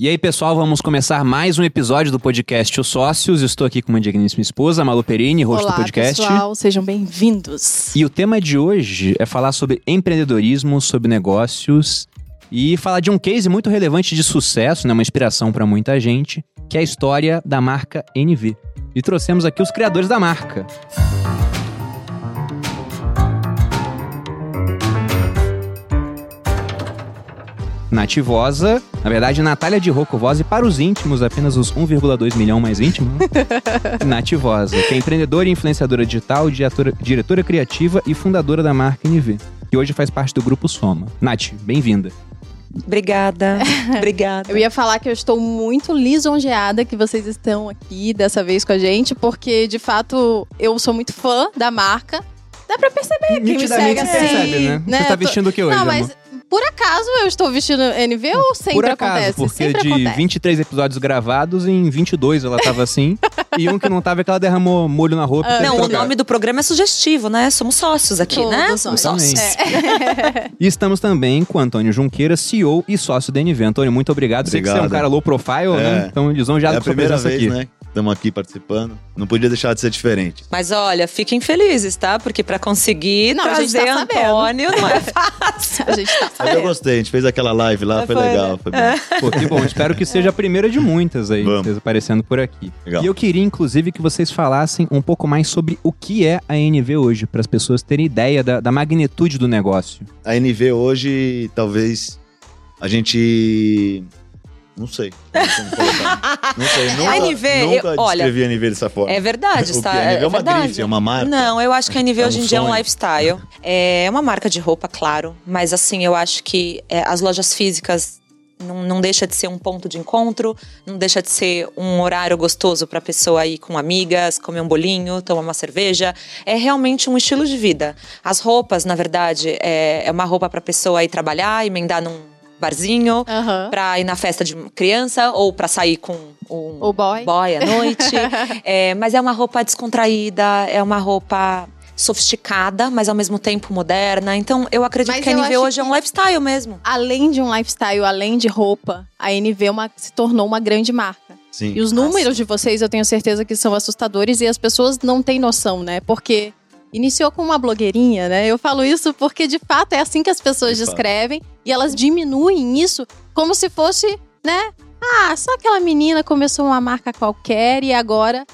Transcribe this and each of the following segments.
E aí, pessoal, vamos começar mais um episódio do podcast Os Sócios. Estou aqui com uma digníssima esposa, Malu Perini, host Olá, do podcast. pessoal, sejam bem-vindos. E o tema de hoje é falar sobre empreendedorismo, sobre negócios e falar de um case muito relevante de sucesso, né, uma inspiração para muita gente, que é a história da marca NV. E trouxemos aqui os criadores da marca. Nativosa, na verdade, Natália de Rocovose para os íntimos, apenas os 1,2 milhão mais íntimos. né? Nativosa, que é empreendedora e influenciadora digital, diretora, diretora criativa e fundadora da marca NV, que hoje faz parte do grupo Soma. Nath, bem-vinda. Obrigada. Obrigada. Eu ia falar que eu estou muito lisonjeada que vocês estão aqui dessa vez com a gente, porque de fato eu sou muito fã da marca. Dá pra perceber quem me segue você assim. percebe, né? Você tá Eu tô- vestindo o que hoje, Não, amor? Por acaso eu estou vestindo NV ou sempre Por acaso, acontece? porque sempre de acontece. 23 episódios gravados, em 22 ela tava assim. e um que não tava é que ela derramou molho na roupa. teve Não, o trocar. nome do programa é sugestivo, né? Somos sócios aqui, Todos né? Somos sócios. Exatamente. E estamos também com Antônio Junqueira, CEO e sócio da NV. Antônio, muito obrigado. Sei que você é um Obrigado. cara low profile, né? É. Então, lisonjeado É a primeira presença vez, aqui. né? Estamos aqui participando. Não podia deixar de ser diferente. Mas olha, fiquem felizes, tá? Porque pra conseguir Não, a gente trazer tá sabendo. Antônio não é fácil. A gente tá Mas eu sabendo. gostei, a gente fez aquela live lá, foi, Foi, legal. né? Foi bom. Pô, que bom. Espero que seja a primeira de muitas aí, Vamos. vocês aparecendo por aqui. Legal. E eu queria, inclusive, que vocês falassem um pouco mais sobre o que é a NV hoje, para as pessoas terem ideia da, da magnitude do negócio. A NV hoje, talvez, a gente... Não sei. Não sei. Nunca, A NV, nunca eu- olha, descrevi a NV dessa forma. É verdade, está. é? A NV é uma verdade. grife, é uma marca. Não, eu acho que a NV É hoje em dia é um lifestyle. É uma marca de roupa, claro. Mas assim, eu acho que é, as lojas físicas não, não deixa de ser um ponto de encontro, não deixa de ser um horário gostoso para pessoa ir com amigas, comer um bolinho, tomar uma cerveja. É realmente um estilo de vida. As roupas, na verdade, é, é uma roupa para pessoa ir trabalhar, emendar num barzinho, Aham. pra ir na festa de criança ou pra sair com um O boy. boy à noite. É, mas é uma roupa descontraída, é uma roupa sofisticada, mas ao mesmo tempo moderna. Então eu acredito Mas que a NV hoje é um lifestyle mesmo. Além de um lifestyle, além de roupa, a NV é uma- se tornou uma grande marca. Sim. E os números de vocês, eu tenho certeza que são assustadores e as pessoas não têm noção, né? Porque iniciou com uma blogueirinha, né? Eu falo isso porque de fato é assim que as pessoas De fato. descrevem e elas diminuem isso como se fosse, né? Ah, só aquela menina começou uma marca qualquer e agora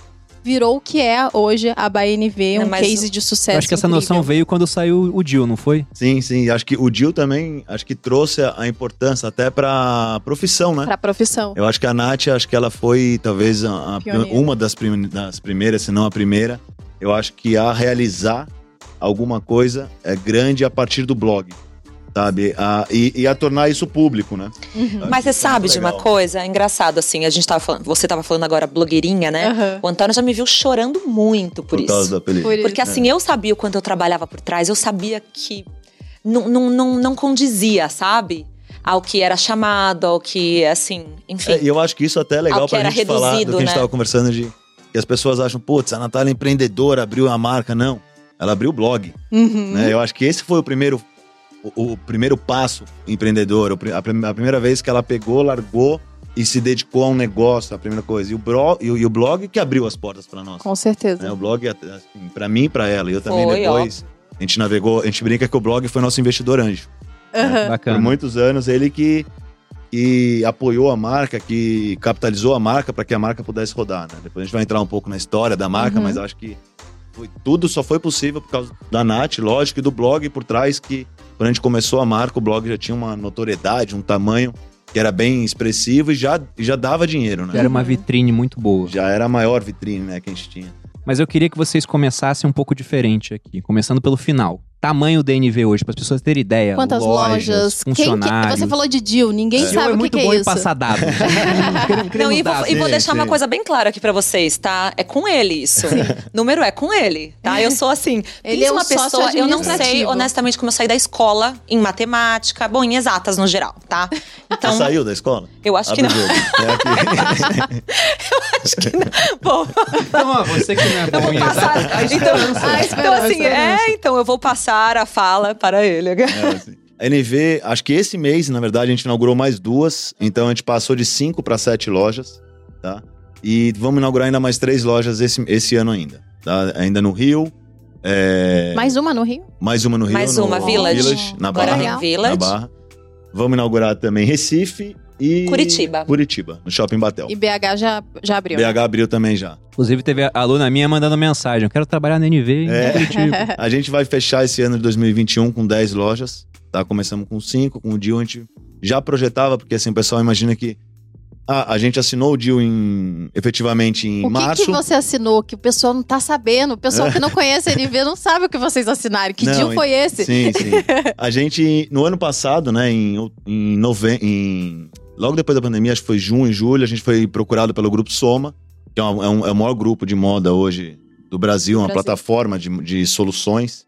virou o que é hoje a BNV, Não, um case de sucesso. Eu acho que essa incrível. noção veio quando saiu o Jill, não foi? Sim, sim. Acho que o Dil também, acho que trouxe a importância até pra profissão, né? pra profissão. Eu acho que a Nath, acho que ela foi talvez a- a- uma das, prim- das primeiras, se não a primeira. Eu acho que a realizar alguma coisa é grande a partir do blog, sabe? A- e, e a tornar isso público, né? Uhum. Mas você isso sabe de uma coisa? É engraçado, assim, a gente tava falando, você tava falando agora blogueirinha, né? Aham. O Antônio já me viu chorando muito por, Por, isso. causa do apelido. Por isso. Porque assim, eu sabia o quanto eu trabalhava por trás, eu sabia que não, não, não, não condizia, sabe? Ao que era chamado, ao que, assim, enfim. É, e eu acho que isso até é legal pra era gente falar do reduzido, que a gente né? tava conversando de que as pessoas acham, putz, a Natália é empreendedora, abriu a marca. Não, ela abriu o blog. Uhum. né? Eu acho que esse foi o primeiro, o, o primeiro passo empreendedor, a, a primeira vez que ela pegou, largou e se dedicou a um negócio, a primeira coisa. E o, bro, e, o, e o blog que abriu as portas para nós. Com certeza. né? O blog, assim, para mim e para ela. E eu também Foi, depois, a gente navegou, a gente brinca que o blog foi nosso investidor anjo. Aham. Bacana. Por muitos anos, ele que, que apoiou a marca, que capitalizou a marca para que a marca pudesse rodar. Né? Depois a gente vai entrar um pouco na história da marca, Uhum. mas acho que foi- tudo só foi possível por causa da Nath, lógico, e do blog por trás, que quando a gente começou a marca, o blog já tinha uma notoriedade, um tamanho que era bem expressivo e já, já dava dinheiro, né? Era uma vitrine muito boa. Já era a maior vitrine né, que a gente tinha. Mas eu queria que vocês começassem um pouco diferente aqui, começando pelo final. Tamanho do NV hoje, para as pessoas terem ideia. Quantas lojas? Quem que... funcionários. Você falou de Jill, ninguém Jill sabe é o que, muito que é bom em isso. passar dados. Não, e vou, e vou sim, deixar uma sim. coisa bem clara aqui pra vocês, tá? É com ele isso. Número é com ele, tá? Eu sou assim, Ele é um uma pessoa, eu não sei honestamente como eu saí da escola em matemática, bom, em exatas no geral, tá? Então, Você saiu da escola? eu acho que Abre não. o jogo. É aqui. Acho que não. Bom, Então, ó, você que não é em passar. exatas, a Então, a então assim, A é, então eu vou passar a fala para ele. É, assim. A NV, acho que esse mês, na verdade, a gente inaugurou mais duas. Então a gente passou de cinco para sete lojas, tá? E vamos inaugurar ainda mais três lojas esse, esse ano ainda. Tá? Ainda no Rio. é, Mais uma no Rio? mais uma no Rio. Mais no uma, Village. na Agora Barra. tem Legal. Village. Na Barra. Vamos inaugurar também Recife e. Curitiba. Curitiba, no Shopping Batel. E BH já, já abriu. né? BH abriu também já. Inclusive, teve a aluna minha mandando mensagem. Eu quero trabalhar na NV em É. Curitiba. A gente vai fechar esse ano de 2021 com 10 lojas, tá? Começamos com 5, com o deal a gente já projetava, porque assim, o pessoal imagina que ah, a gente assinou o deal em, efetivamente em O que, março. que você assinou que o pessoal não tá sabendo? O pessoal que não conhece a NV não sabe o que vocês assinaram. Que Não, deal foi esse? Sim, sim. A gente, no ano passado, né, em, em, nove... em Logo depois da pandemia, acho que foi junho, julho, a gente foi procurado pelo Grupo Soma, que é, um- é um- é o maior grupo de moda hoje do Brasil, uma Brasil. plataforma de, de soluções.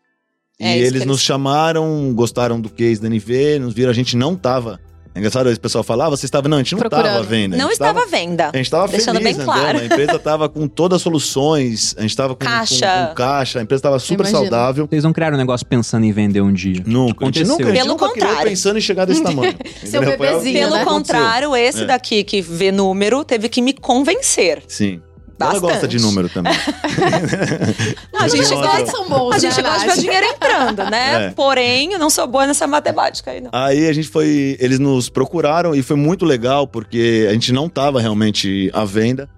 É e eles- nos chamaram, gostaram do case da NV, nos viram, a gente não tava. Engraçado, o pessoal falava, você estava. Não, a gente não Procurando. estava vendo. a Não estava à venda. a gente estava Deixando feliz, bem claro. A empresa estava com todas as soluções, a gente estava com Caixa. Com, com caixa, a empresa estava super saudável. Vocês não criaram um negócio pensando em vender um dia. Nunca. A gente nunca, a gente Pelo nunca criou contrário. pensando em chegar desse tamanho. Seu Entendeu? Bebezinho, Pelo né? contrário, esse É. daqui que vê número teve que me convencer. Sim. Ela Bastante. gosta de número também. Não, a gente gosta, são bons, a gente né, gosta de ver dinheiro entrando, né? É. Porém, eu não sou boa nessa matemática aí, não. Aí a gente foi. Eles nos procuraram e foi muito legal, porque a gente não tava realmente à venda.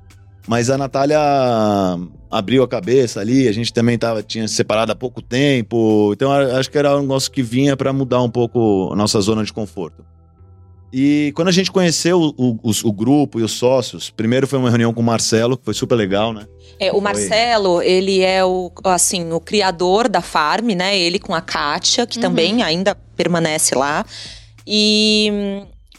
Mas a Natália abriu a cabeça ali, a gente também tava, tinha se separado há pouco tempo. Então acho que era um negócio que vinha para mudar um pouco a nossa zona de conforto. E quando a gente conheceu o, o- o grupo e os sócios, primeiro foi uma reunião com o Marcelo, que foi super legal, né? É, o Marcelo, ele é o, assim, o criador da Farm, né? Ele com a Kátia, que Uhum. também ainda permanece lá. E,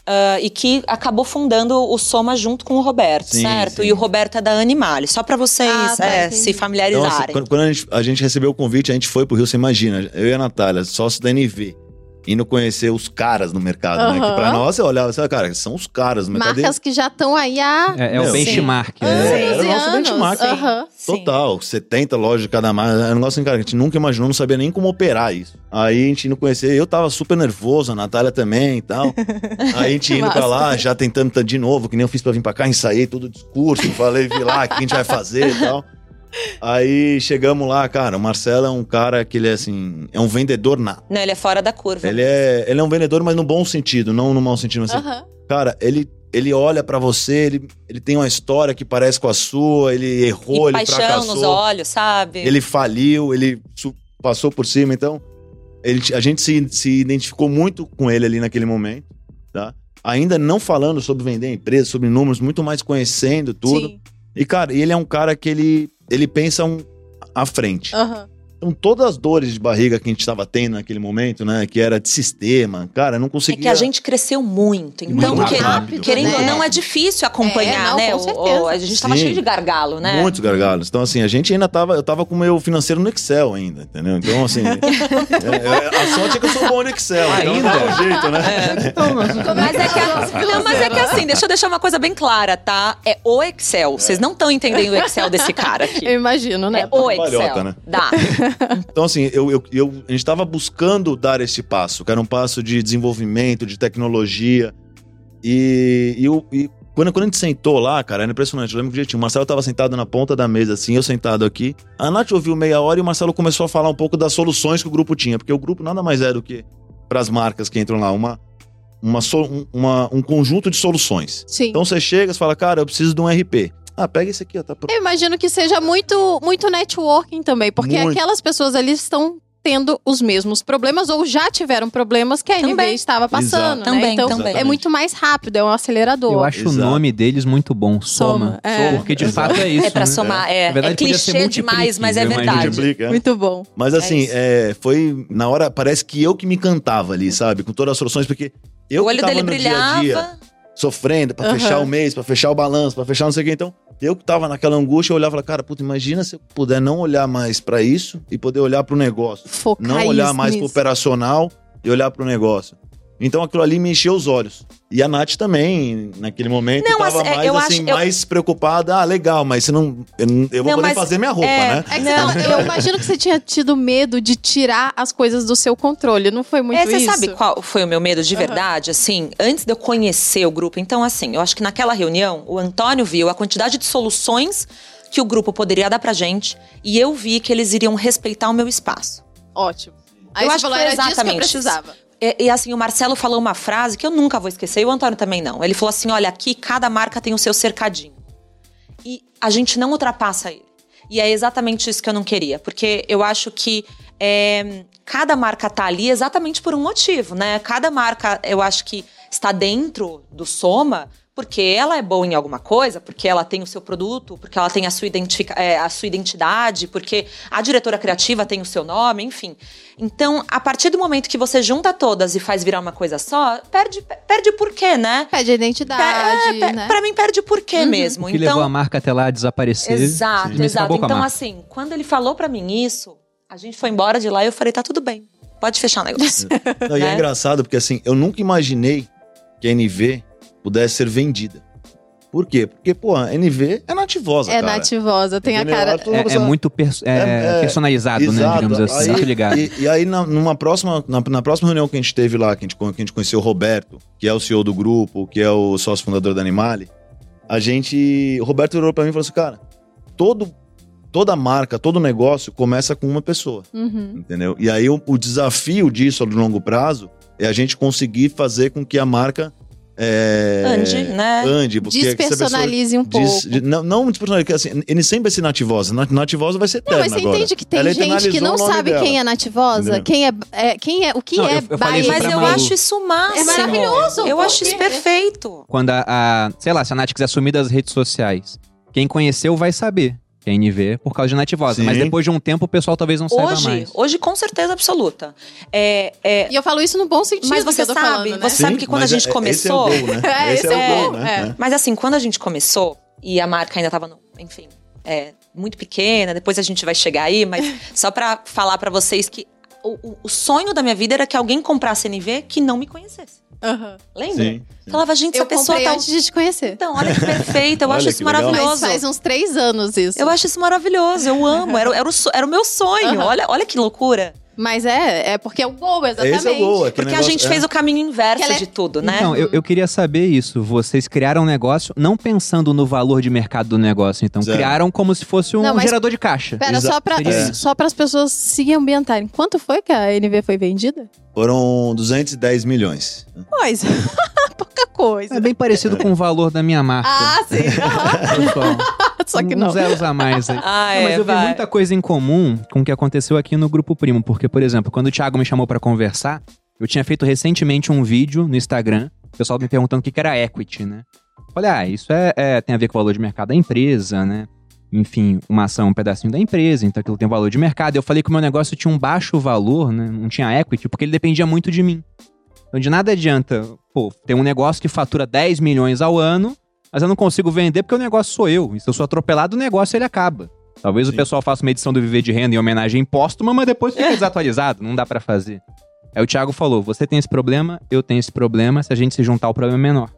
ah, e que acabou fundando o Soma junto com o Roberto, Sim, certo? sim. E o Roberto é da Animale, só pra vocês Ah, tá, é, se Então, familiarizarem. assim, quando, quando a, gente, a gente recebeu o convite, a gente foi pro Rio, você imagina, eu e a Natália, sócio da NV, indo conhecer os caras no mercado, né? Aham. Que pra nós, você olhava, você, cara, são os caras no mercado. Marcas que já estão aí há É, é o benchmark. É, né? era o 11 nosso anos. benchmark. Sim. Total, 70 lojas de cada marca. Era um negócio assim, cara, que a gente nunca imaginou, não sabia nem como operar isso. Aí a gente indo conhecer, eu tava super nervoso, a Natália também e tal. Aí a gente indo pra lá, já tentando de novo, que nem eu fiz pra vir pra cá, ensaiei todo o discurso, falei, vi lá, o que a gente vai fazer e tal. Aí chegamos lá, cara, o Marcelo é um cara que ele é assim, é um vendedor nato. Não, ele é fora da curva. Ele é, ele é um vendedor, mas no bom sentido, não no mau sentido. Assim. Cara, ele, ele olha pra você, ele, ele tem uma história que parece com a sua, ele errou, e ele paixão fracassou. nos olhos, sabe? Ele faliu, ele passou por cima, então ele- a gente se, se identificou muito com ele ali naquele momento, tá? Ainda não falando sobre vender a empresa, sobre números, muito mais conhecendo tudo. Sim. E, cara, ele é um cara que ele, ele pensa um, à frente. Aham. Então, todas as dores de barriga que a gente estava tendo naquele momento, né? Que era de sistema, cara, não É conseguia... que a gente cresceu muito. Então, Muito que- rápido, querendo ou né? não, é difícil acompanhar, É, não, né? com O- certeza. o- a gente tava Sim. cheio de gargalo, né? Muitos gargalos. Então, assim, a gente ainda tava. Eu tava com o meu financeiro no Excel ainda, entendeu? Então, assim. é- é- a sorte é que eu sou bom no Excel. Então Ainda? dá um jeito, né? Então, nós- Mas é, que, não, mas é que assim, deixa eu deixar uma coisa bem clara, tá? É o Excel. Vocês não estão entendendo o Excel desse cara aqui. Eu imagino, né? É o Excel. né? Dá. Então, assim, eu, eu, eu- a gente tava buscando dar esse passo, que era um passo de desenvolvimento, de tecnologia. E, e, eu- e quando, quando a gente sentou lá, cara, era impressionante. Eu lembro que o Marcelo tava sentado na ponta da mesa, assim, eu sentado aqui. A Nath ouviu meia hora e o Marcelo começou a falar um pouco das soluções que o grupo tinha, porque o grupo nada mais é do que, para as marcas que entram lá, uma, uma, so- um- uma- um conjunto de soluções. Sim. Então você chega e fala, cara, eu preciso de um RP. Ah, pega esse aqui, ó, tá pronto. Eu imagino que seja muito, muito networking também, porque Muito. aquelas pessoas ali estão tendo os mesmos problemas ou já tiveram problemas que a Também. estava passando, Exato. né? Também, então também. é muito mais rápido, é um acelerador. Eu acho Exato. o nome deles muito bom, Soma. Soma, é. Porque de Exato. fato é isso. é pra né? somar. É, verdade, é podia ser clichê demais, mas é eu verdade. Multiplica, né? Muito bom. Mas É assim, é, foi. Na hora, parece que eu que me cantava ali, sabe? Com todas as soluções, porque eu o olho que tava dele no brilhava. dia a dia, sofrendo pra Aham. fechar o mês, pra fechar o balanço, pra fechar não sei o que. Então, eu que tava naquela angústia, eu olhava e falava, cara, puta, imagina se eu puder não olhar mais pra isso e poder olhar pro negócio. Focar Não olhar mais pro operacional e olhar pro negócio. Então aquilo ali me encheu os olhos. E a Nath também, naquele momento, Não, tava assim, é, mais, eu assim, acho- eu- mais preocupada. Ah, legal, mas você não. Eu, não- eu vou Não, poder mas fazer minha roupa, é- né? É que Não. você- eu imagino que você tinha tido medo de tirar as coisas do seu controle. Não foi muito É, você isso? sabe qual foi o meu medo de verdade? Assim, antes de eu conhecer o grupo. Então, assim, eu acho que naquela reunião, o Antônio viu a quantidade de soluções que o grupo poderia dar pra gente. E eu vi que eles iriam respeitar o meu espaço. Ótimo. Aí Eu você acho que foi disso que eu exatamente precisava. E, e, assim, o Marcelo falou uma frase que eu nunca vou esquecer, e o Antônio também não. Ele falou assim: olha, aqui cada marca tem o seu cercadinho. E a gente não ultrapassa ele. E é exatamente isso que eu não queria. Porque eu acho que é, cada marca tá ali exatamente por um motivo, né? Cada marca, eu acho que está dentro do Soma porque ela é boa em alguma coisa, porque ela tem o seu produto, porque ela tem a sua, identifica é, a sua identidade, porque a diretora criativa tem o seu nome, enfim. Então, a partir do momento que você junta todas e faz virar uma coisa só, perde, perde por quê, né? Pede a identidade, É, pe- né? Pra mim, perde por quê mesmo. O que então, levou a marca até lá a desaparecer. Exato, exato. Então, assim, quando ele falou pra mim isso, a gente foi embora de lá e eu falei, tá tudo bem. Pode fechar o negócio. Não, e é né? engraçado porque assim, eu nunca imaginei que a NV pudesse ser vendida. Por quê? Porque, pô, a NV é nativosa, É cara. nativosa, tem a cara. Mundo É, é sabe. muito perso- é, É, é, personalizado, né? Digamos assim. Aí- ligado. E, e aí, na, numa próxima, na, na próxima reunião que a gente teve lá, que a gente, que a gente conheceu o Roberto, que é o CEO do grupo, que é o sócio fundador da Animale, a gente. O Roberto virou pra mim e falou assim: cara, todo, toda marca, todo negócio começa com uma pessoa. Uhum. Entendeu? E aí o, o desafio disso a longo prazo é a gente conseguir fazer com que a marca. É, Ande, né? Ande, porque pessoa Despersonalize um pouco. Não, não despersonalize, porque assim, ele sempre vai ser nativosa. Nat- Nativosa vai ser Não, eterna mas você agora. entende que tem Ela gente que não sabe dela. quem é nativosa, Entendeu? quem é, é- quem é, o que Não, é eu- eu falei isso Bahia. Mas pra eu Malu. acho isso o máximo. É maravilhoso, Eu acho isso porque- perfeito. Quando a, a- sei lá, se a Nath quiser sumir das redes sociais, quem conheceu vai saber que é NV por causa de Nativosa. Sim. Mas depois de um tempo o pessoal talvez não saiba Hoje, mais. hoje com certeza absoluta. É, é, E eu falo isso no bom sentido. Mas você que eu tô sabe, falando, né? você sabe que quando a gente é- começou- Esse é o gol, né? Esse, esse o o gol, gol, né? É. Mas assim, quando a gente começou, e a marca ainda tava, no, enfim, é, muito pequena, depois a gente vai chegar aí, mas só pra falar pra vocês que o, o- o sonho da minha vida era que alguém comprasse NV que não me conhecesse. Aham. Lembra? Sim, sim. Falava, gente, Eu essa pessoa comprei tá. antes de te conhecer. Então, olha que perfeita, eu Olha acho que isso maravilhoso. faz uns três anos isso. Eu acho isso maravilhoso, eu amo. Era, era, o, era o meu sonho. Aham. Olha, olha que loucura. Mas é, é porque é o gol, exatamente. Esse é o gol. aquele Porque a gente é. fez o caminho inverso é- de tudo, né? Então, eu, eu queria saber isso. Vocês criaram um negócio não pensando no valor de mercado do negócio, então. Zero. Criaram como se fosse um Não, mas- gerador de caixa. Pera, Exa- só pra, Seria- só para as pessoas se ambientarem. Quanto foi que a NV foi vendida? Foram 210 milhões. Coisa. Pouca coisa. É bem parecido com o valor da minha marca. Ah, sim. Aham. Só que Uns não. zeros a mais aí. Ah, Não, mas é, eu vi vai. muita coisa em comum com o que aconteceu aqui no Grupo Primo. Porque, por exemplo, quando o Thiago me chamou pra conversar, eu tinha feito recentemente um vídeo no Instagram, o pessoal me perguntando o que era equity, né? Falei, ah, isso é, é- tem a ver com o valor de mercado da empresa, né? Enfim, uma ação é um pedacinho da empresa, então aquilo tem valor de mercado. Eu falei que o meu negócio tinha um baixo valor, né? Não tinha equity, porque ele dependia muito de mim. Então de nada adianta, pô, ter um negócio que fatura 10 milhões ao ano, mas eu não consigo vender porque o negócio sou eu. E se eu sou atropelado, o negócio ele acaba. Talvez o Sim. pessoal faça uma edição do Viver de Renda em homenagem póstuma, mas depois fica desatualizado, não dá pra fazer. Aí o Thiago falou: você tem esse problema, eu tenho esse problema, se a gente se juntar, o problema é menor.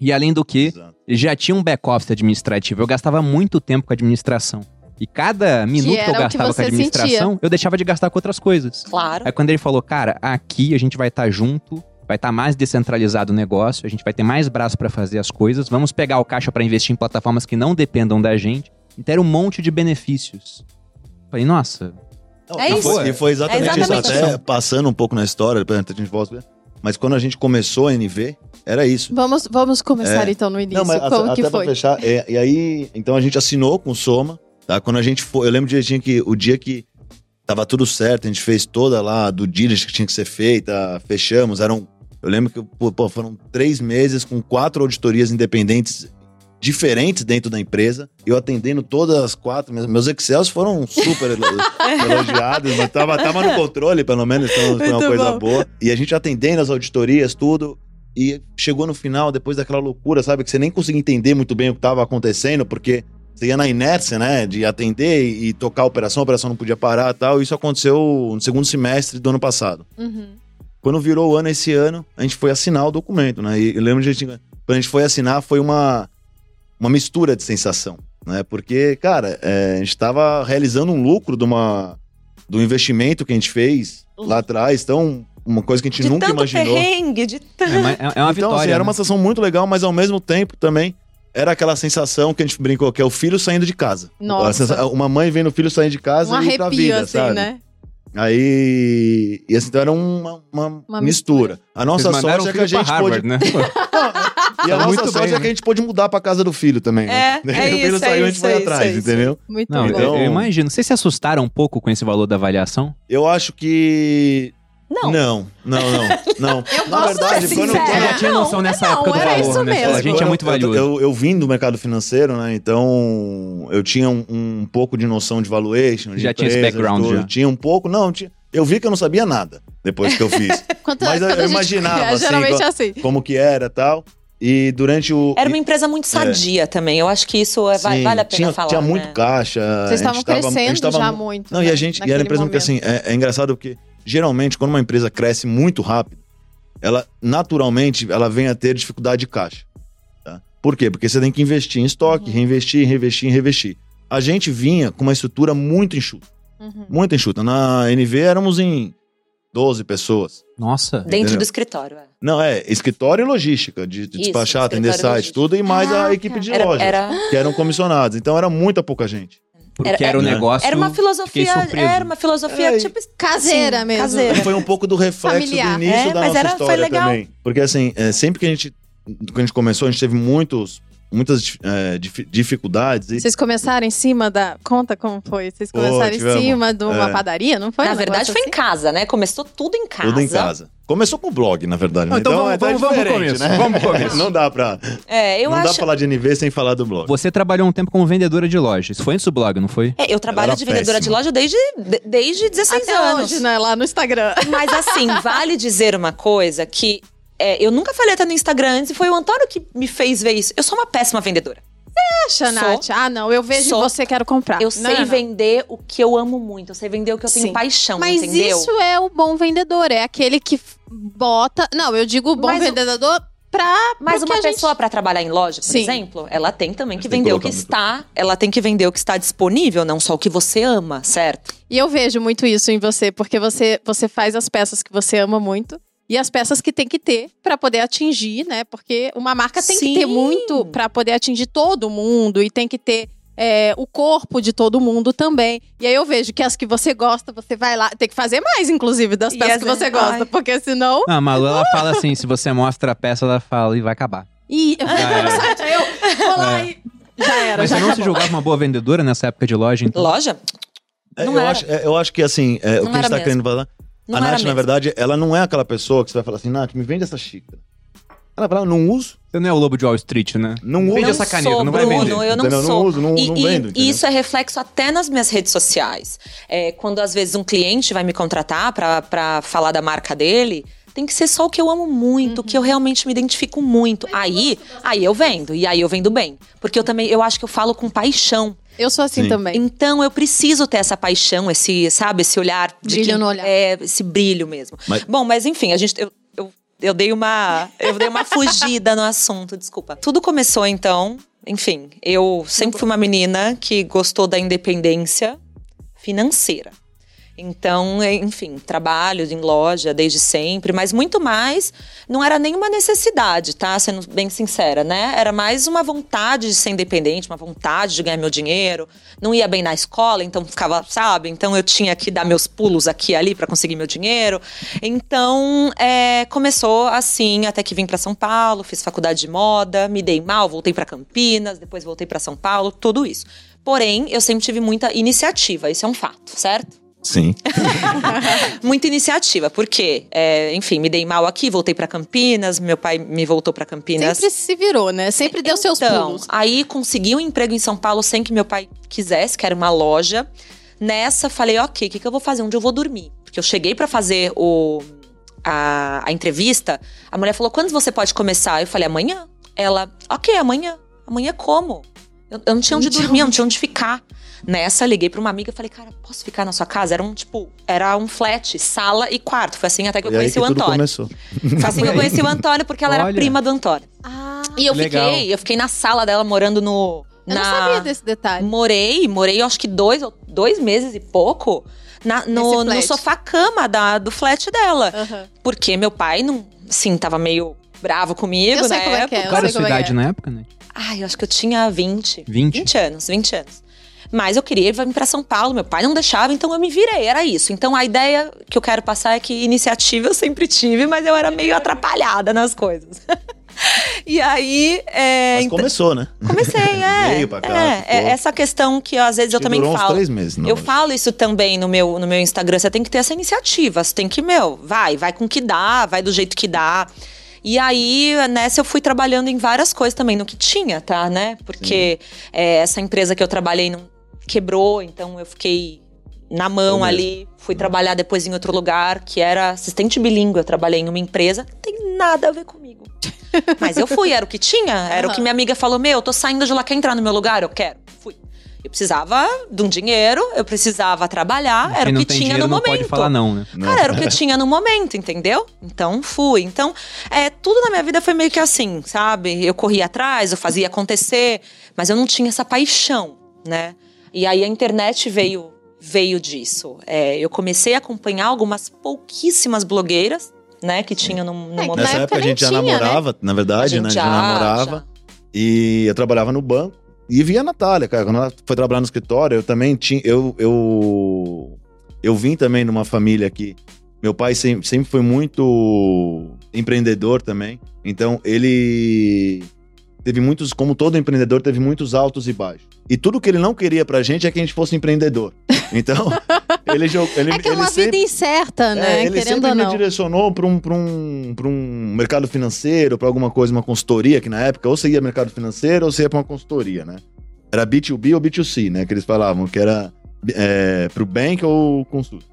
E além do que, Exato. já tinha um back-office administrativo. Eu gastava muito tempo com administração. E cada minuto que, era eu o que gastava com você administração, eu deixava de gastar com outras coisas. Claro. Aí quando ele falou, cara, aqui a gente vai estar junto, vai estar mais descentralizado o negócio, a gente vai ter mais braço pra fazer as coisas, vamos pegar o caixa pra investir em plataformas que não dependam da gente. Então era um monte de benefícios. Falei, nossa, Não, É e isso. Foi, e foi exatamente, É exatamente isso. Até passando um pouco na história, depois a gente volta. Mas quando a gente começou a NV, era isso. Vamos, vamos começar É. então no início. Não, mas Como até que pra foi? fechar, é, e aí, então a gente assinou com o Soma, tá? Quando a gente foi, eu lembro direitinho que o dia que tava tudo certo, a gente fez toda lá do diligence que tinha que ser feita, fechamos, eram, eu lembro que pô, foram três meses com quatro auditorias independentes diferentes dentro da empresa, eu atendendo todas as quatro, meus- Excels foram super elo- elogiados, mas tava, tava no controle, pelo menos, então foi uma coisa bom. boa. E a gente atendendo as auditorias, tudo, e chegou no final, depois daquela loucura, sabe? Que você nem conseguia entender muito bem o que estava acontecendo, porque você ia na inércia, né? De atender e, e tocar a operação, a operação não podia parar e tal. Isso aconteceu no segundo semestre do ano passado. Uhum. Quando virou o ano esse ano, a gente foi assinar o documento, né? E eu lembro de a gente, quando a gente foi assinar, foi uma, uma mistura de sensação, né? Porque, cara, é, a gente estava realizando um lucro de uma, do investimento que a gente fez lá atrás, então uma coisa que a gente de nunca tanto imaginou. perrengue, de tanto... É, uma- é- é uma então, vitória. assim, era né? uma sensação muito legal, mas ao mesmo tempo também era aquela sensação que a gente brincou, que é o filho saindo de casa. Nossa. Uma mãe vendo o filho saindo de casa Um e ir pra arrepio, vida, assim, sabe? né? Aí. E assim, então era uma, uma, Uma mistura. A nossa Vocês sorte é que a gente Harvard, pôde. né? E a Tá nossa sorte bem, é né? que a gente pôde mudar pra casa do filho também. né? É, é o filho isso, é saiu, a gente foi é atrás, é entendeu? Muito Não, bom. eu- Então- eu, imagino. Vocês se assustaram um pouco com esse valor da avaliação? Eu acho que. Não. Não, não, não. não. Eu Na verdade, de ser quando. Eu já tinha noção nessa não, época do era valor, isso né? mesmo. A gente é muito eu- valioso. Eu, eu, vim do mercado financeiro, né? Então eu tinha um, um pouco de noção de valuation. De Já tinha esse background, tudo. já. Tinha um pouco, não. Tinha, eu vi que eu não sabia nada depois que eu fiz. Quanto- Mas eu- quando eu imaginava, é, assim, é assim. como que era e tal. E durante o. Era uma empresa muito sadia também. Eu acho que isso é- Sim, vale a pena tinha, falar. Tinha muito né? caixa. Vocês estavam crescendo tava já mu- muito. Não, e né, a gente. E era naquele empresa que momento. assim, é, é engraçado porque geralmente quando uma empresa cresce muito rápido, ela naturalmente ela vem a ter dificuldade de caixa. Tá? Por quê? Porque você tem que investir em estoque, Uhum. reinvestir, reinvestir, reinvestir. A gente vinha com uma estrutura muito enxuta. Uhum. Muito enxuta. Na NV éramos em 12 pessoas. Nossa. Dentro Entendeu? do escritório. é. Não, é escritório e logística, de, de Isso, despachar, atender site, tudo, e mais a Caraca. equipe de Era, lojas, era, que eram comissionados. Então era muita pouca gente. Porque Era- era um negócio. era uma filosofia. Era uma filosofia É, tipo. Caseira assim, mesmo. Caseira. Foi um pouco do reflexo Familiar. do início É, da mas nossa era- foi história legal. também. Porque assim, é, sempre que a gente. Quando a gente começou, a gente teve muitos, muitas é, dif- dificuldades. E, Vocês começaram em cima da. Conta como foi. Vocês começaram em tivemos. cima de uma É. padaria, não foi? Na verdade, foi em assim? casa, né? Começou tudo em casa. tudo em casa. Começou com o blog, na verdade. Não, né? então vamos- é vamos- vamos começo, né? vamos começo. Não dá pra, É, eu não dá pra acho. falar de NV sem falar do blog. Você trabalhou um tempo como vendedora de lojas. Isso foi antes do blog, não foi? É, eu trabalho de vendedora péssima. de loja desde, de- desde 16 Até anos. hoje, né? Lá no Instagram. Mas assim, vale dizer uma coisa que é, eu nunca falei até no Instagram antes e foi o Antônio que me fez ver isso. Eu sou uma péssima vendedora. Acha, Sou. Nath? Ah, não. Eu vejo Sou. você, quero comprar. Eu Não, sei não, não. vender o que eu amo muito. Eu sei vender o que eu tenho Sim. paixão, Mas entendeu? isso é o bom vendedor. É aquele que f- bota. Não, eu digo bom Mas o- vendedor pra. Mas porque uma a gente- pessoa pra trabalhar em loja, por Sim. exemplo, ela tem também que Mas tem que vender o que colocar muito. está, ela tem que vender o que está disponível, não só o que você ama, certo? E eu vejo muito isso em você, porque você, você faz as peças que você ama muito. E as peças que tem que ter pra poder atingir, né? Porque uma marca tem que ter Sim. muito pra poder atingir todo mundo e tem que ter é, o corpo de todo mundo também. E aí eu vejo que as que você gosta, você vai lá. Tem que fazer mais, inclusive, das E peças as- que você gosta. ai. Porque senão. Ah, a Malu, ela fala assim: se você mostra a peça, ela fala e vai acabar. Ih, eu vou lá e. Já era, Mas já você não se acabou. julgava uma boa vendedora nessa época de loja, então? Loja? É, Não eu, era. acho, é, eu acho que assim, é, o que a gente tá mesmo. querendo falar. Não a era Nath, na verdade, ela não é aquela pessoa que você vai falar assim, Nath, me vende essa xícara. Ela vai falar, não uso, Você não é o lobo de Wall Street, né? não uso. Vende não essa caneta, sou, não vai Bruno, vender. Eu não Entendeu? Não sou. uso, não- e, não vendo, e isso é reflexo até nas minhas redes sociais. É, quando às vezes um cliente vai me contratar pra falar da marca dele, tem que ser só o que eu amo muito, o que eu realmente me identifico muito. Aí, aí eu vendo, e aí eu vendo bem. Porque eu também, eu acho que eu falo com paixão. Eu sou assim Sim. também. Então eu preciso ter essa paixão, esse, sabe, esse olhar de Brilho quem- no olhar. É, esse brilho mesmo. Mas- Bom, mas enfim, a gente eu, eu, eu dei uma eu dei uma fugida no assunto, desculpa. Tudo começou então, enfim, eu sempre fui uma menina que gostou da independência financeira. Então, enfim, trabalho em loja desde sempre, mas muito mais não era nenhuma necessidade, tá? Sendo bem sincera, né? Era mais uma vontade de ser independente, uma vontade de ganhar meu dinheiro. Não ia bem na escola, então ficava, sabe? Então eu tinha que dar meus pulos aqui e ali para conseguir meu dinheiro. Então, é, começou assim, até que vim para São Paulo, fiz faculdade de moda, me dei mal, voltei para Campinas, depois voltei para São Paulo, tudo isso. Porém, eu sempre tive muita iniciativa, isso é um fato, certo? Sim. muita iniciativa, porque, é, enfim, me dei mal aqui, voltei pra Campinas, meu pai me voltou pra Campinas. Sempre se virou, né? Sempre deu seus então, pulos. aí consegui um emprego em São Paulo sem que meu pai quisesse, que era uma loja. Nessa, falei, ok, o que, que eu vou fazer? Onde eu vou dormir? Porque eu cheguei pra fazer o, a, a entrevista, a mulher falou, quando você pode começar? Eu falei, amanhã. Ela, ok, amanhã. Amanhã como? Eu, eu não tinha onde dormir, eu não tinha onde ficar. Nessa, liguei pra uma amiga e falei, cara, posso ficar na sua casa? Era um, tipo, era um flat, sala e quarto. Foi assim até que eu E aí conheci que o tudo Antônio. começou. Foi assim que eu conheci o Antônio, porque ela era Olha. prima do Antônio. Ah, E eu Legal. fiquei, eu fiquei na sala dela morando no. eu na... não sabia desse detalhe. Morei, morei acho que dois, ou- dois meses e pouco na- no, no sofá-cama da- do flat dela. Aham. Porque meu pai, não, assim, tava meio bravo comigo Eu sei na como é época. que é. Eu Qual era a sua é idade é. na época, né? Ai, eu acho que eu tinha 20. 20? 20 anos, 20 anos. Mas eu queria vir pra São Paulo, meu pai não deixava, então eu me virei, era isso. Então a ideia que eu quero passar é que iniciativa eu sempre tive, mas eu era meio atrapalhada nas coisas. e aí. É, Mas então- começou, né? comecei, é. Veio pra cá, é, é essa questão que às vezes eu também durou uns falo. três meses. não, Eu falo isso também no meu, no meu Instagram. Você tem que ter essa iniciativa. Você tem que, meu, vai, vai com o que dá, vai do jeito que dá. E aí, nessa, eu fui trabalhando em várias coisas também, no que tinha, tá, né? Porque é, essa empresa que eu trabalhei não quebrou, então eu fiquei na mão ali. Fui trabalhar depois em outro lugar, que era assistente bilíngue. Eu trabalhei em uma empresa, não tem nada a ver comigo. Mas eu fui, era o que tinha, era o que minha amiga falou: Meu, eu tô saindo de lá, quer entrar no meu lugar? Eu quero. Fui. Eu precisava de um dinheiro, eu precisava trabalhar, era Quem o não que tinha dinheiro no não momento. pode falar não, né? Não. Cara, era o que tinha no momento, entendeu? Então fui. Então, é, tudo na minha vida foi meio que assim, sabe? Eu corria atrás, eu fazia acontecer, mas eu não tinha essa paixão, né? E aí a internet veio veio disso. É, eu comecei a acompanhar algumas pouquíssimas blogueiras, né, que tinham no, no É, momento. na Nessa época a gente já tinha, né? namorava, na verdade, né? A gente já- já namorava. já. E eu trabalhava no banco e via a Natália, cara. Quando ela foi trabalhar no escritório, eu também tinha. Eu, eu, eu vim também numa família que. Meu pai sempre, sempre foi muito empreendedor também. Então, ele teve muitos, como todo empreendedor, teve muitos altos e baixos. E tudo que ele não queria pra gente é que a gente fosse empreendedor. Então, ele jogou. Ele, É que é ele uma sempre, vida incerta, né? é, ele Querendo sempre ou me não. direcionou para um, pra um, pra um mercado financeiro, para alguma coisa, uma consultoria, que na época ou você ia mercado financeiro ou você ia para uma consultoria, né? Era B2B ou B2C, né? Que eles falavam, que era é, pro bank ou consulta.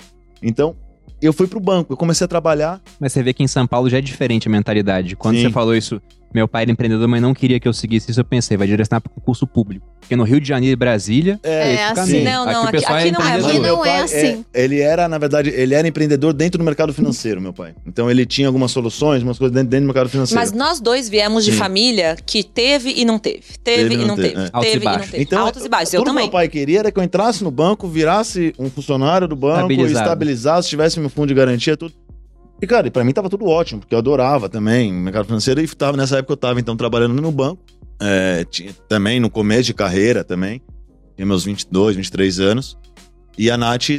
Então, eu fui pro banco, eu comecei a trabalhar. Mas você vê que em São Paulo já é diferente a mentalidade. Quando Sim. você falou isso, meu pai era empreendedor, mas não queria que eu seguisse isso, eu pensei, vai direcionar para concurso público. Porque no Rio de Janeiro e Brasília, É, esse o assim. Não, não, aqui aqui- aqui é não é. Aqui não é assim. ele era, na verdade, ele era empreendedor dentro do mercado financeiro, meu pai. Então ele tinha algumas soluções, umas coisas dentro, dentro do mercado financeiro. Mas nós dois viemos de Sim. família que teve e não teve. Teve, e não teve. é. Altos e Teve e não baixos. teve. Então, Altos e baixos. Eu tudo que também. meu pai queria era que eu entrasse no banco, virasse um funcionário do banco, Estabilizado. estabilizasse, tivesse meu fundo de garantia, tudo. E, cara, pra mim tava tudo ótimo, porque eu adorava também mercado financeiro. E tava, nessa época eu tava, então, trabalhando no banco. É, tinha, também no começo de carreira também. Tinha meus 22, 23 anos. E a Nath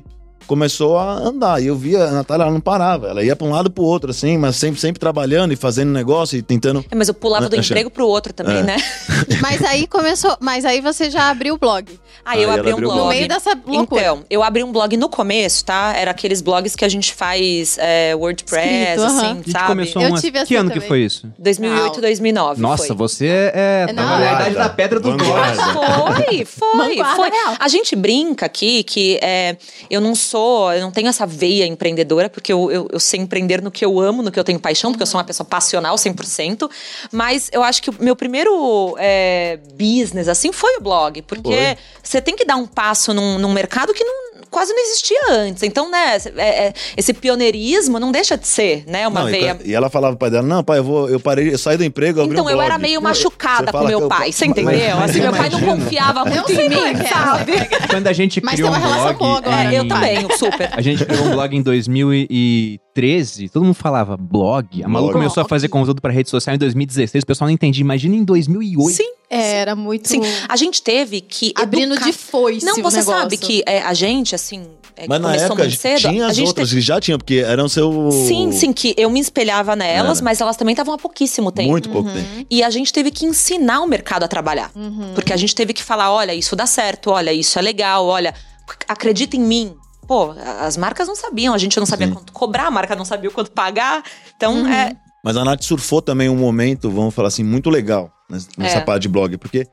começou a andar. E eu via a Natália, ela não parava. Ela ia pra um lado pro outro, assim, mas sempre, sempre trabalhando e fazendo negócio e tentando... É, mas eu pulava do Achei. emprego pro outro também, É. né? Mas aí começou. Mas aí você já abriu o blog. Aí eu Aí abri ela um o blog. No meio dessa loucura. Então, eu abri um blog no começo, tá? Era aqueles blogs que a gente faz é, WordPress, Escrito, assim, A gente sabe? começou Eu uma... tive Que ano que também. foi isso? 2008, Não. 2009 Nossa, foi. você é... Não, na é. idade da pedra do dólar. Foi, foi, foi. A gente brinca aqui que é, eu não sou, eu não tenho essa veia empreendedora, porque eu, eu, eu sei empreender no que eu amo, no que eu tenho paixão, porque eu sou uma pessoa passional 100%. Mas eu acho que o meu primeiro é, business, assim, foi o blog. Porque Foi. você tem que dar um passo num, num mercado que não, quase não existia antes. Então, né, é- é- esse pioneirismo não deixa de ser, né, uma Não, e veia. E, ela falava pro pai dela, não, pai, eu vou, eu parei, eu saí do emprego, eu abri Então um eu blog. era meio machucada com meu eu- pai, você entendeu? mas assim, meu pai não confiava muito em é mim, sabe? Quando a gente Mas criou tem um uma relação blog... boa agora. É, eu também, super. A gente criou um blog em 2013, todo mundo falava blog. A Malu Blog. começou a fazer conteúdo pra rede social em 2016, o pessoal não entendia. Imagina em 2008. Sim, É, era muito. sim. A gente teve que Abrindo educar- de foice. Não, você sabe que é, a gente, assim, é, Mas na começou época muito cedo. tinha a as gente outras teve- que já tinham, porque eram seu... Sim, sim, que eu me espelhava nelas, Era. mas elas também estavam há pouquíssimo tempo. Muito pouco tempo. E a gente teve que ensinar o mercado a trabalhar. Uhum. Porque a gente teve que falar: olha, isso dá certo, olha, isso é legal, olha, acredita em mim. Pô, as marcas não sabiam, a gente não sabia Sim. quanto cobrar, a marca não sabia o quanto pagar. Então, Uhum. é, Mas a Nath surfou também um momento, vamos falar assim, muito legal nessa É. parte de blog. Porque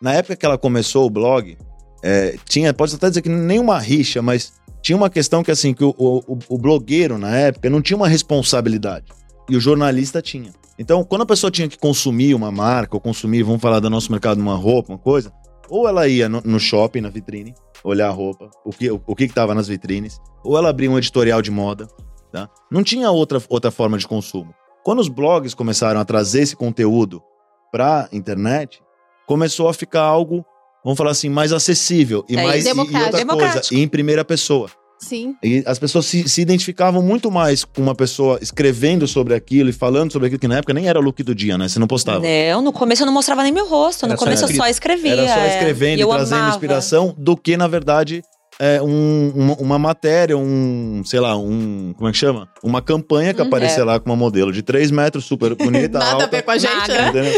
na época que ela começou o blog, é, tinha, pode até dizer que nenhuma rixa, mas tinha uma questão que assim, que o, o, o blogueiro na época não tinha uma responsabilidade. E o jornalista tinha. Então, quando a pessoa tinha que consumir uma marca, ou consumir, vamos falar do nosso mercado, uma roupa, uma coisa, Ou ela ia no, no shopping, na vitrine, olhar a roupa, o que, o, o que que tava nas vitrines, ou ela abria um editorial de moda, tá? Não tinha outra, outra forma de consumo. Quando os blogs começaram a trazer esse conteúdo pra internet, começou a ficar algo, vamos falar assim, mais acessível e É, mais e- e, outra coisa, e em primeira pessoa. Sim. E as pessoas se, se identificavam muito mais com uma pessoa escrevendo sobre aquilo e falando sobre aquilo, que na época nem era look do dia, né? Você não postava. Não, no começo eu não mostrava nem meu rosto. Era no só começo eu só escrevia. Era só é. escrevendo e, eu trazendo amava. inspiração do que, na verdade, é um- uma, uma matéria, um, sei lá, um. Como é que chama? Uma campanha que Uhum. aparecia lá com uma modelo de 3 metros, super bonita. Nada alta, a ver com a gente, Magra. né?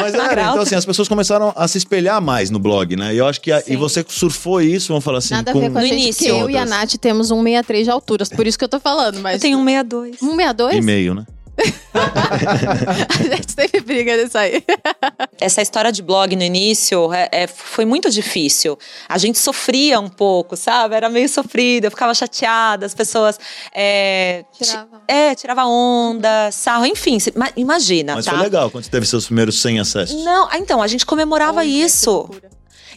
Mas era, Magra então alta. assim, as pessoas começaram a se espelhar mais no blog, né? E eu acho que. a- e você surfou isso, vamos falar assim, Nada a com. ver com a No gente, início. eu e a Outras. Nath temos 1,63 de alturas, por isso que eu tô falando, mas... Eu tenho um 62. 1,62? E meio, né? a gente sempre briga nisso aí. Essa história de blog no início é- é- foi muito difícil. A gente sofria um pouco, sabe? Era meio sofrido, eu ficava chateada, as pessoas. É, ti- Tirava. é, tirava onda, sarro, enfim. ma- imagina. Mas tá? foi legal quando teve seus primeiros 100 acessos. Não, ah, então, a gente comemorava Olha, isso.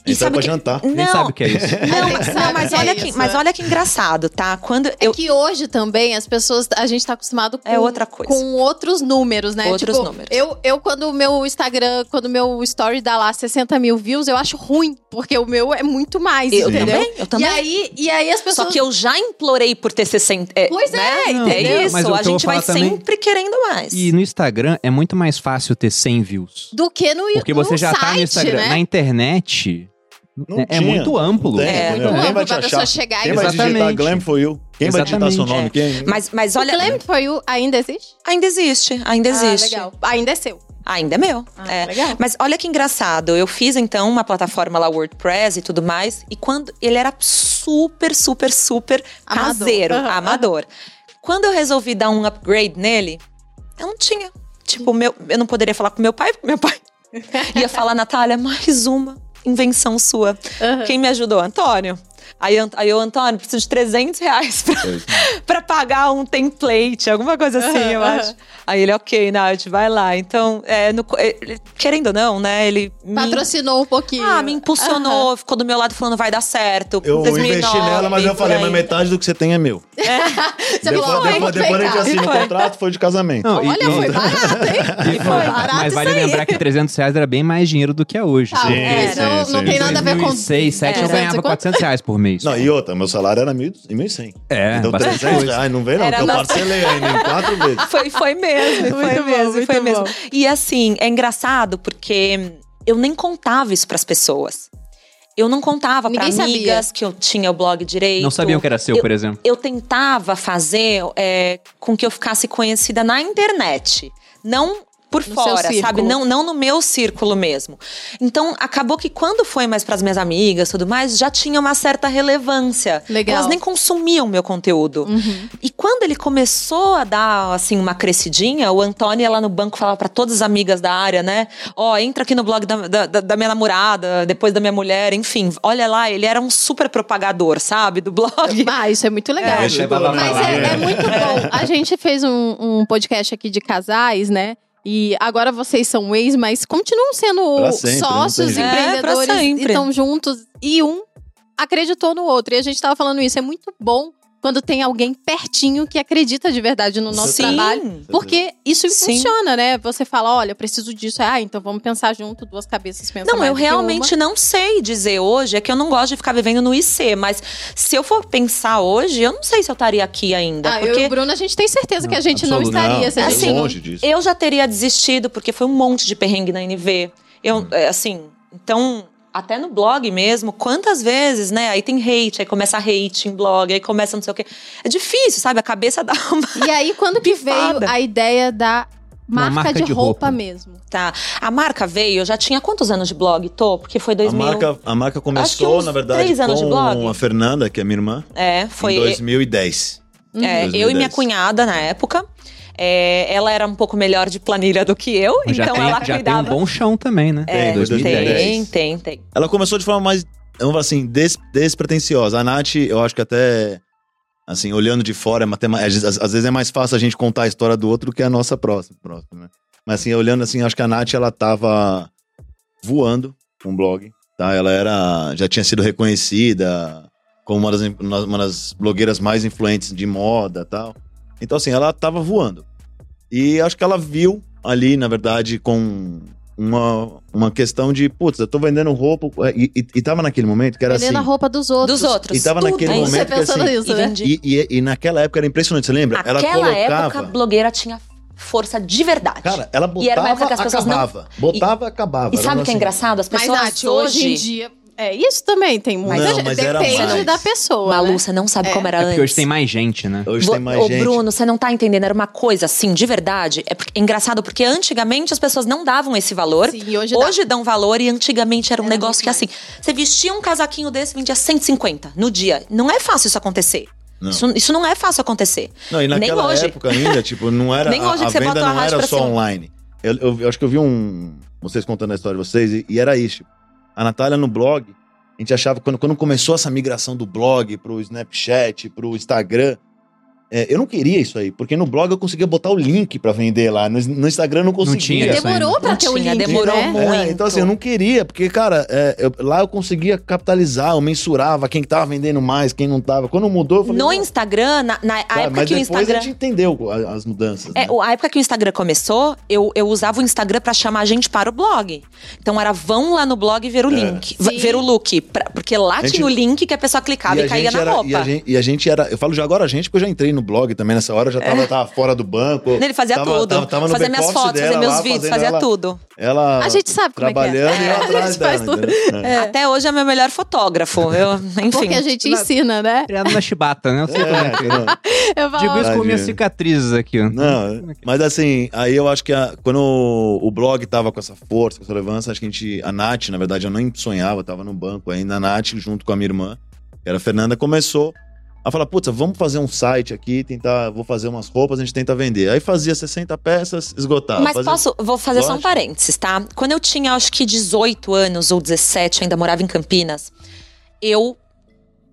E Então sabe pra que- jantar. Não, Nem sabe o que é isso. Não, não, mas é olha que, mas né? olha que engraçado, tá? Quando É eu que hoje também as pessoas, a gente tá acostumado com, É outra coisa. com outros números, né? Outros tipo, números. Eu, eu, quando o meu Instagram, quando o meu story dá lá 60 mil views, eu acho ruim, porque o meu é muito mais, Eu entendeu? também, eu também. E aí, e aí as pessoas... Só que eu já implorei por ter 60. É, Pois é, né? entendeu? É isso, Mas o que a gente vai também- sempre querendo mais. E no Instagram é muito mais fácil ter 100 views. Do que no Porque você no já site, tá no Instagram. né? Na internet Não é, é tinha. muito amplo. Tem, É, muito Quem amplo vai te pra pessoa achar? chegar Quem e... vai digitar Exatamente. Glam for you? Quem vai digitar seu Exatamente. nome? Quem? Mas, mas O olha, Glam for You ainda existe? ainda existe, ainda existe. Ah, legal. Ainda é seu. Ainda é meu. Ah, é. legal. Mas olha que engraçado, eu fiz então uma plataforma lá WordPress e tudo mais, e quando ele era super, super, super Amador. caseiro, Aham, amador. Quando eu resolvi dar um upgrade nele, eu não tinha. Tipo, meu, eu não poderia falar com meu pai, porque meu pai ia falar, Natália, mais uma invenção sua. Aham. Quem me ajudou? Antônio. Aí, aí eu, Antônio, preciso de 300 reais pra, pra pagar um template, alguma coisa assim, eu acho. Aí ele, ok, Nath, vai lá. Então, é, no é, ele- querendo ou não, né, ele me, Patrocinou um pouquinho. ah, me impulsionou, ficou do meu lado falando, vai dar certo. Eu 2009, investi nela, mas eu falei, mas metade do que você tem é meu. Você depois falou, depois, "Oi, depois a gente cá." assina o contrato, foi de casamento. Não, e- Olha, e- foi barato, hein? e- Foi barato mas vale lembrar que 300 reais era bem mais dinheiro do que é hoje. Tá, Sim. é, sim, não, sim, não tem nada a ver com... 2006, 2007 eu 300 e ganhava quanto? 400 reais por mês. Não, e outra, meu salário era 1.100. É, então bastante 300 coisa. Reais, não vem não, Era que eu bastante. parcelei ainda em quatro vezes. Foi, foi mesmo, foi Muito bom, mesmo, muito foi bom. mesmo. E assim, é engraçado porque eu nem contava isso pras pessoas. Eu não contava pra Ninguém sabia. amigas que eu tinha o blog direito. Não sabiam que era seu, Eu- por exemplo. eu tentava fazer é, com que eu ficasse conhecida na internet. Não por No fora, sabe? Não, não no meu círculo mesmo. Então, acabou que quando foi mais pras minhas amigas e tudo mais, já tinha uma certa relevância. Legal. Elas nem consumiam meu conteúdo. Uhum. E quando ele começou a dar, assim, uma crescidinha, o Antônio ia lá no banco falava pra todas as amigas da área, né? Ó, entra aqui no blog da, da, da- minha namorada, depois da minha mulher, enfim. Olha lá, ele era um super propagador, sabe? Do blog. Ah, isso é muito legal. É, Mas é, é muito bom. A gente fez um, um podcast aqui de casais, né? E agora vocês são ex, mas continuam sendo sempre, sócios, jeito. empreendedores É, e estão juntos. E um acreditou no outro. E a gente tava falando isso. É muito bom quando tem alguém pertinho que acredita de verdade no nosso Sim. trabalho. Porque isso Sim. funciona, né? Você fala, olha, eu preciso disso. Ah, então vamos pensar junto, duas cabeças pensam Não, mais eu do que uma. realmente não sei dizer hoje. É que eu não gosto de ficar vivendo no IC. Mas se eu for pensar hoje, eu não sei se eu estaria aqui ainda. Ah, eu e porque o Bruno, a gente tem certeza que a gente não estaria. Não, se a é gente assim, não- longe disso. eu já teria desistido, porque foi um monte de perrengue na NV. Eu, é, assim, então, até no blog mesmo, quantas vezes, né? Aí tem hate, aí começa hate em blog, aí começa não sei o quê. É difícil, sabe? A cabeça dá uma. E aí, quando que Pifada. veio a ideia da marca, marca de, de roupa, roupa. mesmo? Tá. A marca veio, eu já tinha quantos anos de blog, Tô? Porque foi A 2000. marca, a marca Acho que começou, na verdade, três anos de com blog. a Fernanda, que é minha irmã, É, foi. em 2010. É, eu e 2010. minha cunhada na época. É, ela era um pouco melhor de planilha do que eu, Mas então tem, ela já tem um cuidava. bom chão também, né? É, Tem, 2010. tem, tem, tem. Ela começou de forma mais, vamos falar assim, des, despretensiosa. A Nath, eu acho que até, assim, olhando de fora, é às, às vezes é mais fácil a gente contar a história do outro do que a nossa próxima, próxima né? Mas assim, olhando assim, acho que a Nath, ela tava voando com o blog. tá? Ela era, já tinha sido reconhecida como uma das, uma das blogueiras mais influentes de moda tal. Então, assim, ela tava voando. E acho que ela viu ali, na verdade, com uma, uma questão de, putz, eu tô vendendo roupa. E, e, e tava naquele momento que era Vendendo a assim. roupa dos outros. Dos outros. E tava Tudo. naquele Você momento que pensando assim. nisso, E né? vendi. E, e, e naquela época era impressionante, você lembra? ela Naquela colocava. época, a blogueira tinha força de verdade. Cara, ela E era botava, uma época que as pessoas não- acabava. Botava, acabava. e sabe o que é assim. engraçado? As Mas, pessoas Nath, hoje em dia. É isso também, tem muita Não, gente. mas era Depende mais. da pessoa. Malu, né? você não sabe É. como era É antes. porque hoje tem mais gente, né? Hoje Vo- tem mais Ô, gente. Bruno, você não tá entendendo. Era uma coisa assim, de verdade. É, porque- é engraçado porque antigamente as pessoas não davam esse valor. Sim, hoje, dá. Hoje dão valor e antigamente era um Era negócio muito que assim, você vestia um casaquinho desse vendia 150 no dia. Não é fácil isso acontecer. Não. Isso, isso não é fácil acontecer. Não, e Nem naquela hoje. época ainda, tipo, não era. Nem a, hoje a que você venda bota a não era só cima. online. Eu, eu- eu acho que eu vi um. Vocês contando a história de vocês, e, e era isso. tipo, A Natália no blog, a gente achava, quando, quando começou essa migração do blog pro Snapchat, pro Instagram. É, eu não queria isso aí, porque no blog eu conseguia botar o link pra vender lá. No, no Instagram eu não conseguia. tinha isso Demorou ainda. pra Não ter o tinha, link, demorou né? muito. É, então assim, eu não queria, porque, cara, é, eu- lá eu conseguia capitalizar, eu mensurava quem que tava vendendo mais, quem não tava. Quando mudou, eu falei. No não, Instagram, na, na cara, época mas que o Instagram. a gente entendeu as mudanças. É, né? a época que o Instagram começou, eu, eu usava o Instagram pra chamar a gente para o blog. Então era vão lá no blog ver o link, v- Sim. ver o look. pra- porque lá É. Gente- tinha o link que a pessoa clicava e, a caía na era, roupa. E a, gente, e a gente era. Eu falo já agora a gente, porque eu já entrei no blog também nessa hora, eu já tava, tava fora do banco. Ele fazia tava- tudo. tava- tava no fazia minhas fotos, dela fazia meus lá, vídeos, fazia ela- tudo. Ela. A gente sabe como é que é. Trabalhando e É, eu a atrás gente faz dela. tudo. É. Até hoje é meu melhor fotógrafo. Eu, enfim. Porque a gente ensina, né? Criado na chibata, né? Eu sei como é que é. não. Eu falo, Digo isso com minhas cicatrizes aqui, ó. Não, mas assim, aí eu acho que a- quando o, o blog tava com essa força, com essa relevância, acho que a gente, a Nath, na verdade, eu nem sonhava, tava no banco ainda, a Nath, junto com a minha irmã, que era a Fernanda, começou a falar, putz, vamos fazer um site aqui, tentar, vou fazer umas roupas, a gente tenta vender. Aí fazia 60 peças, esgotava. Mas Fazia- posso, vou fazer só um parênteses, tá? Quando eu tinha, acho que 18 anos ou 17, eu ainda morava em Campinas, eu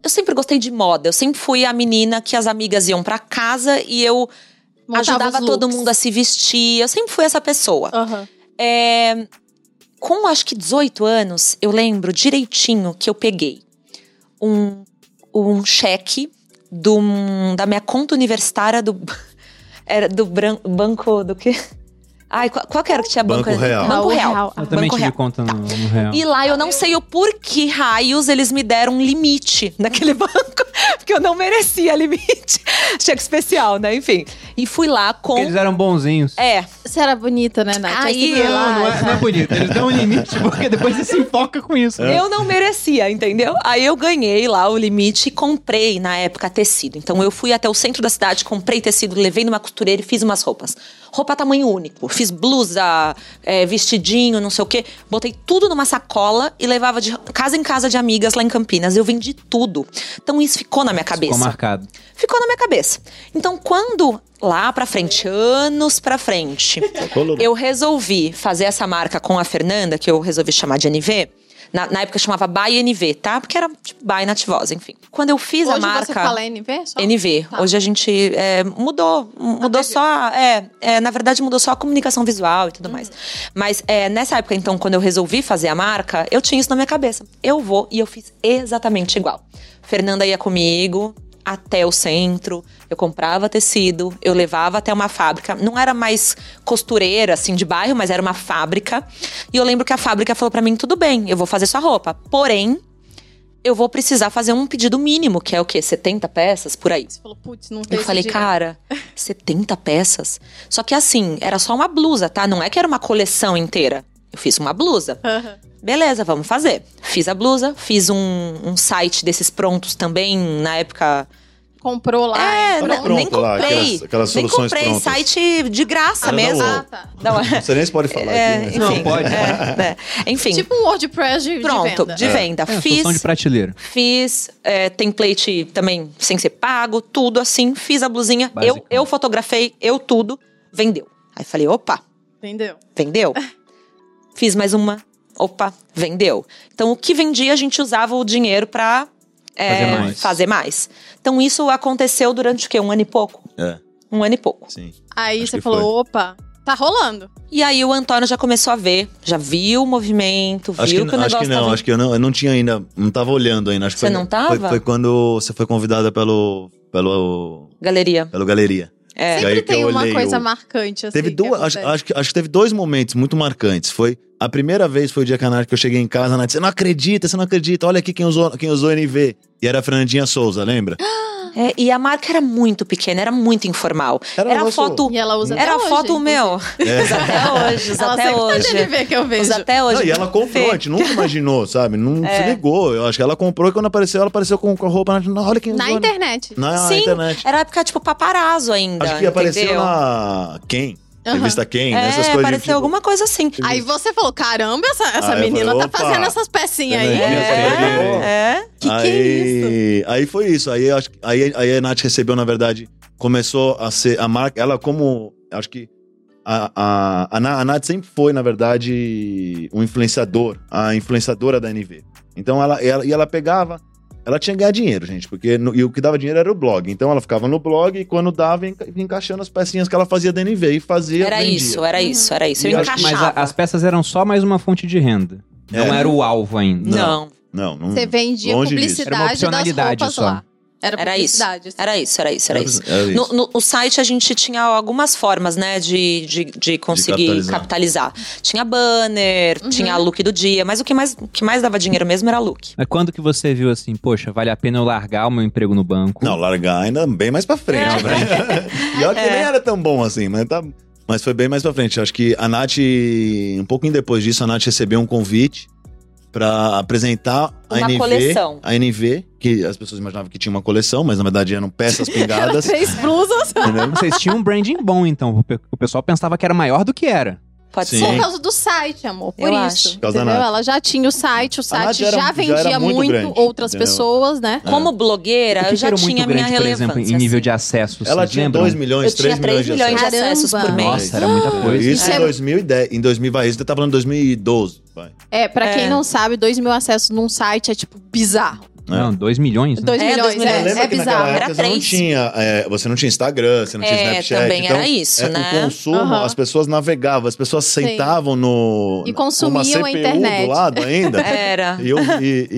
eu sempre gostei de moda. Eu sempre fui a menina que as amigas iam pra casa e eu montava ajudava todo mundo a se vestir. Eu sempre fui essa pessoa. Aham. É, com acho que 18 anos, eu lembro direitinho que eu peguei um, um cheque do, da minha conta universitária do. Era do bran- banco do quê? Ai, qual, qual que era que tinha banco? Banco Real. Banco Real. Eu também Banco tive Real. conta no, no real. E lá eu não sei o porquê raios eles me deram um limite naquele banco, porque eu não merecia limite. Cheque especial, né? Enfim. E fui lá com. Porque eles eram bonzinhos. É, Você era bonita, né, Nath? Aí, Não, lá, não é, não é bonito. Eles dão um limite, porque depois você se enfoca com isso. né? Eu não merecia, entendeu? Aí eu ganhei lá o limite e comprei na época tecido. Então eu fui até o centro da cidade, comprei tecido, levei numa costureira e fiz umas roupas. Roupa tamanho único. Fiz blusa, é, vestidinho, não sei o quê. Botei tudo numa sacola e levava de casa em casa de amigas lá em Campinas. Eu vendi tudo. Então isso ficou na minha cabeça. Ficou marcado. Ficou na minha cabeça. Então quando lá pra frente, anos pra frente, eu resolvi fazer essa marca com a Fernanda, que eu resolvi chamar de NV. Na, na época chamava By NV, tá? Porque era tipo By Nativosa, enfim. Quando eu fiz Hoje a marca. você fala NV? Só? NV. Tá. Hoje a gente é, mudou. Mudou só. É, é, na verdade, mudou só a comunicação visual e tudo Uhum. mais. Mas é, nessa época, então, quando eu resolvi fazer a marca, eu tinha isso na minha cabeça. Eu vou e eu fiz exatamente igual. Fernanda ia comigo até o centro, eu comprava tecido, eu levava até uma fábrica. Não era mais costureira, assim, de bairro, mas era uma fábrica. E eu lembro que a fábrica falou pra mim: tudo bem, eu vou fazer sua roupa. Porém, eu vou precisar fazer um pedido mínimo, que é o quê? 70 peças por aí. Você falou, putz, não tem Eu falei, dinheiro. cara, 70 peças? Só que assim, era só uma blusa, tá? Não é que era uma coleção inteira. Eu fiz uma blusa. Aham. Beleza, vamos fazer. Fiz a blusa, fiz um, um site desses prontos também, na época. Comprou lá. É, não- pronto nem lá, comprei. aquelas- aquelas nem soluções comprei, prontas. site de graça mesmo. UOL. Ah, tá. Não, é- Você nem se pode falar é, aqui, né? enfim, Não, pode. é, é. Enfim, Tipo um WordPress de, de pronto, venda. de venda. É, Fiz. solução de prateleira. Fiz é, template também sem ser pago, tudo assim. Fiz a blusinha, eu, eu fotografei, eu tudo, vendeu. Aí falei, opa, Entendeu? vendeu. Fiz mais uma, opa, vendeu. Então o que vendia a gente usava o dinheiro pra é, Fazer mais. fazer mais. Então isso aconteceu durante o quê? Um ano e pouco? É, Um ano e pouco. sim. Aí Acho você falou, foi. opa, Tá rolando. E aí o Antônio já começou a ver, já viu o movimento, viu Acho que, que, o acho negócio que não, tava... acho que eu não, eu não tinha ainda, não tava olhando ainda. Acho que Você foi- não tava? Foi, foi quando você foi convidada pelo, pelo, Galeria. pelo Galeria. É. Aí Sempre tem uma coisa o- marcante, assim. Teve que duas, acho, acho, que, acho que teve dois momentos muito marcantes. Foi a primeira vez foi o dia que a Nath, que eu cheguei em casa, a Nath disse, você não acredita, você não acredita, olha aqui quem usou, quem usou NV. E era a Fernandinha Souza, lembra? É, e a marca era muito pequena, era muito informal. Era Era, nosso- foto. E ela usa Era até foto hoje, meu. É. Usa até hoje, usa Ela até tá hoje. de NV que eu vejo. Usa até hoje. Não, e ela comprou, a gente nunca imaginou, sabe? Não É. se ligou. Eu acho que ela comprou e quando apareceu, ela apareceu com, roupa. "Não, olha quem Na usou. internet. Na Sim, internet. Era época, tipo, paparazzo ainda. Acho que apareceu entendeu? na Quem? Aham. Revista Quem, É, essas coisas. de, apareceu tipo, alguma coisa assim. Aí você falou, caramba, essa, essa Ah, menina falei, tá fazendo essas pecinhas aí. Fernandinha É, é. Que que é aí, aí foi isso. Aí, acho, aí, aí a Nath recebeu, na verdade, começou a ser a marca. Ela, como. Acho que. A, a, a, a Nath sempre foi, na verdade, um influenciador, a influenciadora da NV. Então ela, ela, e ela pegava. Ela tinha que ganhar dinheiro, gente, porque no- e o que dava dinheiro era o blog. Então ela ficava no blog e quando dava, enca- encaixando as pecinhas que ela fazia da NV e fazia. Era vendia. isso, era isso, era isso. Eu E acho que- Mas encaixava. a- as peças eram só mais uma fonte de renda. Não É. era o alvo ainda. Não, Não, não. Você vendia disso. publicidade Era uma das opcionalidade roupas só. lá. Era Era isso. assim. era isso, era isso, era isso. Era isso. No, no- no site a gente tinha algumas formas, né, de, de, de conseguir capitalizar. capitalizar. Tinha banner, Uhum. tinha look do dia, mas o que mais, o que mais dava dinheiro mesmo era look. Mas quando que você viu assim, poxa, vale a pena eu largar o meu emprego no banco? Não, largar ainda bem mais pra frente. É. né? e olha que nem era tão bom assim, mas, tá, mas foi bem mais pra frente. Acho que a Nath, um pouquinho depois disso, a Nath recebeu um convite pra apresentar a Uma NV. coleção. A NV, que as pessoas imaginavam que tinha uma coleção, mas na verdade eram peças pingadas. Fez blusas. entendeu? Vocês tinham um branding bom, então. O pessoal pensava que era maior do que era. Pode Sim. ser. Por causa do site, amor. Por Eu isso. acho. Por Entendeu? Ela já tinha o site, o site já era- já já vendia era muito muito, grande, outras entendeu? pessoas, né? Como blogueira, eu já era tinha muito minha grande, por relevância. exemplo, em nível assim. de acessos? Ela tinha lembram? 2 milhões, Eu 3 tinha 3 milhões de milhões de acessos. acessos por mês. Nossa, era muita coisa. Isso Isso em é- 2010. Em 2000, vai, você tá falando 2012. Vai. É, pra É. quem não sabe, 2 mil acessos num site é tipo bizarro. Não, 2 milhões, né? 2 É, milhões, dois milhões. é, Lembra é que bizarro. naquela Era época você não tinha, é, você não tinha Instagram, você não tinha É, Snapchat. também então, era isso, é, né? O consumo, Aham. as pessoas navegavam, as pessoas sentavam no E consumiam a CPU internet. do lado ainda. Era. E, eu- e-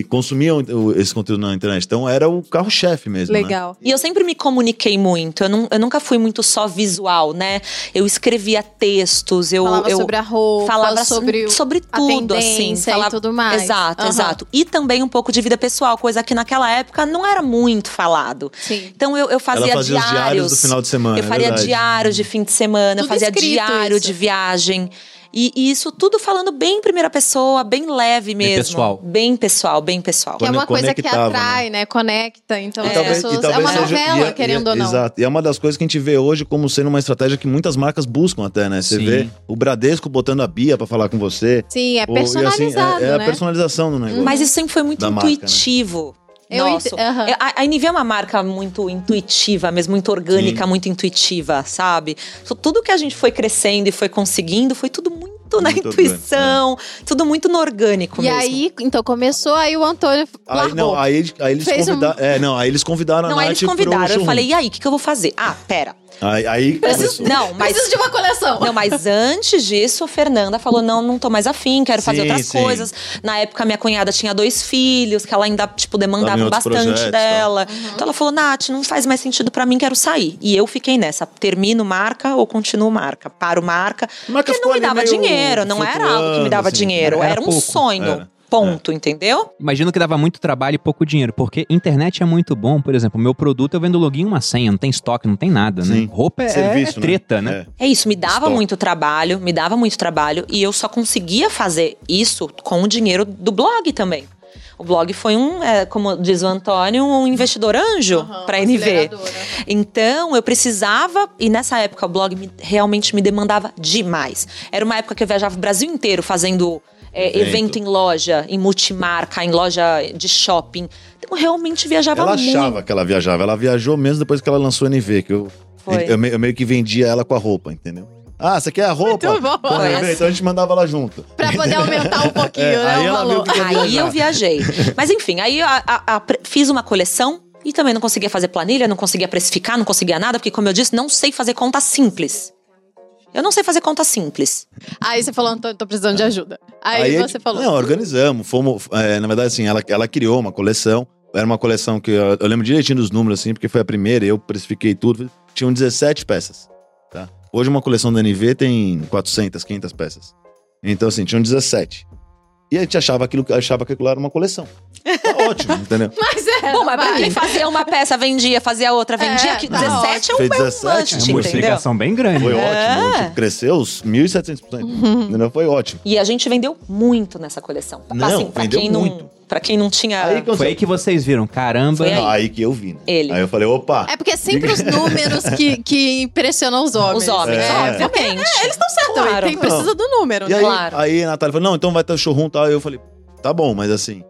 e consumiam esse conteúdo na internet. Então era o carro-chefe mesmo. né? Legal. E eu sempre me comuniquei muito. Eu, não- eu nunca fui muito só visual, né? Eu escrevia textos, eu. Falava eu sobre a roupa, falava sobre, o- sobre a tudo, assim. Falava, e tudo mais. Exato, Aham. exato. E também um pouco de vida pessoal, coisa que naquela época não era muito falado. Sim. Então eu, eu fazia, Ela fazia os diários. diários do final de semana. Eu é faria verdade. diário de fim de semana, eu Tudo fazia escrito diário isso. de viagem. E, e isso tudo falando bem em primeira pessoa, bem leve mesmo. pessoal. Bem pessoal, bem pessoal. Que é uma coisa que né? atrai, né? Conecta. Então E as talvez- pessoas. é uma novela, e é- querendo e é- ou não. Exato. E é uma das coisas que a gente vê hoje como sendo uma estratégia que muitas marcas buscam até, né? Você Sim. vê o Bradesco botando a Bia pra falar com você. Sim, é Ou- assim, personalizado, é, é a né? personalização do negócio. Mas isso sempre foi muito Da marca, né? intuitivo. Eu Nossa, ent-. É, a, a NV é uma marca muito intuitiva, mesmo muito orgânica, muito intuitiva, sabe? Tudo que a gente foi crescendo e foi conseguindo foi tudo muito na Muito intuição, tudo muito no orgânico E mesmo. aí, então começou, aí o Antônio Aí, largou. não, aí, aí eles Fez um- convidaram. É, não, aí eles convidaram Não, a aí Nath eles convidaram. pro Eu falei, e aí, o que, que eu vou fazer? Ah, pera. Aí, aí Preciso-. Não, mas. Preciso de uma coleção. Não, mas antes disso, a Fernanda falou: não, não tô mais afim, quero fazer Sim, outras sim. coisas. Na época, minha cunhada tinha dois filhos, que ela ainda, tipo, demandava bastante projetos, dela. Uhum. Então ela falou: Nath, não faz mais sentido pra mim, quero sair. E eu fiquei nessa: termino marca ou continuo marca? Paro marca. Marca Porque não me dava dinheiro, não era algo que me dava assim. dinheiro, Era era, um pouco. sonho. Era. Ponto, entendeu? Imagino que dava muito trabalho e pouco dinheiro, porque internet é muito bom. Por exemplo, meu produto eu vendo login e uma senha, não tem estoque, não tem nada, né? Sim. Roupa é, Serviço, é treta, né? É. É isso, me dava Estoque. muito trabalho, me dava muito trabalho e eu só conseguia fazer isso com o dinheiro do blog também. O blog foi um, é, como diz o Antônio, um investidor anjo Aham, para NV. aceleradora. Então eu precisava, e nessa época o blog me- realmente me demandava demais. Era uma época que eu viajava o Brasil inteiro fazendo é, Evento. evento. em loja, em multimarca, em loja de shopping. Então eu realmente viajava Ela muito. achava que ela viajava. Ela viajou mesmo depois que ela lançou o NV, que eu, eu, me- eu meio que vendia ela com a roupa, entendeu? Ah, você quer a roupa? Muito bom. Pô, NV, assim. Então a gente mandava ela junto. Pra poder aumentar um pouquinho, É, né? aí o ela viu valor. que ia Aí viajar. eu viajei. Mas enfim, aí a- a- fiz uma coleção e também não conseguia fazer planilha, não conseguia precificar, não conseguia nada, porque, como eu disse, não sei fazer conta simples. Eu não sei fazer conta simples. Aí você falou, Antônio, tô precisando de ajuda. Aí, a você falou. Não, organizamos. Fomos, é, na verdade, assim, ela, ela criou uma coleção. Era uma coleção que eu, eu lembro direitinho dos números, assim, porque foi a primeira, eu precifiquei tudo. Tinham 17 peças. Tá? Hoje uma coleção da NV tem 400, 500 peças. Então, assim, tinham 17. E a gente achava, aquilo, achava que aquilo era uma coleção. Tá ótimo, entendeu? Mas é. Bom, mas pra quem fazia uma peça, vendia, fazia outra, vendia, É, que tá 17 é um, Fez é um 17, É must, uma entendeu? multiplicação bem grande. Foi né? ótimo. É. Tipo, cresceu os 1.700%. Entendeu? Foi ótimo. E a gente vendeu muito nessa coleção. Não, assim, pra vendeu quem não, Pra quem não tinha. Aí, quando Foi aí que vocês viram, caramba. Foi aí. Aí que eu vi, né? Ele. Aí eu falei, opa. É porque é sempre os números que, que impressionam os homens. Os homens, É. obviamente. Eles estão certos. Claro. Tem, precisa do número, E né? aí, Claro. aí a Natália falou, não, então vai ter o showroom e tal. Aí eu falei, tá bom, mas assim,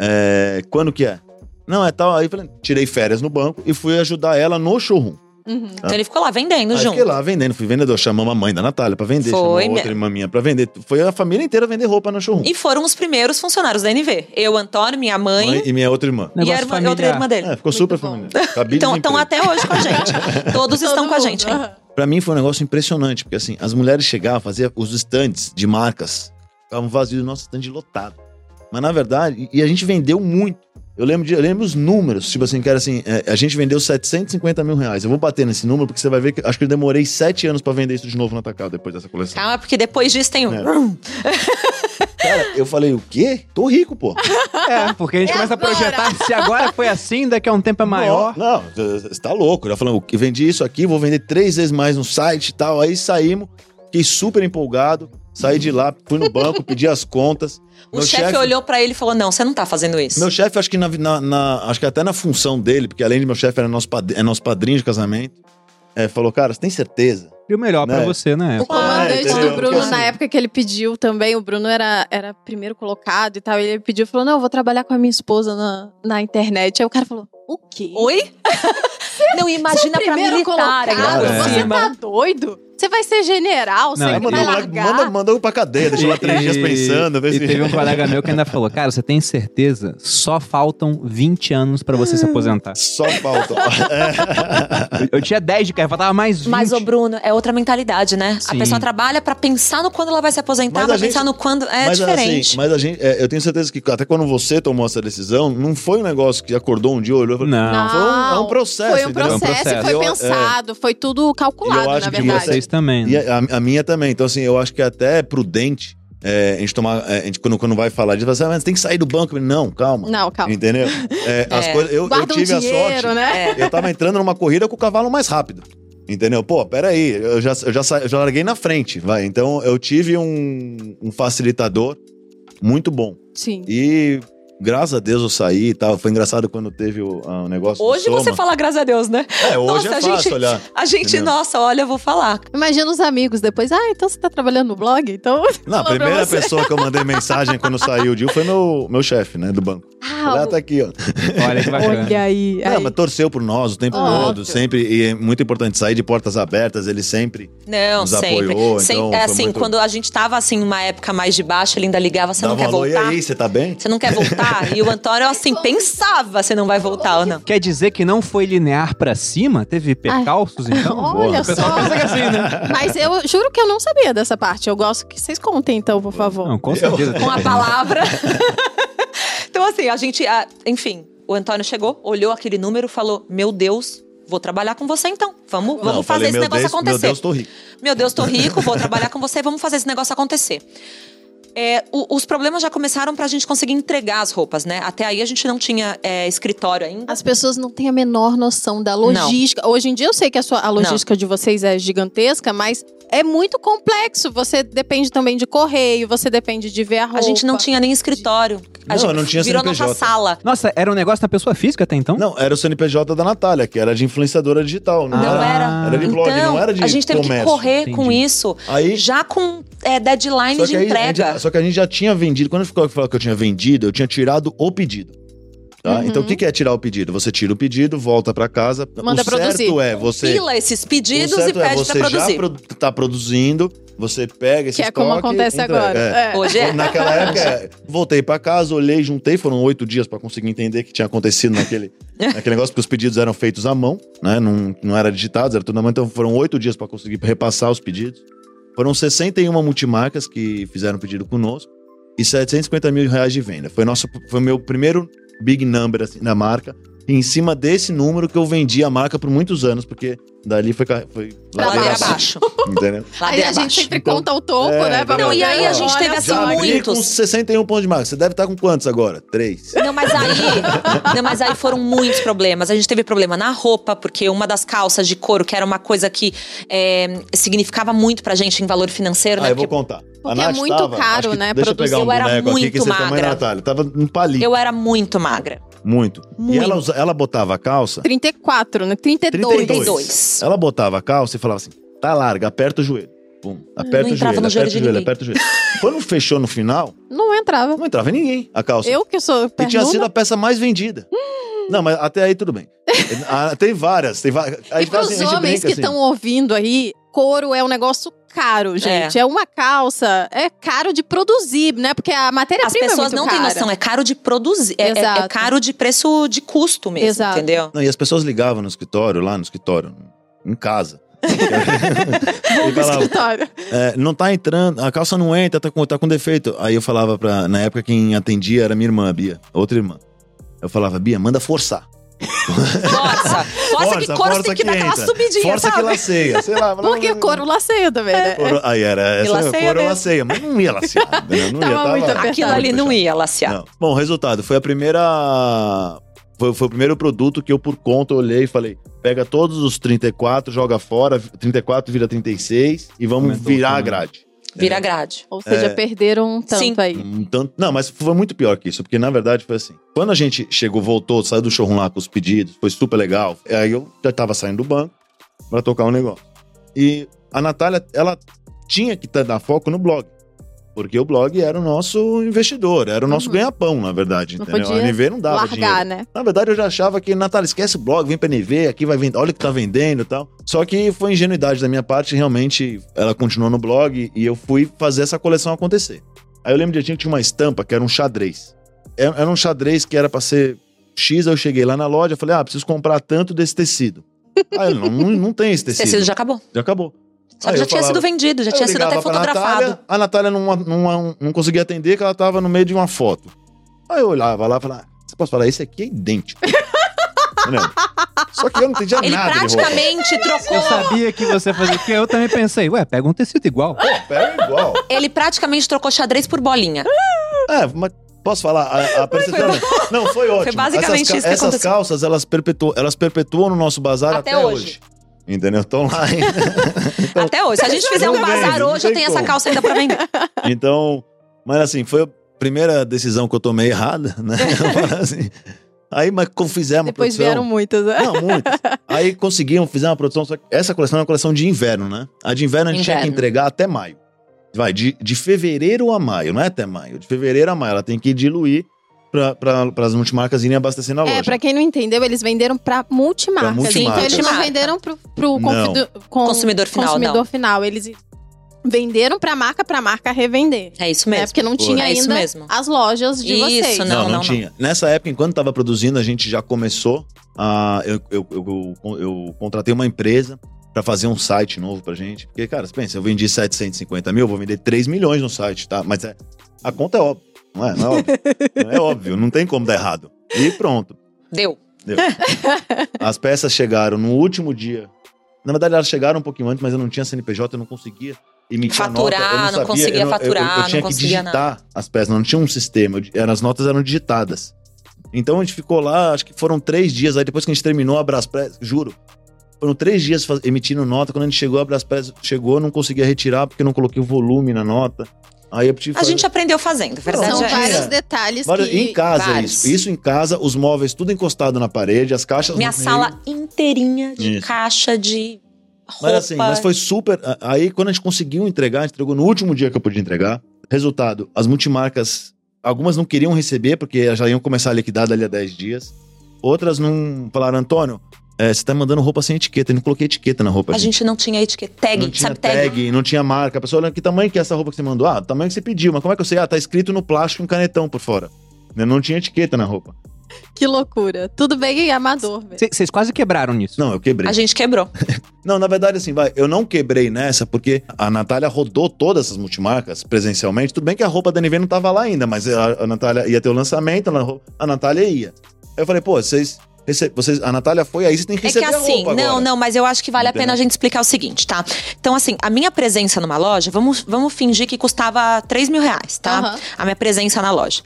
é, quando que é? Não, é tal. Aí eu falei, tirei férias no banco e fui ajudar ela no showroom. Uhum. Então ele ficou lá vendendo Aí junto. fiquei lá vendendo, fui vendedor, chamamos a mãe da Natália pra vender, Foi, chamou outra irmã minha pra vender. Foi a família inteira vender roupa no showroom. E foram os primeiros funcionários da NV. Eu, Antônio, minha mãe, Mãe e minha outra irmã. e a irmã- outra irmã dele. É, ficou super bom. familiar. Cabide Então estão até hoje com a gente. Todos estão Todo com a mundo. gente. hein? Aham. Pra mim foi um negócio impressionante, porque assim, as mulheres chegavam, faziam os estandes de marcas, ficavam vazios, nosso stand lotado. Mas na verdade, e a gente vendeu muito. Eu lembro, de, eu lembro os números, tipo assim, que era assim, é, a gente vendeu 750 mil reais. Eu vou bater nesse número porque você vai ver que acho que eu demorei sete anos pra vender isso de novo no atacado depois dessa coleção. Calma, porque depois disso tem um. É. Cara, eu falei, o quê? Tô rico, pô. É, porque a gente É começa a agora. projetar se agora foi assim, daqui a um tempo é maior. Não, você tá louco. Já falando, vendi isso aqui, vou vender três vezes mais no site e tal. Aí saímos, fiquei super empolgado. Saí de lá, fui no banco, pedi as contas. O Meu chefe olhou pra ele e falou: Não, você não tá fazendo isso. Meu chefe, acho que na, na- na- acho que até na função dele, porque além de meu chefe era nosso, pad- é nosso padrinho de casamento, é, falou, cara, você tem certeza? E o melhor pra Né? você, né? O comandante É, entendeu? do Bruno, Porque, na assim- época que ele pediu também, o Bruno era, era primeiro colocado e tal. Ele pediu, falou: Não, eu vou trabalhar com a minha esposa na, na internet. Aí o cara falou: O quê? Oi? não, imagina pra primeiro militar colocado? É. Você tá doido? Você vai ser general? Você Não, vai é que- vai Mandou, largar? manda, mandou pra cadeia, deixou lá três dias pensando. Ver E se... teve um colega meu que ainda falou: Cara, você tem certeza? Só faltam 20 anos pra você se aposentar. Só falta. É. Eu, tinha 10 de carro, faltava mais 20. Mas, ô Bruno, é outra mentalidade, né? Sim. A pessoa trabalha pra pensar no quando ela vai se aposentar, Mas pra gente- pensar no quando. É mas, diferente. Assim, mas a gente, é, eu tenho certeza que até quando você tomou essa decisão, não foi um negócio que acordou um dia, olhou e falou, Não. Foi um- é um processo, Foi um processo, É um processo. foi Eu- é. pensado, foi tudo eu calculado, acho na que verdade. Vocês também. E né? a, a minha também. Então, assim, eu acho que é até prudente é, a gente tomar. é, a gente, quando, quando vai falar disso, você, ah, mas tem que sair do banco. Não, calma. Não, calma. Entendeu? É, as É. coisas, eu, eu Guarda um tive a dinheiro, sorte. né? É. Eu tava entrando numa corrida com o cavalo mais rápido. Entendeu? Pô, peraí, eu já, eu já, sa- eu já larguei na frente, vai. Então eu tive um, um facilitador muito bom. Sim. E graças a Deus eu saí e tal. Foi engraçado quando teve o, ah, o negócio. do Hoje Soma. você fala graças a Deus, né? É, hoje Nossa, é a fácil gente- olhar. A gente, Entendeu? nossa, olha, eu vou falar. Imagina os amigos depois. Ah, então você tá trabalhando no blog? Então. Não, a primeira pessoa que eu mandei mensagem quando saiu o Dil foi meu, meu chefe, né, do banco. Ah, Ah, tá aqui, ó. Olha que bacana. olha aí. Não, aí. mas torceu por nós o tempo Óbvio. todo, sempre. E é muito importante sair de portas abertas, ele sempre. Não, Nos sempre. apoiou, Sem- então é assim, muito- quando a gente tava assim, numa época mais de baixo, ele ainda ligava, você não quer voltar? E aí, você tá bem? Você não quer voltar? E o Antônio, assim, pensava se não vai voltar ou não. Quer dizer que não foi linear pra cima? Teve percalços, então? Olha o pessoal só. é assim, né? Mas eu juro que eu não sabia dessa parte. Eu gosto que vocês contem, então, por favor. Não, com certeza. Com a palavra. então, assim, a gente. ah, enfim, o Antônio chegou, olhou aquele número, falou: Meu Deus. Vou trabalhar com você então. Vamos, Não, vamos fazer falei, esse negócio Deus, acontecer. Meu Deus, tô rico. Meu Deus, tô rico, vou trabalhar com você, vamos fazer esse negócio acontecer. É, o- os problemas já começaram pra gente conseguir entregar as roupas, né? Até aí a gente não tinha é, escritório ainda. As pessoas não têm a menor noção da logística. Hoje em dia eu sei que a, sua, a logística de vocês é gigantesca, mas é muito complexo. Você depende também de correio, você depende de ver a roupa. A gente não tinha nem escritório. A Não, gente não tinha virou CNPJ. nossa sala. Nossa, era um negócio da pessoa física até então? Não, era o CNPJ da Natália, que era de influenciadora digital. Não, Não era, era. Era de blog, então, não era de a gente teve comércio. que correr Entendi. com isso, Aí, já com é, deadline de aí, a entrega. gente, só que a gente já tinha vendido. Quando ficou falando que eu tinha vendido, eu tinha tirado o pedido. Tá? Uhum. Então o que que é tirar o pedido? Você tira o pedido, volta pra casa. Manda o certo produzir. é você. Pila esses pedidos e é pede você pra produzir. já tá produzindo, você pega esse Que é como acontece agora. É. É. Hoje é. Naquela época, é, voltei pra casa, olhei, juntei, foram oito dias pra conseguir entender o que tinha acontecido naquele, naquele negócio, porque os pedidos eram feitos à mão, né? Não, não era digitados, era tudo à mão, então foram oito dias pra conseguir repassar os pedidos. Foram 61 multimarcas que fizeram pedido conosco e 750 mil reais de venda. Foi nosso, foi meu primeiro big number assim, na marca. E em cima desse número que eu vendi a marca por muitos anos, porque dali foi, foi Ladeira abaixo. Entendeu? Aí a gente sempre Então, conta o topo, é, né? pra não, poder- e aí a gente Olha teve assim, muitos. com 61 pontos de marca. Você deve estar com quantos agora? Três. Não, mas aí, não, mas aí foram muitos problemas. A gente teve problema na roupa, porque uma das calças de couro, que era uma coisa que é, significava muito pra gente em valor financeiro, Ah, né? eu vou contar. Porque é muito caro, acho que- né, Deixa eu pegar um. Eu era boneco aqui que muito você magra. Natália. Tava um palito. eu era muito magra. Muito. E Muito. ela, usa- ela botava a calça. 34, né? 32. 32. Ela botava a calça e falava assim: tá larga, aperta o joelho. Pum, aperta o entrava joelho, no aperta joelho o de joelho, ninguém. aperta o joelho. Quando fechou no final, Não entrava. não entrava em ninguém a calça. Eu que sou e tinha sido a peça mais vendida. Não, mas até aí tudo bem. Ah, tem várias, tem várias. E pros assim, homens que assim. estão ouvindo aí, couro é um negócio caro, gente. É. uma calça, é caro de produzir, né? Porque a As matéria-prima é pessoas muito não têm cara. noção, é caro de produzir. É, é- é caro de preço de custo mesmo, Exato. entendeu? Não, e as pessoas ligavam no escritório, lá no escritório, em casa. e falavam, escritório. É, não tá entrando, a calça não entra, tá com, tá com defeito. Aí eu falava pra. Na época quem atendia era minha irmã, Bia, outra irmã. Eu falava, Bia, manda forçar. Força! Força, que couro tem que, dar aquela subidinha, Força sabe? que laceia, sei lá. Porque couro laceia também, né? Couro- Aí era essa, laceia couro mesmo. laceia, mas não ia lacear. entendeu? Não Tava ia, muito apertado. Aquilo ali não ia lacear. Não. Bom, resultado, foi a primeira. Foi, foi o primeiro produto que eu, por conta, olhei e falei: pega todos os 34, joga fora, 34 vira 36 e vamos Aumentou virar a grade. Vira grade. Ou seja, É. perderam um tanto Sim. aí. Um tanto- não, mas foi muito pior que isso, porque na verdade foi assim. Quando a gente chegou, voltou, saiu do showroom lá com os pedidos, foi super legal. Aí eu já tava saindo do banco pra tocar um negócio. E a Natália, ela tinha que tá- dar foco no blog. Porque o blog era o nosso investidor, era o nosso Uhum. ganha-pão, na verdade. Não entendeu? a NV não dava Largar, dinheiro. né? Na verdade, eu já achava que, Natália, esquece o blog, vem pra NV, aqui vai vender, olha o que tá vendendo e tal. Só que foi ingenuidade da minha parte, realmente, ela continuou no blog e eu fui fazer essa coleção acontecer. Aí eu lembro de que tinha uma estampa que era um xadrez. Era era um xadrez que era pra ser X, aí eu cheguei lá na loja, falei, ah, preciso comprar tanto desse tecido. Aí ele, não, não, não tem esse Esse tecido. tecido já acabou. Já acabou. Só Aí que já tinha falava- sido vendido, já tinha sido até fotografado. Natália, a Natália não, não, não conseguia atender, que ela tava no meio de uma foto. Aí eu olhava lá e falava, você pode falar, esse aqui é idêntico. Entendeu? Só que eu não entendia Ele nada de roupa. praticamente trocou. Eu sabia que você fazia, porque eu também pensei, ué, pega um tecido igual. Pô, pega igual. Ele praticamente trocou xadrez por bolinha. É, mas posso falar? A, a percepção. Não, foi ótimo. basicamente essas, isso que Essas aconteceu. calças, elas perpetuam, elas perpetuam no nosso bazar Até até, hoje. hoje. Entendeu? Estão lá ainda. Então, Até hoje. Se a gente fizer um bazar hoje, eu tenho essa calça ainda pra vender. Então, mas assim, foi a primeira decisão que eu tomei errada, né? Assim. Aí, mas como fizemos Depois produção... vieram muitas, né? Não, muitas. Aí conseguimos, fizemos uma produção. Só que essa coleção é uma coleção de inverno, né? A de inverno a gente tinha que Inverno. entregar até maio. Vai, de, de fevereiro a maio, não é até maio. De fevereiro a maio. Ela tem que diluir para as multimarcas irem abastecendo a loja. É, pra quem não entendeu, eles venderam pra multimarcas. Pra multimarcas. Então eles não venderam Não. confido- com- Consumidor final, consumidor não. final. Eles venderam pra marca, pra marca revender. É isso Né? mesmo. Porque não tinha É isso ainda mesmo. as lojas de Isso, vocês. Não, Não, não, não, não. tinha. Nessa época, enquanto estava produzindo, a gente já começou a. Eu, eu, eu, eu- eu contratei uma empresa para fazer um site novo pra gente. Porque, cara, você pensa, eu vendi 750 mil, eu vou vender 3 milhões no site, tá? Mas é, a conta é óbvia. Não é? Não é óbvio. Não é óbvio, não tem como dar errado. E pronto. Deu. Deu. As peças chegaram no último dia. Na verdade, elas chegaram um pouquinho antes, mas eu não tinha CNPJ, eu não conseguia emitir a Faturar, nota. Eu não sabia, conseguia eu eu- faturar, eu, tinha não que digitar as peças, não tinha um sistema. eu- As notas eram digitadas. Então a gente ficou lá, acho que foram três dias. Aí depois que a gente terminou a Braspress, juro, foram três dias emitindo nota. Quando a gente chegou, a Braspress chegou, eu não conseguia retirar porque eu não coloquei o volume na nota. Aí eu tive A gente aprendeu fazendo, a verdade São é vários detalhes Vários- que... em casa vários. isso. Isso em casa, os móveis tudo encostado na parede, as caixas Minha no meio. sala inteirinha de Isso. caixa de roupa. Mas assim, mas foi super. Aí quando a gente conseguiu entregar, a gente entregou no último dia que eu podia entregar. Resultado, as multimarcas, algumas não queriam receber, porque já iam começar a liquidar dali a 10 dias. Outras não falaram, Antônio, é, você tá mandando roupa sem etiqueta. Eu não coloquei etiqueta na roupa. A gente não tinha etiqueta. Tag, não tinha sabe tag? não tinha marca. A pessoa olha que tamanho que é essa roupa que você mandou? Ah, o tamanho que você pediu. Mas como é que eu sei? Ah, tá escrito no plástico um canetão por fora. Né, Não tinha etiqueta na roupa. Que loucura. Tudo bem amador, velho. Cê- Vocês quase quebraram nisso. Não, eu quebrei. A gente quebrou. Não, na verdade, assim, vai, eu não quebrei nessa porque a Natália rodou todas essas multimarcas presencialmente. Tudo bem que a roupa da NV não tava lá ainda, mas a, a Natália ia ter o lançamento, a- a Natália ia. Aí eu falei, pô, vocês. Rece- vocês a Natália foi aí, vocês têm que É que receber a assim, roupa não, agora. não, mas eu acho que vale a pena a gente explicar o seguinte, tá? Então, assim, a minha presença numa loja, vamos, vamos fingir que custava 3 mil reais, tá? Aham. A minha presença na loja.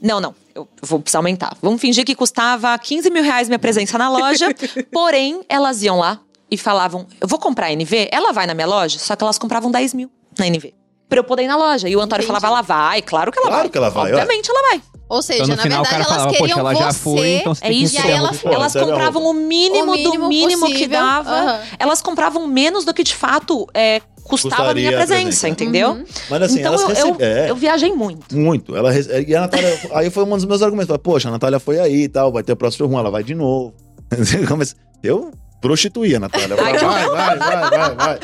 Não, não, eu vou precisar aumentar. Vamos fingir que custava 15 mil reais minha presença na loja, porém, elas iam lá e falavam: eu vou comprar a NV, ela vai na minha loja, só que elas compravam 10 mil na NV. Pra eu poder ir na loja. E o Antônio Entendi. falava, ela vai, claro que ela Claro vai. que ela vai, Obviamente ela vai. Ou seja, Então na final verdade, elas falava, queriam ela já você. foi, então você É que isso, e aí a elas-. Pô, elas a compravam o mínimo, O mínimo do mínimo que possível. dava. Aham. Elas compravam menos do que de fato é, custava a Custaria minha a presença, presença. entendeu? Uhum. Mas assim, então elas eu, eu, receberam. É. eu viajei muito. Muito. Ela rece- E a Natália. aí foi um dos meus argumentos. Poxa, a Natália foi aí e tal, vai ter o próximo ruim, ela vai de novo. Eu prostituí a Natália. Falei, vai, vai, vai, vai, vai.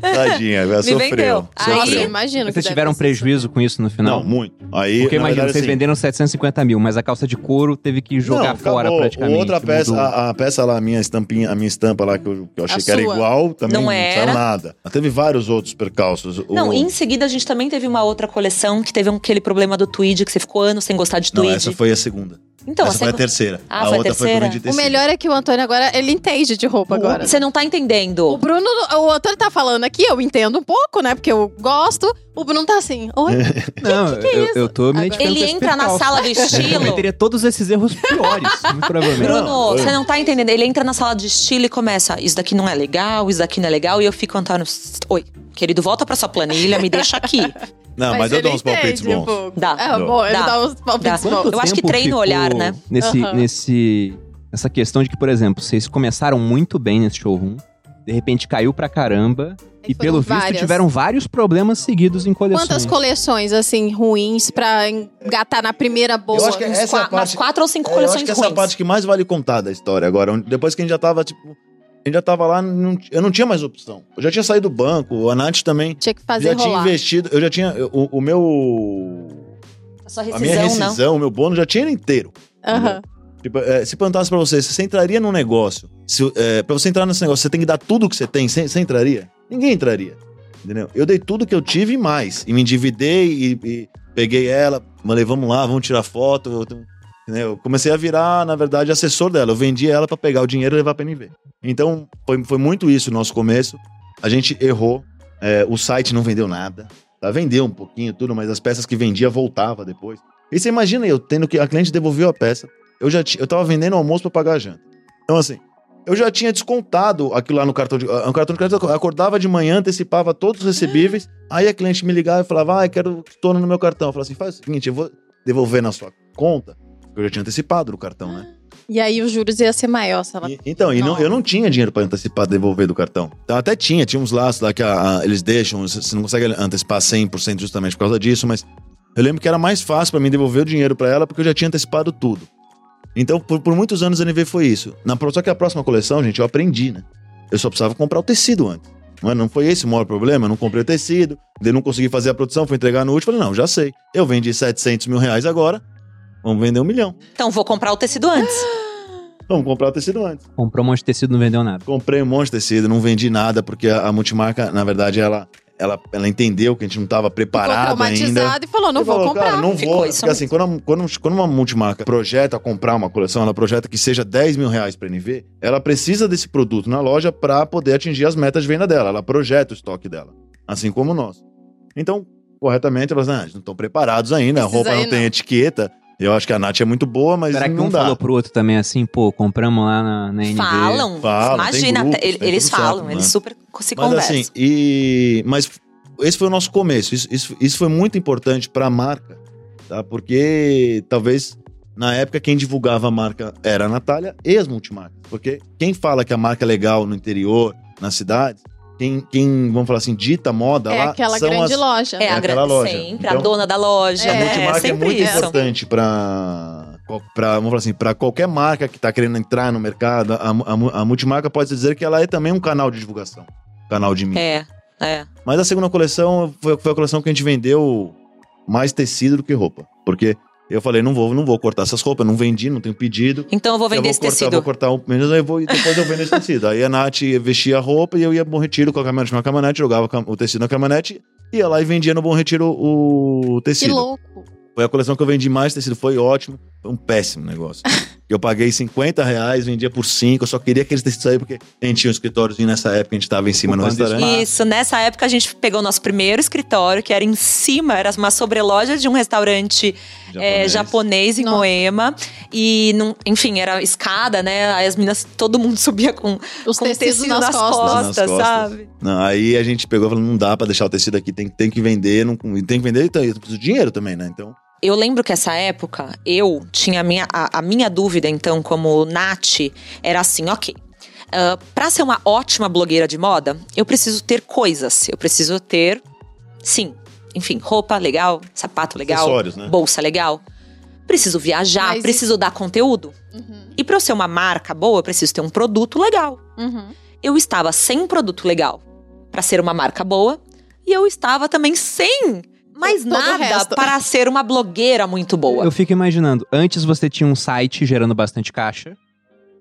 Tadinha, ela Me sofreu. vendeu. Aí- sofreu. imagino que Vocês deve tiveram prejuízo com isso no final? Não, muito. Aí, Porque na imagina, verdade, vocês assim, venderam 750 mil, mas a calça de couro teve que jogar não, fora praticamente. Outra peça, mudou. a, a peça lá, a minha estampinha, a minha estampa lá que eu, que eu achei A que era sua. igual, também Não não, era. saiu nada. Teve vários outros percalços. O- Não, e em seguida a gente também teve uma outra coleção que teve um- aquele problema do tweed, que você ficou anos sem gostar de Não, tweed. essa foi a segunda. Então, essa foi a terceira. Ah, a foi a outra foi eu terceira? vendi O melhor é que o Antônio agora, ele entende de roupa agora. Você não tá entendendo. O Bruno, o Antônio tá falando aqui, eu entendo um pouco, né? Porque eu gosto. O Bruno tá assim, oi? Não, que é eu, isso? eu tô me Ele entra na sala do Eu estilo. cometeria todos esses erros piores, muito provavelmente. Bruno, Não, você não tá entendendo. Ele entra na sala de estilo e começa: Isso daqui não é legal, isso daqui não é legal. E eu fico, Antônio, oi, querido, volta pra sua planilha, me deixa aqui. Não, mas, eu ele dou uns palpites um bons. Dá. É, bom, ele Dá. dá uns palpites Dá. bons. Eu acho que treina o olhar, né? Nesse, Aham. nesse, nessa questão de que, por exemplo, vocês começaram muito bem nesse showroom, de repente caiu pra caramba, e, foram pelo visto várias. tiveram vários problemas seguidos em coleções. Quantas coleções, assim, ruins pra engatar na primeira boa? Eu acho que essa é qua- umas parte- quatro ou cinco É, eu coleções acho que essa é ruins. a parte que mais vale contar da história agora. Depois que a gente já tava, tipo. A gente já tava lá, não- eu não tinha mais opção. Eu já tinha saído do banco, a Nath também Tinha que fazer já tinha rolar. investido. Eu já tinha. O, o meu. A sua A minha rescisão, não. rescisão, o meu bônus já tinha ele inteiro. Aham. Tipo, é, se perguntasse pra você, você entraria num negócio, se, é, pra você entrar nesse negócio, você tem que dar tudo que você tem, você, você entraria? Ninguém entraria. Entendeu? Eu dei tudo que eu tive e mais. E me endividei e, e peguei ela, falei, vamos lá, vamos tirar foto. eu comecei a virar, na verdade, assessor dela. Eu vendi ela pra pegar o dinheiro e levar pra NV. Então, foi, foi muito isso o nosso começo. A gente errou. é, o site não vendeu nada. Tá? Vendeu um pouquinho, tudo, mas as peças que vendia voltava depois. E você imagina eu tendo que. A cliente devolveu a peça. Eu já eu tava vendendo almoço pra pagar a janta. Então, assim, eu já tinha descontado aquilo lá no cartão de. No cartão de crédito, eu acordava de manhã, antecipava todos os recebíveis. Aí a cliente me ligava e falava, ah, eu quero estorno no meu cartão. Eu falava assim, faz o seguinte, eu vou devolver na sua conta. porque Eu já tinha antecipado o cartão, né? E aí os juros ia ser maior, se ela... E- então, e não, eu não tinha dinheiro pra antecipar, devolver do cartão. Então, até tinha, tinha uns laços lá que a- a- eles deixam, você não consegue antecipar 100% justamente por causa disso, mas eu lembro que era mais fácil pra mim devolver o dinheiro pra ela porque eu já tinha antecipado tudo. Então, por, por muitos anos a NV foi isso. Na, só que a próxima coleção, gente, eu aprendi, né? Eu só precisava comprar o tecido antes. Não, é? não foi esse o maior problema, eu não comprei o tecido, não consegui fazer a produção, fui entregar no último, falei, não, já sei. Eu vendi 700 mil reais agora, vamos vender um milhão. Então vou comprar o tecido antes. Vamos comprar o tecido antes. Comprou um monte de tecido não vendeu nada. Comprei um monte de tecido, não vendi nada, porque a, a multimarca, na verdade, ela, ela, ela entendeu que a gente não estava Ficou preparado ainda. traumatizado e falou, não E vou falou, comprar. Cara, não Ficou vou. isso Porque assim, quando, quando, quando uma multimarca projeta comprar uma coleção, ela projeta que seja 10 mil reais para NV, ela precisa desse produto na loja para poder atingir as metas de venda dela. Ela projeta o estoque dela, assim como nós. Então, corretamente, elas ah, não estão preparados ainda, a Precisa roupa aí, não tem não. etiqueta. Eu acho que a Nath é muito boa, mas Será que não um dá. falou pro outro também assim, pô, compramos lá na, na NV? Falam. Falam, Imagina, tem grupos, ele- tem eles tudo certo, falam, né? eles super se Mas conversam. assim, e. Mas esse foi o nosso começo. Isso, isso, isso foi muito importante para a marca, tá? Porque talvez na época quem divulgava a marca era a Natália e as multimarcas. Porque quem fala que a marca é legal no interior, nas cidades, quem, quem vamos falar assim, dita moda É lá. aquela são grande as, loja. é a aquela grande loja. sempre, a Então, dona da loja. É, a multimarca é, sempre muito isso. importante para para vamos falar assim, para qualquer marca que está querendo entrar no mercado, a, a, a multimarca pode dizer que ela é também um canal de divulgação, canal de mídia. É, é. Mas a segunda coleção foi, foi a coleção que a gente vendeu mais tecido do que roupa. Porque Eu falei, não vou, não vou cortar essas roupas, não vendi, não tenho pedido. Então eu vou Eu vender vou esse cortar, tecido. vou cortar um menos, eu vou, e depois eu vendo esse tecido. Aí a Nath vestia a roupa e eu ia Bom Retiro com a caminhonete, uma caminhonete, jogava o tecido na caminhonete, ia lá e vendia no Bom Retiro o Que tecido. louco. Foi a coleção que eu vendi mais tecido, foi ótimo. Foi um péssimo negócio. eu paguei 50 reais, vendia por 5, eu só queria aqueles tecidos aí, porque a gente tinha um escritóriozinho nessa época, a gente tava em cima no restaurante. espaço. Isso, nessa época a gente pegou nosso primeiro escritório, que era em cima, era uma sobreloja de um restaurante é, japonês em Nossa. Moema. E, não- enfim, era escada, né? Aí as meninas, todo mundo subia com, Os com tecidos tecido nas, nas costas. costas, Nas costas. sabe? Não, aí a gente pegou e falou, não dá pra deixar o tecido aqui, tem, tem que vender, não, e tem que vender, então, eu preciso de dinheiro também, né? Então, Eu lembro que essa época, eu tinha a minha, a, a minha dúvida, então, como Nath, era assim, ok. ah, pra ser uma ótima blogueira de moda, eu preciso ter coisas. Eu preciso ter, sim, enfim, roupa legal, sapato legal, acessórios, né? bolsa legal. Preciso viajar, Mas preciso dar conteúdo. Uhum, E pra eu ser uma marca boa, eu preciso ter um produto legal. uhum. Eu estava sem produto legal pra ser uma marca boa. E eu estava também sem mais Todo o nada para ser uma blogueira muito boa. Eu fico imaginando, antes você tinha um site gerando bastante caixa.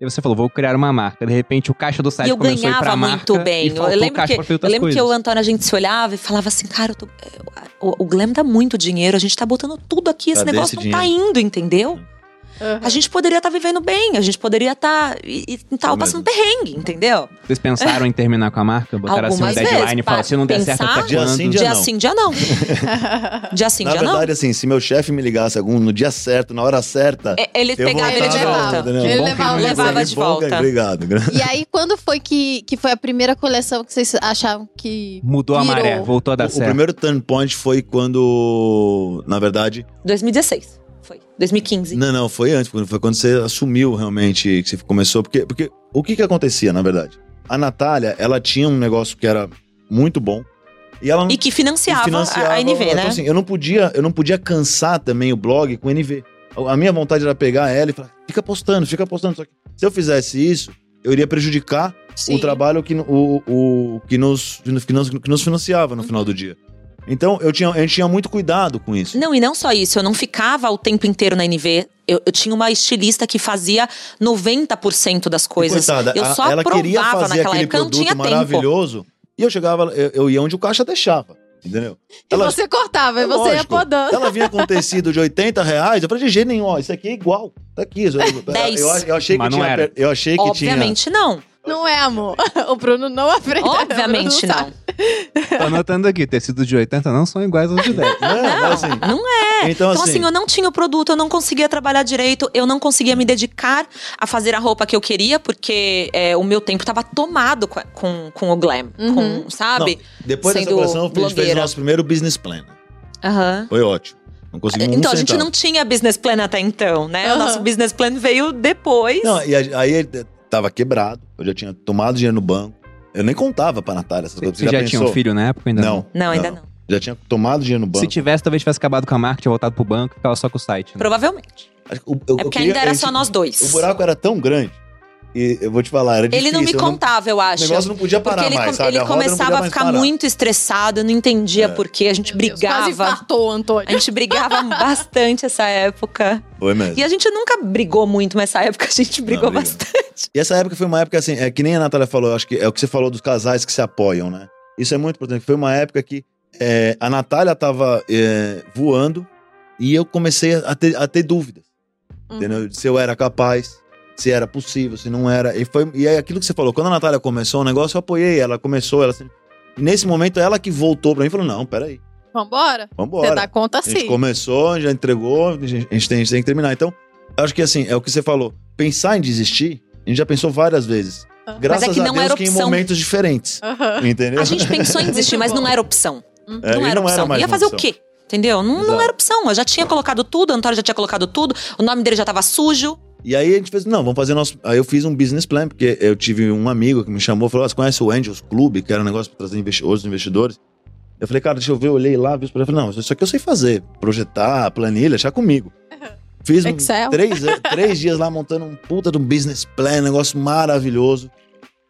E você falou, vou criar uma marca. De repente, o caixa do site E eu começou a ir pra ganhava marca muito bem. E Eu lembro que, eu lembro que coisas. o Antônio, a gente se olhava e falava assim, cara, eu tô- o, o Glam dá muito dinheiro, a gente tá botando tudo aqui, esse Cadê negócio esse não tá indo, entendeu? Uhum. A gente poderia estar vivendo bem, a gente poderia estar e, e tava Isso passando perrengue, entendeu? Vocês pensaram em terminar com a marca? Botaram assim um deadline vezes, e falaram, pa- se não der certo até Dia quando? sim, dia Dia não. sim, dia não. dia sim, na dia não. verdade, assim, se meu chefe me ligasse algum, no dia certo, na hora certa, É, Ele eu pegava ele de volta. entendeu? Ele Bom levava- levava de bom que- volta. Obrigado. E aí, quando foi que, que foi a primeira coleção que vocês achavam que. Mudou a Virou. maré, voltou a dar O, o certo. primeiro turn point foi quando, na verdade, 2016. Foi. 2015. não, não, foi antes, foi quando você assumiu realmente que você começou, porque, porque o que que acontecia, na verdade? A Natália, ela tinha um negócio que era muito bom e ela E que financiava, financiava a, NV, então, né? assim, eu não podia, eu não podia cansar também o blog com NV. A minha vontade era pegar ela e falar, fica postando, fica postando. Só que se eu fizesse isso, eu iria prejudicar Sim. o trabalho que, o, o, que, nos, que, nos, que nos financiava no final do dia. Então, eu tinha, a gente tinha muito cuidado com isso. Não, e não só isso, eu não ficava o tempo inteiro na NV. Eu, eu tinha uma estilista que fazia 90% das coisas. Coitada, eu a- só ela queria fazer naquela aquele época, eu não produto tinha tempo. maravilhoso. E eu chegava, eu, eu ia onde o caixa deixava, entendeu? E você cortava, e É você ia lógico. podando. Ela vinha com um tecido de 80 reais, eu falei, de jeito nenhum, ó, isso aqui é igual. Tá aqui. Eu, eu, 10. eu, eu achei que Mas não tinha, era. eu achei que Obviamente não. Não é, amor. O Bruno não aprendeu. Obviamente não. Tô anotando aqui, tecidos de 80 não são iguais aos de 10. tinha. Não, mas assim, Não é. Então, Então, assim, assim, eu não tinha o produto, eu não conseguia trabalhar direito, eu não conseguia me dedicar a fazer a roupa que eu queria, porque é, o meu tempo tava tomado com, com, com o glam, Uhum. com, sabe? não, depois dessa sendo coleção, a gente fez o nosso primeiro business plan. Aham. Foi ótimo. Não conseguimos Então, um a gente centavo. não tinha business plan até então, né? O Aham. nosso business plan veio depois. Não, e aí tava quebrado, eu já tinha tomado dinheiro no banco. Eu nem contava pra Natália essas coisas. Você já, tinha um filho na época? Ainda Não, Não, ainda não. Já tinha tomado dinheiro no Se banco. tivesse, talvez tivesse acabado com a marca, tinha voltado pro banco e ficava só com o site. né? Provavelmente. O- eu- É eu porque queria- ainda era a só gente- nós dois. O buraco era tão grande. E eu vou te falar, era difícil. Ele não me eu contava, eu O acho. negócio não podia parar Porque ele, mais, sabe? ele A não começava a ficar parar. muito estressado, eu não entendia É. por quê. A gente Meu Deus, Quase brigava. infartou, Antônio. A gente brigava bastante essa época. Foi mesmo. E a gente nunca brigou muito, mas essa época a gente brigou briga. bastante. E essa época foi uma época assim, é que nem a Natália falou, eu acho que é o que você falou dos casais que se apoiam, né? Isso é muito importante. Foi uma época que é, a Natália tava é, voando e eu comecei a ter, a ter dúvidas, Uhum. entendeu? Se eu era capaz, se era possível, se não era. E, foi, e é aquilo que você falou, quando a Natália começou o negócio, eu apoiei ela, começou, ela assim, nesse momento ela que voltou pra mim e falou, não, peraí, Vambora? vambora. Você dá conta A gente sim. começou, já entregou, a gente, a gente tem, a gente tem que terminar. Então, acho que assim, é o que você falou. Pensar em desistir, a gente já pensou várias vezes. Ah. Graças Mas é que a não Deus era que em opção. momentos diferentes. Entendeu? A gente pensou em desistir, mas não era opção. É, não era não era opção. mais Ia fazer o opção. quê? Entendeu? Não, não era opção. Eu já tinha colocado tudo, o Antônio já tinha colocado tudo, o nome dele já tava sujo. E aí a gente fez, não, vamos fazer nosso. Aí eu fiz um business plan, porque eu tive um amigo que me chamou, falou: "Ah, você conhece o Angels Club, que era um negócio pra trazer investi outros investidores? Eu falei, cara, deixa eu ver, eu olhei lá, vi os projetos. Falei, não, isso aqui eu sei fazer. Projetar, planilha, deixar comigo. Fiz um- três, três dias lá montando um puta de um business plan, um negócio maravilhoso.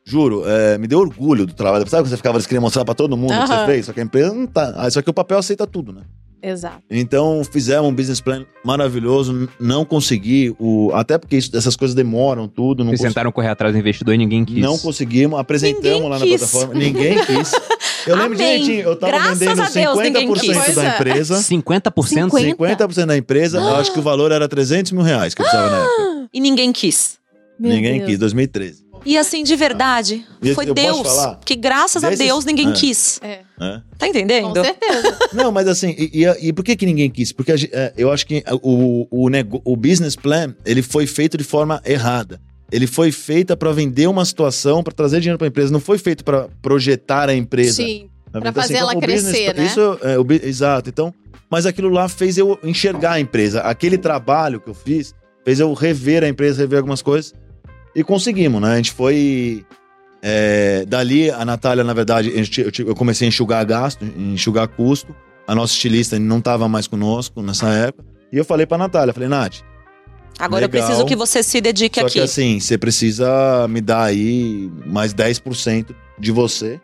Juro, é, me deu orgulho do trabalho. Sabe que você ficava queria mostrar pra todo mundo o que você fez? Só que a empresa não tá. Só que o papel aceita tudo, né? Exato. Então fizemos um business plan maravilhoso, não consegui, o, até porque isso- essas coisas demoram tudo, não, Vocês cons- tentaram correr atrás do investidor e ninguém quis. não conseguimos, apresentamos Ninguém lá na quis. plataforma, ninguém quis. Eu lembro Amém. direitinho, eu tava Graças vendendo Deus, ninguém 50% quis. da é. empresa. 50%? 50? 50% da empresa, eu acho que o valor era 300 mil reais que eu precisava na época. E ninguém quis. Meu Ninguém Deus. quis, 2013. E assim, de verdade, E foi Deus. Que graças a Desses- Deus ninguém É. quis. É, né? Tá com entendendo? certeza. Não, mas assim, e, e- e por que, que ninguém quis? Porque a é, eu acho que o, o, nego- o business plan ele foi feito de forma errada. Ele foi feito para vender uma situação, para trazer dinheiro para a empresa. Não foi feito para projetar a empresa. Sim. Tá Pra vendo? fazer ela o business- crescer, né? Isso, é, o, exato. Então, mas aquilo lá fez eu enxergar a empresa. Aquele trabalho que eu fiz fez eu rever a empresa, rever algumas coisas. E conseguimos, né? A gente foi. é, dali, a Natália, na verdade, eu, eu comecei a enxugar gasto, enxugar custo. A nossa estilista não estava mais conosco nessa época. E eu falei pra Natália, falei, Nath, Agora eu Legal. preciso que você se dedique só aqui. que assim, você precisa me dar aí mais 10% de você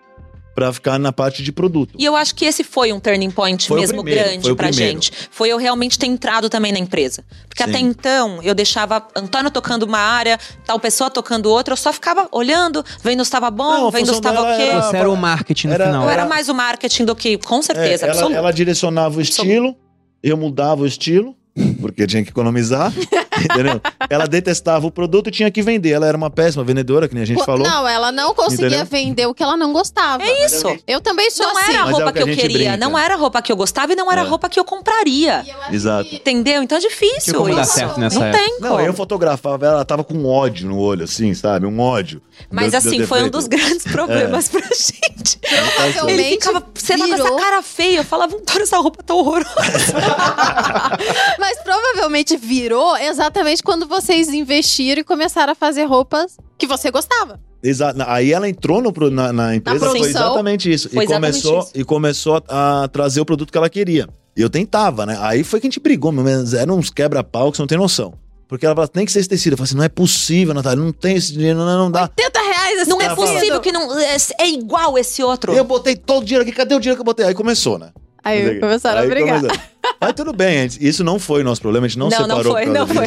pra ficar na parte de produto. E eu acho que esse foi um turning point Foi o mesmo primeiro, grande o pra primeiro. gente. Foi eu realmente ter entrado também na empresa. Porque Sim. até então eu deixava Antônio tocando uma área, tal pessoa tocando outra, eu só ficava olhando, vendo se estava bom, Não, vendo se estava dela ok. era- Você era o marketing no Era- final. Eu era era- mais o marketing do que, com certeza, É, ela, ela direcionava o estilo, eu mudava o estilo, porque tinha que economizar, entendeu? Ela detestava o produto e tinha que vender. Ela era uma péssima vendedora, que nem a gente Pô, falou. Não, ela não conseguia Entendeu? vender o que ela não gostava. É isso. Eu também sou Não assim. era a é roupa o que que a eu queria, brinca. não era a roupa que eu gostava e não era a É. roupa que eu compraria. E eu Exato. que- Entendeu? Então é difícil como dar isso. certo nessa não época. tem Não, como. eu fotografava ela, ela tava com ódio no olho, assim, sabe? Um ódio. Mas do assim, foi um dos grandes problemas pra gente. Ele Provavelmente ficava, você tá com essa cara feia. Eu falava, Antônio, essa roupa tá horrorosa. Mas provavelmente virou exatamente quando vocês investiram e começaram a fazer roupas que você gostava. Exato. Aí ela entrou no na, na empresa, foi produção. exatamente isso. Foi e, exatamente começou, isso. e começou a, a trazer o produto que ela queria. E eu tentava, né? Aí foi que a gente brigou, mas eram uns quebra-pau que você não tem noção. Porque ela falou, tem que ser esse tecido. Eu falei assim, não é possível, Natália, não tem esse dinheiro, não, não dá. 80 reais esse Não é possível que não. É, é igual esse outro. Eu botei todo o dinheiro aqui, cadê o dinheiro que eu botei? Aí começou, né? Aí começaram a Aí brigar. começou. Mas tudo bem, a gente- isso não foi o nosso problema, a gente não, Não, não separou foi, por causa não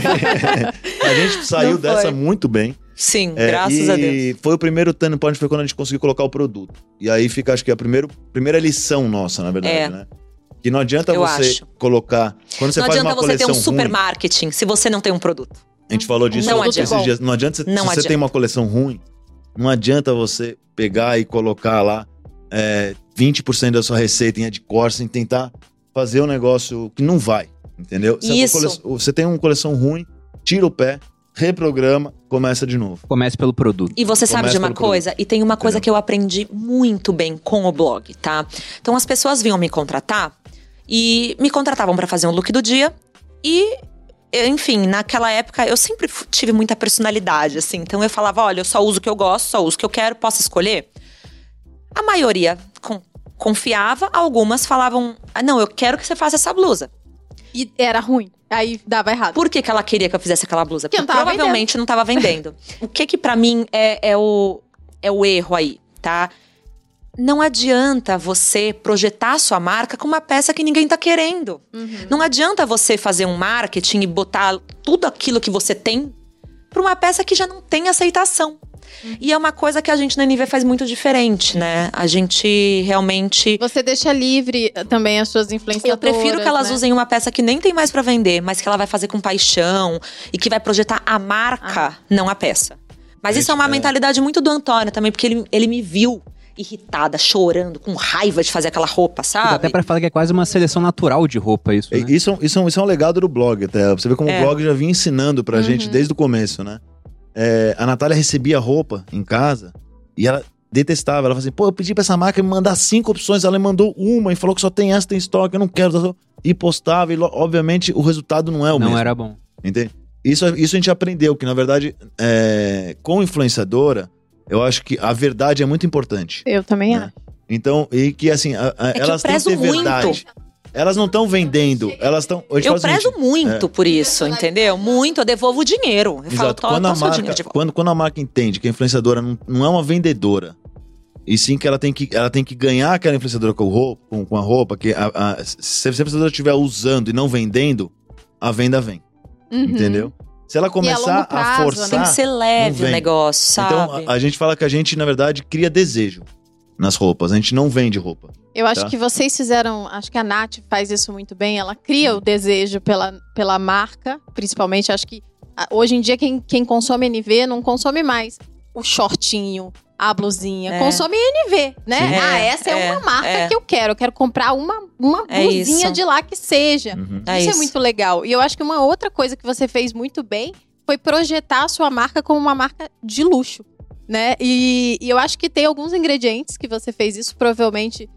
disso, foi. a gente saiu Não dessa foi. muito bem. Sim, É, graças e a Deus. foi o primeiro turning point, foi quando a gente conseguiu colocar o produto. E aí fica, acho que a primeira, primeira lição nossa, na verdade, É. né? Que não adianta Eu você acho. colocar... Quando você não faz adianta uma você ter coleção um super ruim, marketing se você não tem um produto. a gente falou disso Não esses adianta. dias. Não adianta, você- Não se você adianta. tem uma coleção ruim, não adianta você pegar e colocar lá é, 20% da sua receita em adcore sem tentar fazer um negócio que não vai, entendeu? Se a Isso. cole- Você tem uma coleção ruim, tira o pé, reprograma, começa de novo. Comece pelo produto. E você sabe Começa de uma pelo produto. coisa? E tem uma coisa Entendeu? que eu aprendi muito bem com o blog, tá? Então as pessoas vinham me contratar e me contratavam pra fazer um look do dia e enfim, naquela época eu sempre tive muita personalidade, assim. Então eu falava, olha, eu só uso o que eu gosto, só uso o que eu quero, posso escolher? A maioria con- confiava, algumas falavam, ah, não, eu quero que você faça essa blusa. E era ruim. Aí dava errado. Por que, que ela queria que eu fizesse aquela blusa? Porque Porque não tava provavelmente não estava vendendo. o que que pra mim é, é o, é o erro aí, tá? Não adianta você projetar a sua marca com uma peça que ninguém tá querendo. Uhum. Não adianta você fazer um marketing e botar tudo aquilo que você tem pra uma peça que já não tem aceitação. Uhum. E é uma coisa que a gente na NV faz muito diferente, né? A gente realmente Você deixa livre eh, também as suas eu influenciadoras. prefiro que elas né? usem uma peça que nem tem mais pra vender, mas que ela vai fazer com paixão e que vai projetar a marca, não a peça. Mas isso é uma é. mentalidade muito do Antônio também, porque ele, ele me viu irritada, chorando, com raiva de fazer aquela roupa, Dá sabe? até pra falar que é quase uma seleção natural de roupa isso, né? E Isso, é um- isso, é um- isso é um legado do blog, até. Você vê como É. o blog já vinha ensinando pra Uhum. gente desde o começo, né? É, a Natália recebia roupa em casa e ela detestava. Ela falava assim: pô, eu pedi pra essa marca me mandar cinco opções, ela me mandou uma e falou que só tem essa, tem estoque, eu não quero. E postava, e obviamente o resultado não é o Não mesmo. era bom. Entende? Isso, isso a gente aprendeu, que na verdade, é, com influenciadora, eu acho que a verdade é muito importante. Eu também né? acho. Então, e que assim, a- a- É que elas eu têm que ter verdade. Elas não estão vendendo, elas estão. Eu prezo muito por isso, entendeu? Muito, eu devolvo o dinheiro. Eu falo, Exato. tô, Quando a, marca, quando, quando a marca entende que a influenciadora não, não é uma vendedora, E sim que ela tem que, ela tem que ganhar aquela influenciadora com, roupa, com, a roupa, que a, a- se a influenciadora estiver usando e não vendendo, a venda vem, Uhum. entendeu? Se ela começar longo prazo, a né? forçar. Tem que ser leve o negócio, sabe? Então, a, a gente fala que a gente, na verdade, cria desejo nas roupas. A gente não vende roupa. Eu acho Tá. que vocês fizeram. Acho que a Nath faz isso muito bem. Ela cria o desejo pela, pela marca, principalmente. Acho que ah, hoje em dia quem, quem consome NV não consome mais o shortinho, a blusinha. É. Consome NV, né? Ah, É, essa é, é, uma marca é. que eu quero. Eu quero comprar uma, uma É blusinha de lá que seja. Uhum. É isso, é isso. muito legal. E eu acho que uma outra coisa que você fez muito bem foi projetar a sua marca como uma marca de luxo, né? E, e eu acho que tem alguns ingredientes que você fez isso, provavelmente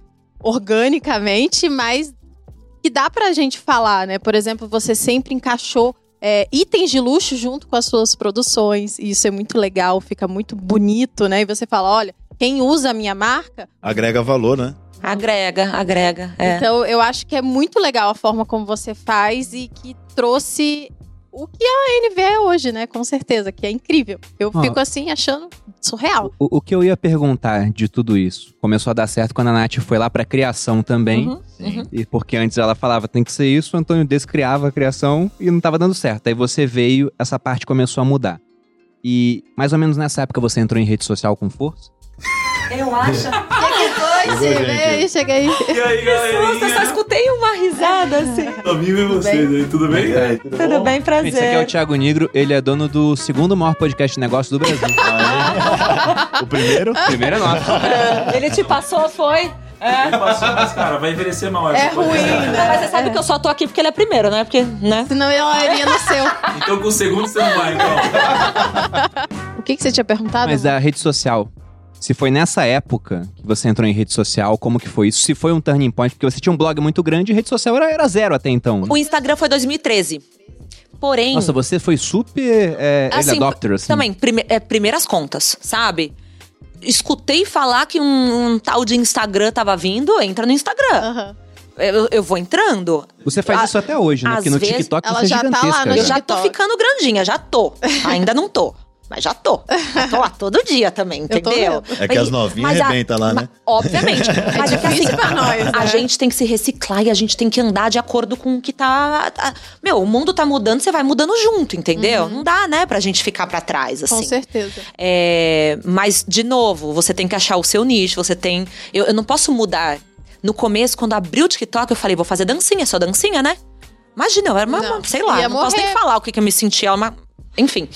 organicamente, mas que dá pra gente falar, né? Por exemplo, você sempre encaixou é, itens de luxo junto com as suas produções. E isso é muito legal, fica muito bonito, né? E você fala, olha, quem usa a minha marca Agrega valor, né? Agrega, agrega. É. então, eu acho que é muito legal a forma como você faz e que trouxe o que a NV é hoje, né? Com certeza, que é incrível. Eu Ó. fico assim, achando surreal. O, o que eu ia perguntar de tudo isso? Começou a dar certo quando a Nath foi lá pra criação também. Uhum, Sim. uhum. E porque antes ela falava, tem que ser isso, o Antônio descriava a criação e não tava dando certo. Aí você veio, essa parte começou a mudar. E mais ou menos nessa época você entrou em rede social com força? Eu acho. Chega gente. aí, chega aí. E aí, Nossa, eu só escutei uma risada assim. Tô vivo e vocês aí, tudo bem? É. Tudo bem, prazer. Esse aqui é o Thiago Negro, ele é dono do segundo maior podcast de negócio do Brasil. o primeiro? Primeiro é nosso. Ele te passou, foi? É. Passou, mas, cara, vai envelhecer mal. É ruim, né? Mas você sabe que eu só tô aqui porque ele é primeiro, né? Porque, né? Senão ela iria no seu. Então com o segundo você não vai, então. O que, que você tinha perguntado? Mas a rede social. Se foi nessa época que você entrou em rede social, como que foi isso? Se foi um turning point, porque você tinha um blog muito grande e rede social era, era zero até então. O Instagram foi 2013. Porém, Nossa, você foi super é, Assim, adopter, assim. também, prime- é, primeiras contas, sabe? Escutei falar que um, um tal de Instagram tava vindo, entra no Instagram. Aham. Eu, eu vou entrando. Você faz a- isso até hoje, né? Porque no vezes TikTok ela você é já tá lá gigantesca. no Eu já. já tô ficando grandinha, já tô. Ainda não tô. Mas já tô. Já tô lá todo dia também, entendeu? É que as novinhas arrebentam lá, né? Obviamente. Mas é que assim, difícil pra nós, né? a gente tem que se reciclar e a gente tem que andar de acordo com o que tá. tá- Meu, o mundo tá mudando, você vai mudando junto, entendeu? Não dá, né, pra gente ficar pra trás, Com assim. certeza. É, mas, de novo, você tem que achar o seu nicho, você tem. Eu, eu não posso mudar. No começo, quando abriu o TikTok, eu falei, vou fazer dancinha, só dancinha, né? Imagina, eu era uma, Não, sei lá, não posso nem morrer. falar o que, que eu me sentia, uma. Enfim.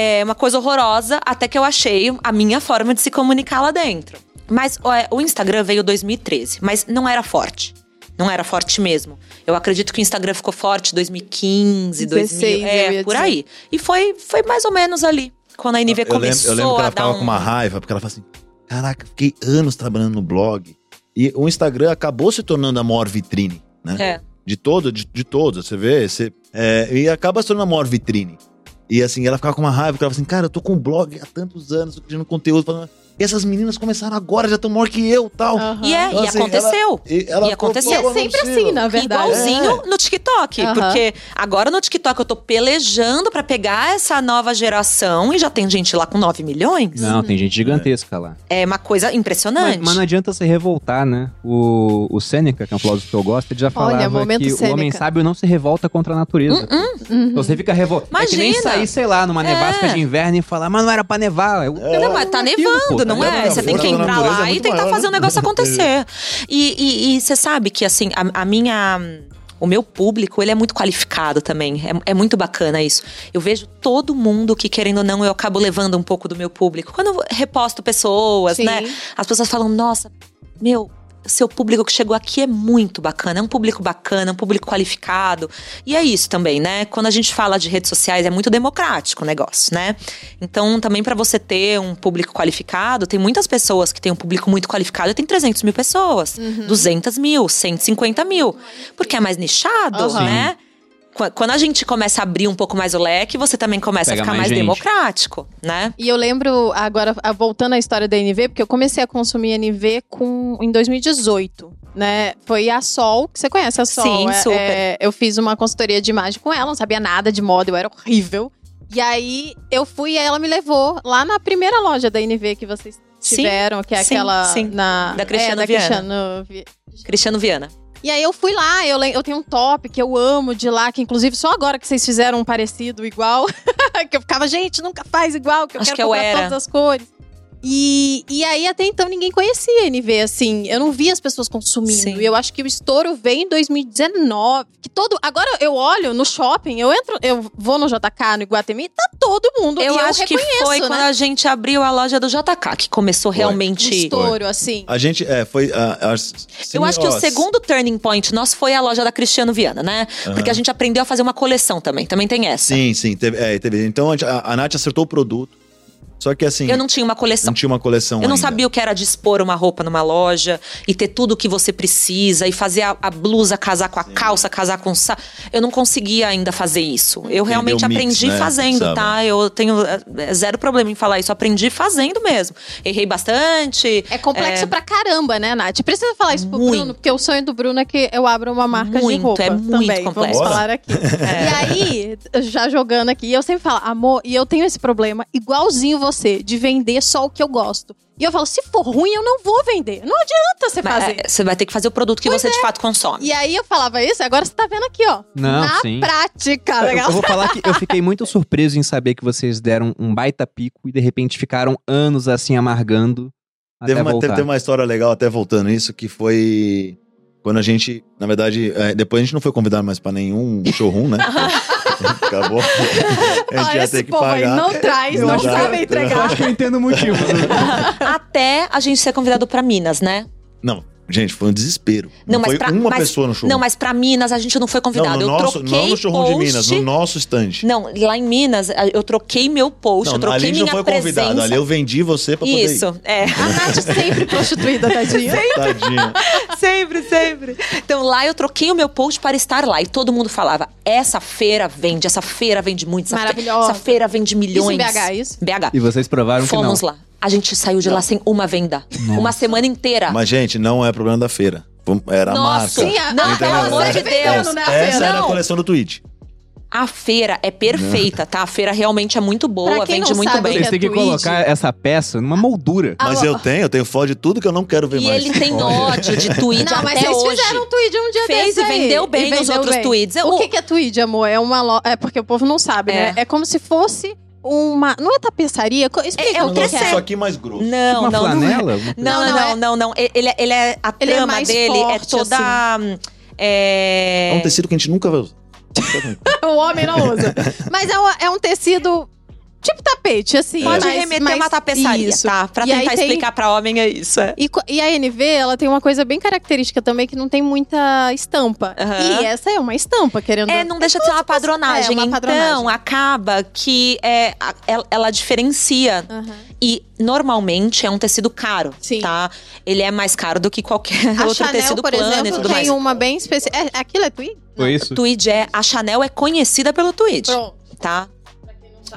É uma coisa horrorosa, até que eu achei a minha forma de se comunicar lá dentro. Mas é, o Instagram veio em 2013, mas não era forte. Não era forte mesmo. Eu acredito que o Instagram ficou forte em 2015, 16, 2000, eu é, por dizer. aí. E foi, foi mais ou menos ali, quando a NV eu, lembro, começou eu lembro que ela ficava um... com uma raiva, porque ela fala assim: Caraca, fiquei anos trabalhando no blog. E o Instagram acabou se tornando a maior vitrine, né? É. De todo, de, de todos, você vê, você, é, e acaba se tornando a maior vitrine. E assim, ela ficava com uma raiva, porque ela falava assim, cara, eu tô com um blog há tantos anos, tô criando conteúdo, falando, essas meninas começaram agora, já estão maior que eu tal. Aham. E é, Então, e assim, aconteceu. E, ela E aconteceu. "Pô, É sempre possível." assim, na verdade. Igualzinho no TikTok. Aham. Porque agora no TikTok eu tô pelejando pra pegar essa nova geração e já tem gente lá com 9 milhões. Não, tem gente gigantesca lá. É uma coisa Mas, impressionante. mas não adianta se revoltar, né? O, o Sêneca, que é um filósofo que eu gosto, ele já falava momento que o homem sábio não se revolta contra a natureza. Uhum. Você fica revoltado. É que nem sair, sei lá, numa nevasca É. de inverno e falar, mas não era pra nevar. Eu, Não, mas tá aquilo, nevando, pô, não é? nevando. Você tem que entrar é lá e muito tentar maior, fazer o né? negócio acontecer. E- E e você sabe que, assim, a, a minha. O meu público, ele é muito qualificado também. É, é muito bacana isso. Eu vejo todo mundo que, querendo ou não, eu acabo levando um pouco do meu público. Quando eu reposto pessoas, Sim. né? As pessoas falam, nossa, meu. Seu público que chegou aqui é muito bacana, é um público bacana, é um público qualificado. E é isso também, né? Quando a gente fala de redes sociais, é muito democrático o negócio, né? Então, também para você ter um público qualificado, tem muitas pessoas que têm um público muito qualificado e tem 300 mil pessoas, Uhum. 200 mil, 150 mil. Porque é mais nichado, Aham. né? Qu- Quando a gente começa a abrir um pouco mais o leque, você também começa Pega a ficar mais mais, democrático, né? E eu lembro, agora, a- voltando à história da NV, porque eu comecei a consumir NV com, em 2018, né? Foi a Sol, que você conhece a Sol. Sim, é- super. é, eu fiz uma consultoria de imagem com ela, não sabia nada de moda, eu era horrível. E aí, eu fui e ela me levou lá na primeira loja da NV que vocês tiveram, que é sim, aquela sim. na Da Cristiano é, da Viana. Cristiano Vi- Cristiano Viana. E aí eu fui lá, eu, eu tenho um top que eu amo de lá, que inclusive só agora que vocês fizeram um parecido igual, que eu ficava, gente, nunca faz igual, que eu Acho quero que é o comprar Era. todas as cores. E, e aí, até então, ninguém conhecia a NV, assim. Eu não via as pessoas consumindo. Sim. E eu acho que o estouro veio em 2019. Que todo. Agora eu olho no shopping, eu entro, eu vou no JK, no Iguatemi, tá todo mundo. Eu e acho que reconheço, foi né? quando a gente abriu a loja do JK que começou Um realmente. estouro, assim. A gente, é, foi. a- as- Eu acho que o segundo turning point nosso foi a loja da Cristiano Viana, né? Porque a gente aprendeu a fazer uma coleção também. Também tem essa. Sim, sim. Teve, é, teve. Então a, a, a Nath acertou o produto. Só que assim. Eu não tinha uma coleção. não tinha uma coleção Eu não ainda. sabia o que era dispor uma roupa numa loja e ter tudo o que você precisa e fazer a, a blusa casar com a calça, casar com o sa... Eu não conseguia ainda fazer isso. Eu realmente mix, aprendi né, fazendo, sabe? tá? Eu tenho é, zero problema em falar isso. Aprendi fazendo mesmo. Errei bastante. É complexo É. pra caramba, né, Nath? Precisa falar isso pro Muito. Bruno, porque o sonho do Bruno é que eu abra uma marca de Muito, roupa é muito também. complexo. Vamos falar aqui. E aí, já jogando aqui, eu sempre falo, amor, e eu tenho esse problema igualzinho você, de vender só o que eu gosto. E eu falo, se for ruim, eu não vou vender. Não adianta você fazer. é, Você vai ter que fazer o produto que você de fato consome. E aí eu falava isso, agora você tá vendo aqui, ó. Não, na sim. prática. Eu, legal? eu vou falar que eu fiquei muito surpreso em saber que vocês deram um baita pico e de repente ficaram anos assim amargando até Teve uma, voltar. teve, teve uma história legal, até voltando isso, que foi. Quando a gente, na verdade, é, depois a gente não foi convidado mais pra nenhum showroom, né? Acabou. A gente Olha, ia esse ter que povo aí pagar. não traz, Eu não acho que- sabe Eu entregar. acho que eu entendo o motivo. Até a gente ser convidado pra Minas, né? Não, gente, foi um desespero. Não, Não, mas foi pra- uma mas- pessoa no showroom. Não, mas pra Minas a gente não foi Não, convidado. no eu nosso, troquei não no showroom post... de Minas, no nosso stand. Não, lá em Minas, eu troquei meu post, eu Não, ali troquei a gente minha não foi convidado, presença. ali eu vendi você pra poder Isso, é. A Nath sempre prostituída, tadinha. ir. Tadinha. sempre, sempre. Então lá eu troquei o meu post para estar lá. E todo mundo falava: essa feira vende, essa feira vende muito, essa, Maravilhosa. essa feira vende milhões. Isso em BH, isso? BH. E vocês provaram Fomos que não. lá. A gente saiu de lá sem uma venda. Uma semana inteira. Mas, gente, não é problema da feira. Era a Nossa, marca. Sim, a- não, pelo amor de Deus. né, a Essa feira. era a Não. coleção do Twitch. A feira é perfeita, tá? A feira realmente é muito boa, vende não muito sabe bem. Vocês é têm que tweet. colocar essa peça numa moldura. Mas eu tenho, eu tenho foto de tudo que eu não quero ver E mais. ele tem ódio de tweet Não, mas até vocês hoje. fizeram um tweet um dia Fez desse e aí. vendeu bem E nos vendeu outros bem. tweets. Eu- O que, que é tweet, amor? É uma lo... É porque o povo não sabe, né? É. É como se fosse uma... Não é tapeçaria? Explica É- é o que é. isso aqui mais grosso. Não, uma não, não. é. flanela? Não, Não, não, não, não, não, Ele, ele é a Ele é trama dele é toda assim. é, É um tecido que a gente nunca. O homem não usa. Mas é um, é um tecido tipo tapete, assim. Pode mas- remeter mas uma tapeçaria, isso. tá? Pra E tentar tem- explicar pra homem é isso. É. E, e a NV, ela tem uma coisa bem característica também, que não tem muita estampa. Aham. E essa é uma estampa, querendo... É, não deixa de ser uma padronagem. É, uma padronagem. Então, acaba que é, ela, ela diferencia. Aham. E normalmente é um tecido caro, Sim. tá? Ele é mais caro do que qualquer A outro Chanel, tecido por plano e exemplo, tudo tem mais. uma bem específica... É, aquilo é tweed? Foi isso? Tweed é. A Chanel é conhecida pelo tweed. Pronto. tá?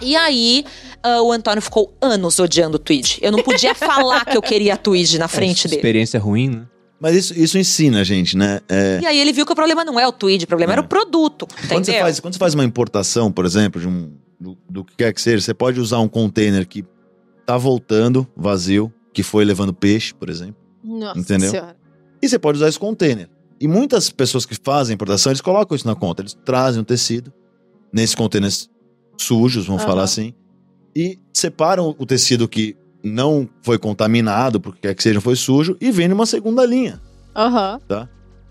E aí, ah, o Antônio ficou anos odiando o Tweed. Eu não podia falar que eu queria Tweed na frente dele. Experiência ruim, né? Mas isso, isso ensina a gente, né? É, E aí ele viu que o problema não é o Tweed, o problema era o produto, quando, você entendeu? faz, quando você faz uma importação, por exemplo, de um, do, do que quer que seja, você pode usar um container que tá voltando vazio, que foi levando peixe, por exemplo. Nossa Entendeu? senhora. E você pode usar esse container. E muitas pessoas que fazem importação, eles colocam isso na conta. Eles trazem o tecido nesses containers sujos, vamos Aham. falar assim, e separam o tecido que não foi contaminado, porque quer que seja, foi sujo, e vem numa segunda linha. Aham.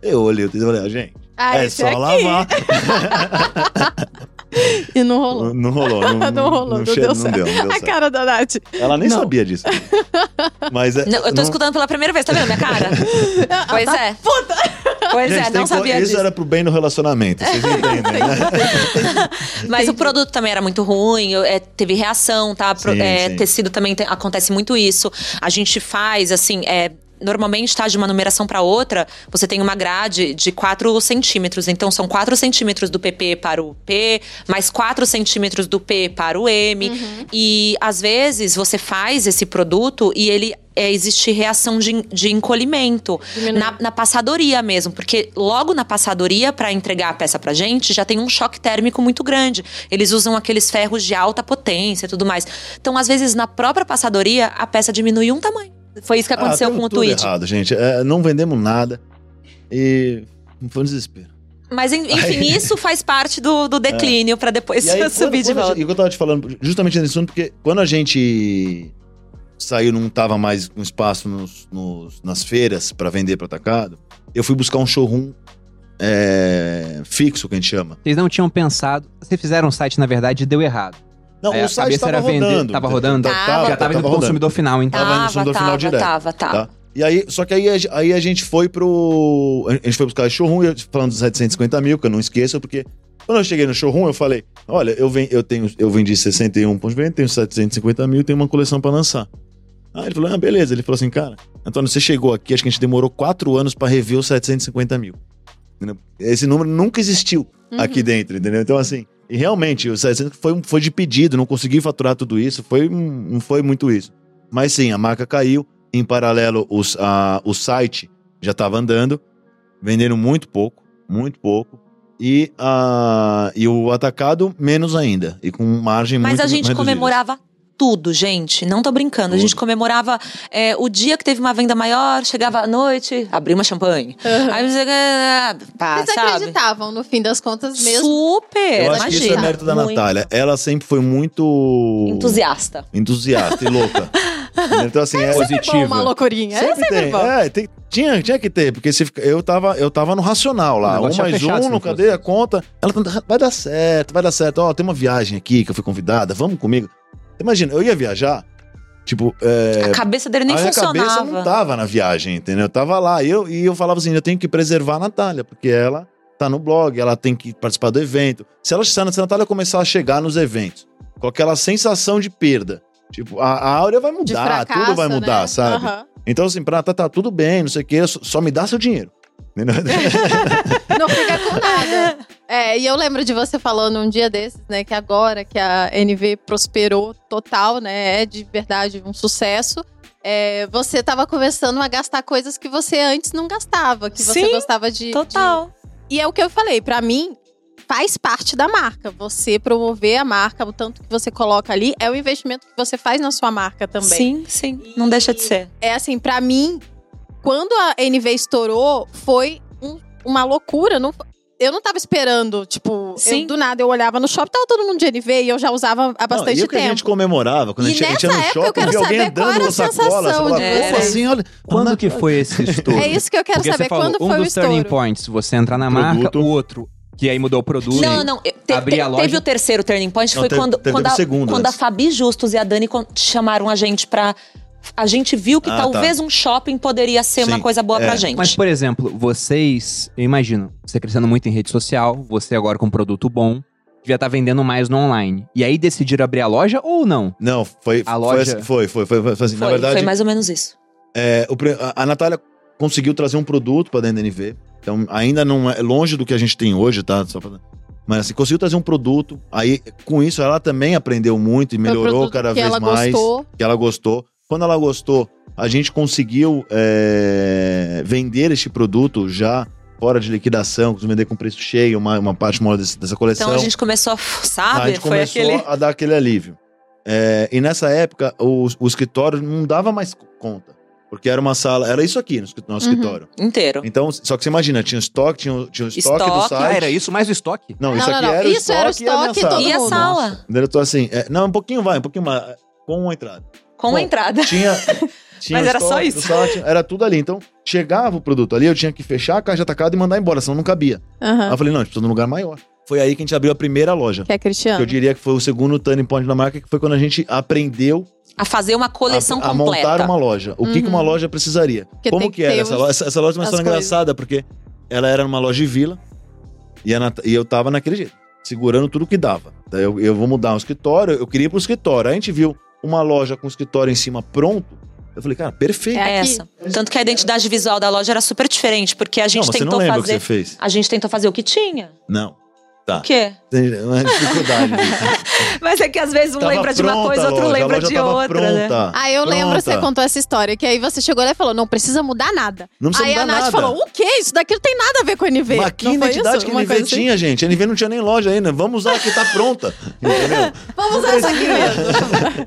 Eu olhei o tecido e falei, ah, gente, Ah, é só aqui. lavar. E não rolou. Não rolou. Não, Não rolou, não che- deu não certo. deu, não deu A certo. cara da Nath. Ela nem Não. sabia disso. Mas é, Não, eu tô não- escutando pela primeira vez, tá vendo minha cara? pois é. Pois Gente, é, não sabia Isso disso. era pro bem do relacionamento, vocês entendem, né? Mas o produto também era muito ruim, é, teve reação, tá? Pro- Sim, é, sim. Tecido também tem- acontece muito isso. A gente faz, assim, é, Normalmente, tá, de uma numeração para outra, você tem uma grade de 4 centímetros. Então, são 4 centímetros do PP para o P, mais 4 centímetros do P para o M. Uhum. E, às vezes, você faz esse produto e ele é, existe reação de, de encolhimento na, na passadoria mesmo, porque logo na passadoria, para entregar a peça pra gente, já tem um choque térmico muito grande. Eles usam aqueles ferros de alta potência e tudo mais. Então, às vezes, na própria passadoria, a peça diminui um tamanho. Foi isso que aconteceu Ah, com o tudo tweet. errado, gente. É, não vendemos nada. E foi um desespero. Mas en- enfim, isso faz parte do, do declínio pra depois E aí, subir quando- de quando volta. gente- E que eu tava te falando, justamente nesse assunto, porque quando a gente saiu, não tava mais com espaço nos, nos- nas feiras pra vender para atacado, eu fui buscar um showroom é, fixo, que a gente chama. Vocês não tinham pensado. Vocês fizeram um site, na verdade, e deu errado. Não, É, a o site cabeça tava era vender- rodando. tava rodando? Tava, Já tava indo pro rodando. consumidor final, então. Tava no Tava, consumidor final direto, tava, tava. Tá? E aí, só que aí, aí a gente foi pro. A gente foi buscar esse showroom, eu falando dos 750 mil, que eu não esqueço, porque quando eu cheguei no showroom, eu falei: olha, eu, ven, eu, tenho, eu vendi 61 pontos de venda, tenho 750 mil, tenho uma coleção pra lançar. Aí ele falou: ah, beleza. Ele falou assim, cara, Antônio, você chegou aqui, acho que a gente demorou quatro anos pra rever os 750 mil. Entendeu? Esse número nunca existiu Uhum. aqui dentro, entendeu? Então, assim, e realmente, o 700 foi, foi de pedido, não consegui faturar tudo isso, foi, não foi muito isso. Mas sim, a marca caiu, em paralelo, os, a, o site já estava andando, vendendo muito pouco, muito pouco, e, a, e o atacado menos ainda, e com margem Mas muito a gente reduzida. comemorava tudo, gente. Não tô brincando. A gente Tudo. comemorava é, o dia que teve uma venda maior, chegava à noite, abria uma champanhe. Uhum. Aí você. Pá, Vocês sabe? acreditavam, no fim das contas, mesmo. Super! Eu acho que isso é imagina. mérito da Muito Natália. Ela sempre foi muito... Entusiasta. Entusiasta e louca. Então, assim, é, Bom, Positiva. uma loucurinha. É Sempre sempre tem. bom. É, tem- tinha, tinha que ter, porque se eu, tava, eu tava no racional lá. Um mais fechado, um, fosse. cadê a conta? Ela tá, vai dar certo, vai dar certo. Ó, tem uma viagem aqui que eu fui convidada, vamos comigo. Imagina, eu ia viajar, tipo, é, A cabeça dele nem a minha cabeça funcionava. não tava na viagem, entendeu? Eu tava lá. E eu, e eu falava assim: eu tenho que preservar a Natália, porque ela tá no blog, ela tem que participar do evento. Se ela se a Natália começar a chegar nos eventos com aquela sensação de perda, tipo, a, a áurea vai mudar, fracasso, tudo vai mudar, né? sabe? Aham. Então, assim, pra tá, tá tudo bem, não sei o quê, só, só me dá seu dinheiro. Não fica com nada. É, e eu lembro de você falando um dia desses, né, que agora que a NV prosperou total, né, é de verdade um sucesso. é, você tava começando a gastar coisas que você antes não gastava, que você Sim, gostava de, de- Total. E é o que eu falei, pra mim faz parte da marca. Você promover a marca, o tanto que você coloca ali, é o investimento que você faz na sua marca também. Sim, sim. Não deixa de ser. É assim, pra mim, quando a NV estourou, foi um- uma loucura. Não, eu não tava esperando, tipo, Sim. eu, do nada eu olhava no shopping, tava todo mundo de NV e eu já usava há Não, bastante e o que a gente tempo. comemorava, quando a E gente, a gente ia no nessa época eu shopping, quero alguém saber qual andando era com a sacola, sensação de "Pô, vocês?" assim, olha. Quando que foi esse estouro? É isso que eu quero Porque saber. você falou, quando um foi o dos turning estouro? points, você entrar na marca, Produto. o outro, que aí mudou o produto. Não, não. te- te- a loja. Teve o terceiro turning point, Não, foi teve- quando, teve quando, a, segundo quando a. Fabi Justus e a Dani chamaram a gente pra. A gente viu que Ah, talvez um shopping poderia ser uma Sim, coisa boa é. pra gente. Mas, por exemplo, vocês, eu imagino, você crescendo muito em rede social, você agora com um produto bom, devia estar vendendo mais no online. E aí decidiram abrir a loja ou não? Não, foi, A foi, loja- assim, foi, foi, foi, foi, assim, foi, na verdade, foi mais ou menos isso. é, o a, a Natália conseguiu trazer um produto pra dentro da NV. Então, ainda não é longe do que a gente tem hoje, tá? Só pra- mas assim, conseguiu trazer um produto. Aí, com isso, ela também aprendeu muito e Foi melhorou cada que vez ela mais. gostou. Que ela gostou. Quando ela gostou, a gente conseguiu é, vender este produto já fora de liquidação, vender com preço cheio, uma, uma parte maior desse- dessa coleção. Então a gente começou a. Sabe? a gente foi começou aquele. a dar aquele alívio. É, e nessa época, o, o escritório não dava mais conta. Porque era uma sala, era isso aqui no nosso Uhum. escritório. Inteiro. Então, só que você imagina, tinha o estoque, tinha o, tinha o estoque, do Estoque. site. Ah, era isso mais o estoque? Não, Não, isso não, aqui não. era o Isso era o estoque, e a sala. E a sala? Eu tô assim, é, não, um pouquinho vai, um pouquinho mais, com uma entrada. Com Bom, a entrada. Tinha, tinha Mas o era só estoque isso. do site, era tudo ali. Então, chegava o produto ali, eu tinha que fechar a caixa atacada e mandar embora, senão não cabia. Aí Aham. eu falei, não, a gente precisa de um lugar maior. Foi aí que a gente abriu a primeira loja. Que é Que eu Cristiano. diria que foi o segundo turning point da marca, que foi quando a gente aprendeu A fazer uma coleção a, a completa. montar uma loja. O que, que Uhum. uma loja precisaria? Porque Como que que era essa loja? Essa, essa loja é uma história engraçada, porque ela era numa loja de vila e, a Nat- e eu tava naquele jeito, segurando tudo que dava. Daí eu, eu vou mudar um escritório, eu queria ir pro escritório. Aí a gente viu uma loja com escritório em cima pronto. Eu falei, cara, perfeito. É É essa. Tanto que a identidade visual da loja era super diferente, porque a gente não, tentou não lembra fazer. o que você fez? A gente tentou fazer o que tinha. Não. Tá. O quê? Tem uma dificuldade. Mas é que às vezes um Tava lembra de uma coisa, a outro loja, a lembra de outra, né? pronta. Ah, eu lembro, Pronta. você contou essa história, que aí você chegou lá e falou, não precisa mudar nada. Não precisa aí a mudar Nath nada. falou, o quê? Isso daqui não tem nada a ver com a NV. Mas que não identidade isso? que a NV assim? tinha, gente? A NV não tinha nem loja ainda. Vamos usar que tá pronta. Entendeu? Vamos usar isso aqui mesmo.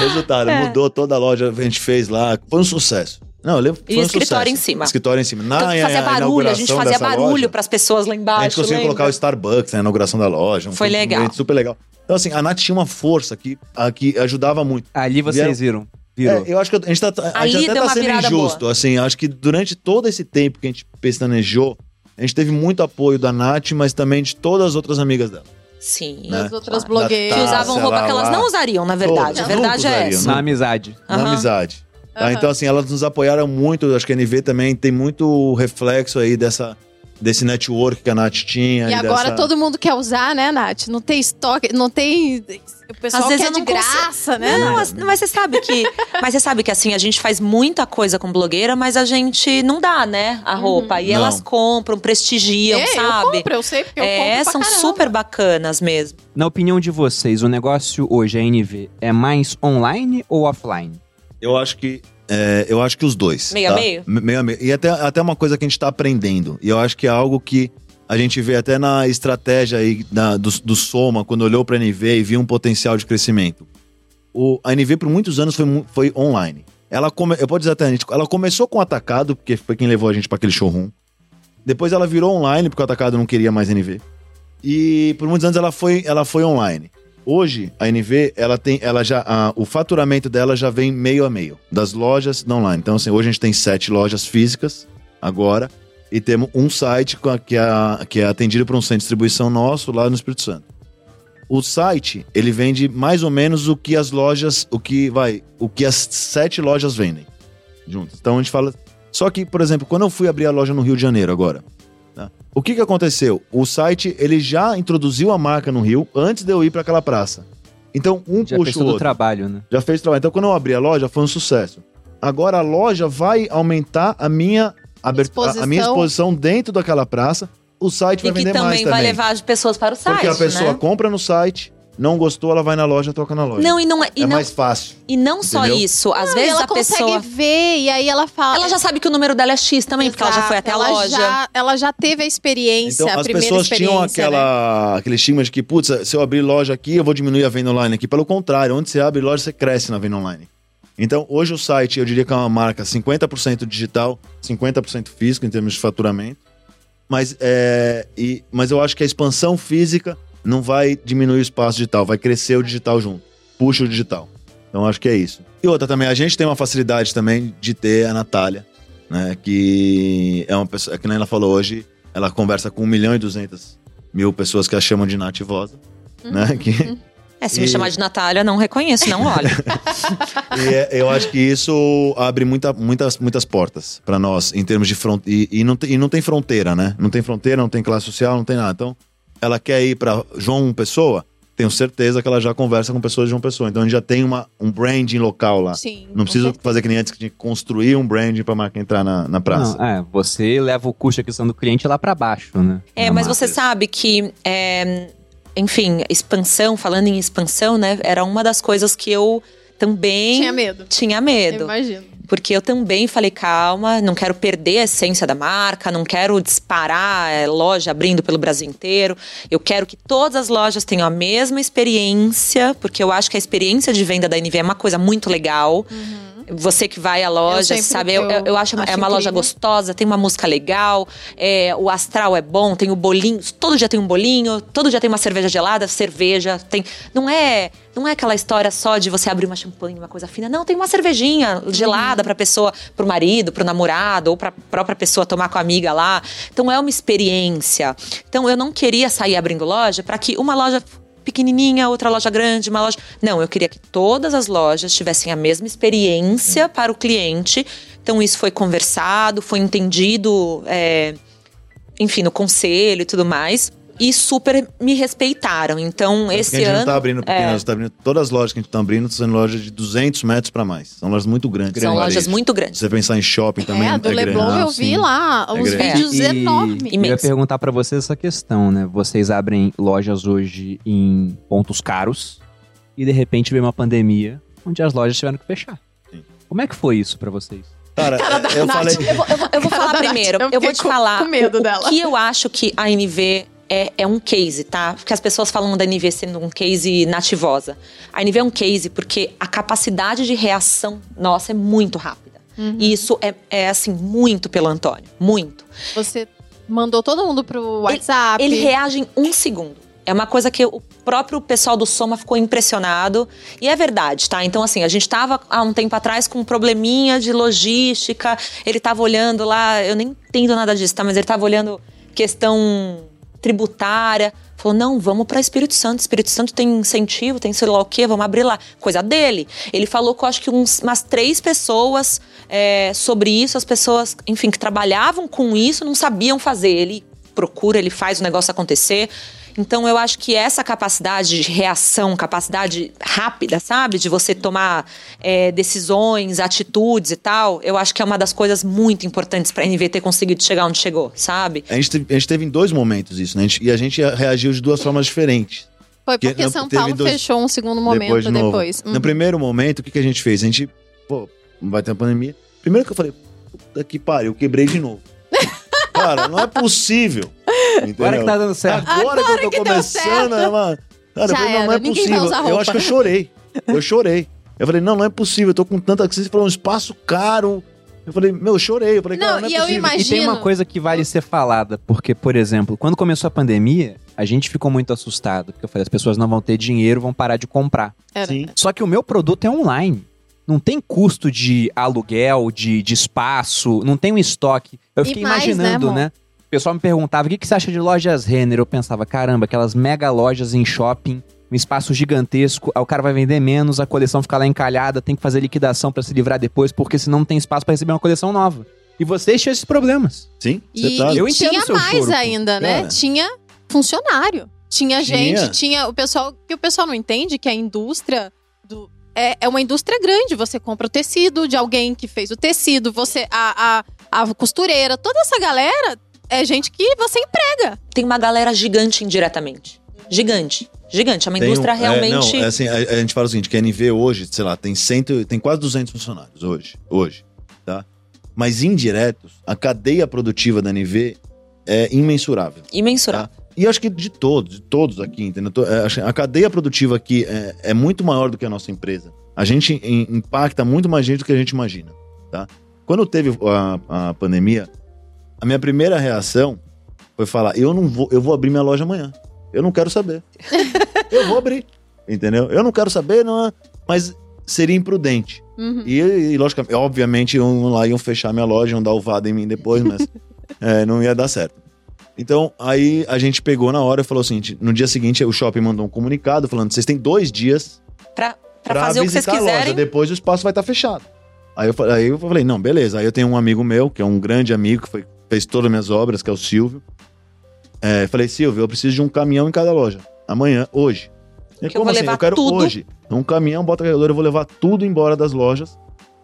Resultado, É. mudou toda a loja, a gente fez lá. Foi um sucesso. Não, eu lembro que E foi um escritório sucesso. em cima. Escritório em cima. Na que fazia a- barulho, a gente fazia barulho loja, pras pessoas lá embaixo. A gente conseguiu lembra? colocar o Starbucks na inauguração da loja. um Foi legal. Super legal. Então, assim, a Nath tinha uma força que, a, que ajudava muito. Ali vocês viram. Virou. É, eu acho que a gente, tá, a Ali gente até deu tá uma sendo injusto. Assim, acho que durante todo esse tempo que a gente pestanejou, a gente teve muito apoio da Nath, mas também de todas as outras amigas dela. Sim. né? As outras blogueiras. Que usavam roupa lá, que elas lá. não usariam, na verdade. Todas, a verdade nunca é usariam, essa. Na amizade. Na Aham. amizade. Tá? Aham. Então, assim, elas nos apoiaram muito. Acho que a NV também tem muito reflexo aí dessa, desse network que a Nath tinha. E agora dessa... todo mundo quer usar, né, Nath? Não tem estoque, não tem. O pessoal Às vezes quer eu de consigo- graça, né? Não, mas, mas você sabe que. mas você sabe que assim, a gente faz muita coisa com blogueira, mas a gente não dá, né? A roupa. E Não. elas compram, prestigiam, É, Eu sabe? compro, eu sei, porque eu é, compro são caramba. super bacanas mesmo. Na opinião de vocês, o negócio hoje, a NV, é mais online ou offline? Eu acho que. é, eu acho que os dois. Meio a tá? meio? Me- Meio a meio. E até, até uma coisa que a gente tá aprendendo. E eu acho que é algo que a gente vê até na estratégia aí da- do, do Soma, quando olhou pra NV e viu um potencial de crescimento. O, a NV por muitos anos foi, foi online. Ela come, eu posso dizer até, a gente- ela começou com o atacado, porque foi quem levou a gente para aquele showroom. Depois ela virou online, porque o atacado não queria mais NV. E por muitos anos ela foi, ela foi online. Hoje, a NV, ela tem, ela já, a- o faturamento dela já vem meio a meio, das lojas da online. Então, assim, hoje a gente tem sete lojas físicas, agora, e temos um site que, é, que é atendido por um centro de distribuição nosso lá no Espírito Santo. O site, ele vende mais ou menos o que as lojas, o que vai, o que as sete lojas vendem juntas. Então a gente fala. Só que, por exemplo, quando eu fui abrir a loja no Rio de Janeiro agora, tá? o que que aconteceu? O site ele já introduziu a marca no Rio antes de eu ir para aquela praça. Então um Já puxa fez o todo o outro. trabalho, né? Já fez trabalho. Então quando eu abri a loja foi um sucesso. Agora a loja vai aumentar a minha aber- a- a minha Exposição. exposição dentro daquela praça. O site E vai que vender mais também vai também. levar as pessoas para o site. Porque a pessoa né? compra no site, não gostou, ela vai na loja, toca na loja. Não, e não, é- e é não, mais fácil. e não só Entendeu? isso. Às Não, vezes ela a consegue pessoa. ver e aí ela fala. Ela já sabe que o número dela é X também, porque ela já foi até a Exato, ela loja. Já, ela já teve a experiência, Então a as primeira pessoas experiência. tinham né? aquela, aquele estigma de que, putz, se eu abrir loja aqui, eu vou diminuir a venda online aqui. Pelo contrário, onde você abre loja, você cresce na venda online. Então, hoje o site, eu diria que é uma marca 50% digital, 50% físico em termos de faturamento. Mas, é, e, mas eu acho que a expansão física não vai diminuir o espaço digital, vai crescer o digital junto. Puxa o digital. Então, acho que é isso. E outra também, a gente tem uma facilidade também de ter a Natália, né? Que é uma pessoa, que nem ela falou hoje, ela conversa com 1 milhão e 200 mil pessoas que a chamam de nativosa, né? Que, É, se me E- chamar de Natália, não reconheço, não olha. e é- eu acho que isso abre muita, muitas, muitas portas pra nós, em termos de fronteira. E, e não tem, e não tem fronteira, né? Não tem fronteira, não tem classe social, não tem nada. Então, ela quer ir pra João Pessoa, tenho certeza que ela já conversa com pessoas de João Pessoa. Então, a gente já tem uma, um branding local lá. Sim. Não preciso fazer que nem antes que tinha que construir um branding pra marca entrar na, na praça. Não, é, você leva o custo de aquisição do cliente lá pra baixo, né? É, Na mas marca. você sabe que, é, enfim, expansão, falando em expansão, né? Era uma das coisas que eu também Tinha medo. tinha Eu medo. imagino. Porque eu também falei, calma, não quero perder a essência da marca, não quero disparar é, loja abrindo pelo Brasil inteiro. Eu quero que todas as lojas tenham a mesma experiência, porque eu acho que a experiência de venda da NV é uma coisa muito legal. Você que vai à loja, sempre- sabe? Eu, eu, eu acho, eu é acho uma loja incrível. gostosa, tem uma música legal, é, o astral é bom, tem o bolinho, todo dia tem um bolinho, todo dia tem uma cerveja gelada, cerveja, tem. Não é, não é aquela história só de você abrir uma champanhe, uma coisa fina. Não, tem uma cervejinha gelada pra pessoa, pro marido, pro namorado, ou pra própria pessoa tomar com a amiga lá. Então é uma experiência. Então eu não queria sair abrindo loja para que uma loja pequenininha, outra loja grande, uma loja. Não, eu queria que todas as lojas tivessem a mesma experiência para o cliente. Então isso foi conversado, foi entendido, é, enfim, no conselho e tudo mais. E super me respeitaram. Então, É esse porque a gente ano. não tá abrindo pequenas, é. a gente tá abrindo todas as lojas que a gente tá abrindo são lojas de 200 metros pra mais. São lojas muito grandes. São Varejo. lojas muito grandes. Se você pensar em shopping também é, é, a do grande. Leblon Ah, eu vi lá É uns grande. vídeos E- enormes. Eu ia perguntar pra vocês essa questão, né? Vocês abrem lojas hoje em pontos caros e de repente vem uma pandemia onde as lojas tiveram que fechar. Sim. Como é que foi isso pra vocês? Cara, Cara da eu Nath. falei. Eu vou, eu vou- eu vou falar primeiro. eu Eu, vou te com- falar com medo o, dela. o que eu acho que a NV é, é um case, tá? Porque as pessoas falam da NV sendo um case nativosa. A NV é um case porque a capacidade de reação nossa é muito rápida. Uhum. E isso é, é, assim, muito pelo Antônio. Muito. Você mandou todo mundo pro WhatsApp. Ele reage em um segundo. É uma coisa que o próprio pessoal do Soma ficou impressionado. E é verdade, tá? Então, assim, a gente tava há um tempo atrás com um probleminha de logística. Ele tava olhando lá, eu nem entendo nada disso, tá? Mas ele tava olhando questão tributária. Falou, não, vamos para Espírito Santo. Espírito Santo tem incentivo, tem sei lá o quê, vamos abrir lá. Coisa dele. Ele falou com, acho que uns, umas três pessoas é, sobre isso. As pessoas, enfim, que trabalhavam com isso não sabiam fazer. Ele procura, ele faz o negócio acontecer. Então, eu acho que essa capacidade de reação, capacidade rápida, sabe? De você tomar é, decisões, atitudes e tal, eu acho que é uma das coisas muito importantes para a NV ter conseguido chegar onde chegou, sabe? A gente, teve, a gente teve em dois momentos isso, né? A gente- e a gente reagiu de duas formas diferentes. Foi Que porque não- São Paulo dois- fechou um segundo momento depois depois. de novo. Uhum. No primeiro momento, o que, que a gente fez? A gente, pô, vai ter uma pandemia. Primeiro que eu falei, puta que pariu, eu quebrei de novo. Cara, não é possível. Entendeu? Agora que tá dando certo. Agora, que eu tô que deu começando, certo. é uma... Cara, Já eu falei, não, não é ninguém possível. Eu acho que eu chorei. Eu chorei. Eu falei, não, não é possível. Eu tô com tanta. Você falou um espaço caro. Eu falei, meu, eu chorei. Eu falei, Não, cara, não é e eu possível. imagino- E tem uma coisa que vale ser falada, porque, por exemplo, quando começou a pandemia, a gente ficou muito assustado, porque eu falei, as pessoas não vão ter dinheiro, vão parar de comprar. Era. Sim. Só que o meu produto é online. Não tem custo de aluguel, de, de espaço, não tem um estoque. Eu fiquei mais, imaginando, né, né? amor? O pessoal me perguntava, o que, que você acha de lojas Renner? Eu pensava, caramba, aquelas mega lojas em shopping, um espaço gigantesco, aí o cara vai vender menos, a coleção fica lá encalhada, tem que fazer liquidação pra se livrar depois, porque senão não tem espaço pra receber uma coleção nova. E vocês tinham esses problemas. Sim, E, tá. e Eu entendo tinha seu mais choro, pô. ainda, né? Cara. Tinha funcionário. Tinha, Tinha. gente, tinha o pessoal. que o pessoal não entende que a indústria. É, é uma indústria grande. Você compra o tecido de alguém que fez o tecido, você. A, a, a costureira, toda essa galera é gente que você emprega. Tem uma galera gigante indiretamente. Gigante. Gigante. É uma Tem um- indústria é, realmente. não, é assim, a, a gente fala o seguinte, que a NV hoje, sei lá, tem, cento, tem quase 200 funcionários hoje, hoje, tá? Mas indiretos, a cadeia produtiva da NV é imensurável. imensurável. E acho que de todos, de todos aqui, entendeu? É, A cadeia produtiva aqui é, é muito maior do que a nossa empresa. A gente im- impacta muito mais gente do que a gente imagina, tá? Quando teve a, a pandemia, a minha primeira reação foi falar, eu não vou, eu vou abrir minha loja amanhã. Eu não quero saber. eu vou abrir, entendeu? Eu não quero saber, não, é- mas seria imprudente. Uhum. E, e logicamente, obviamente, iam lá, iam fechar minha loja, iam dar o vado em mim depois, mas é, não ia dar certo. Então, aí a gente pegou na hora e falou assim: no dia seguinte, o shopping mandou um comunicado falando: vocês têm dois dias Pra, pra pra fazer o que vocês visitar a loja, quiserem. depois o espaço vai estar fechado. Aí eu, aí eu falei: não, beleza. Aí eu tenho um amigo meu, que é um grande amigo, que foi- fez todas as minhas obras, que é o Silvio. É, falei: Silvio, eu preciso de um caminhão em cada loja. Amanhã, hoje. Ele, Que eu levar Eu quero tudo. hoje. Um caminhão, bota carregador, eu vou levar tudo embora das lojas.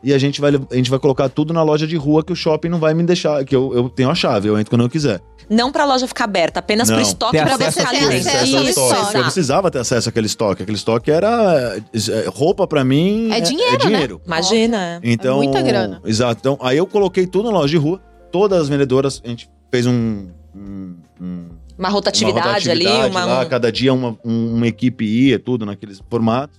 E a gente vai, a gente vai colocar tudo na loja de rua que o shopping não vai me deixar, que eu, eu tenho a chave, eu entro quando eu quiser. Não pra loja ficar aberta, apenas Não. pro estoque pra você a ficar ter ali acesso dentro. Isso, estoque. Eu precisava ter acesso àquele estoque. Aquele estoque era. é, roupa pra mim. É dinheiro, né? Imagina. Então, É muita grana. Exato. Então, aí eu coloquei tudo na loja de rua. Todas as vendedoras, a gente fez um. um- um- Uma rotatividade, ali, rotatividade uma. lá, um- cada dia uma, um- uma equipe ia, tudo naqueles formatos.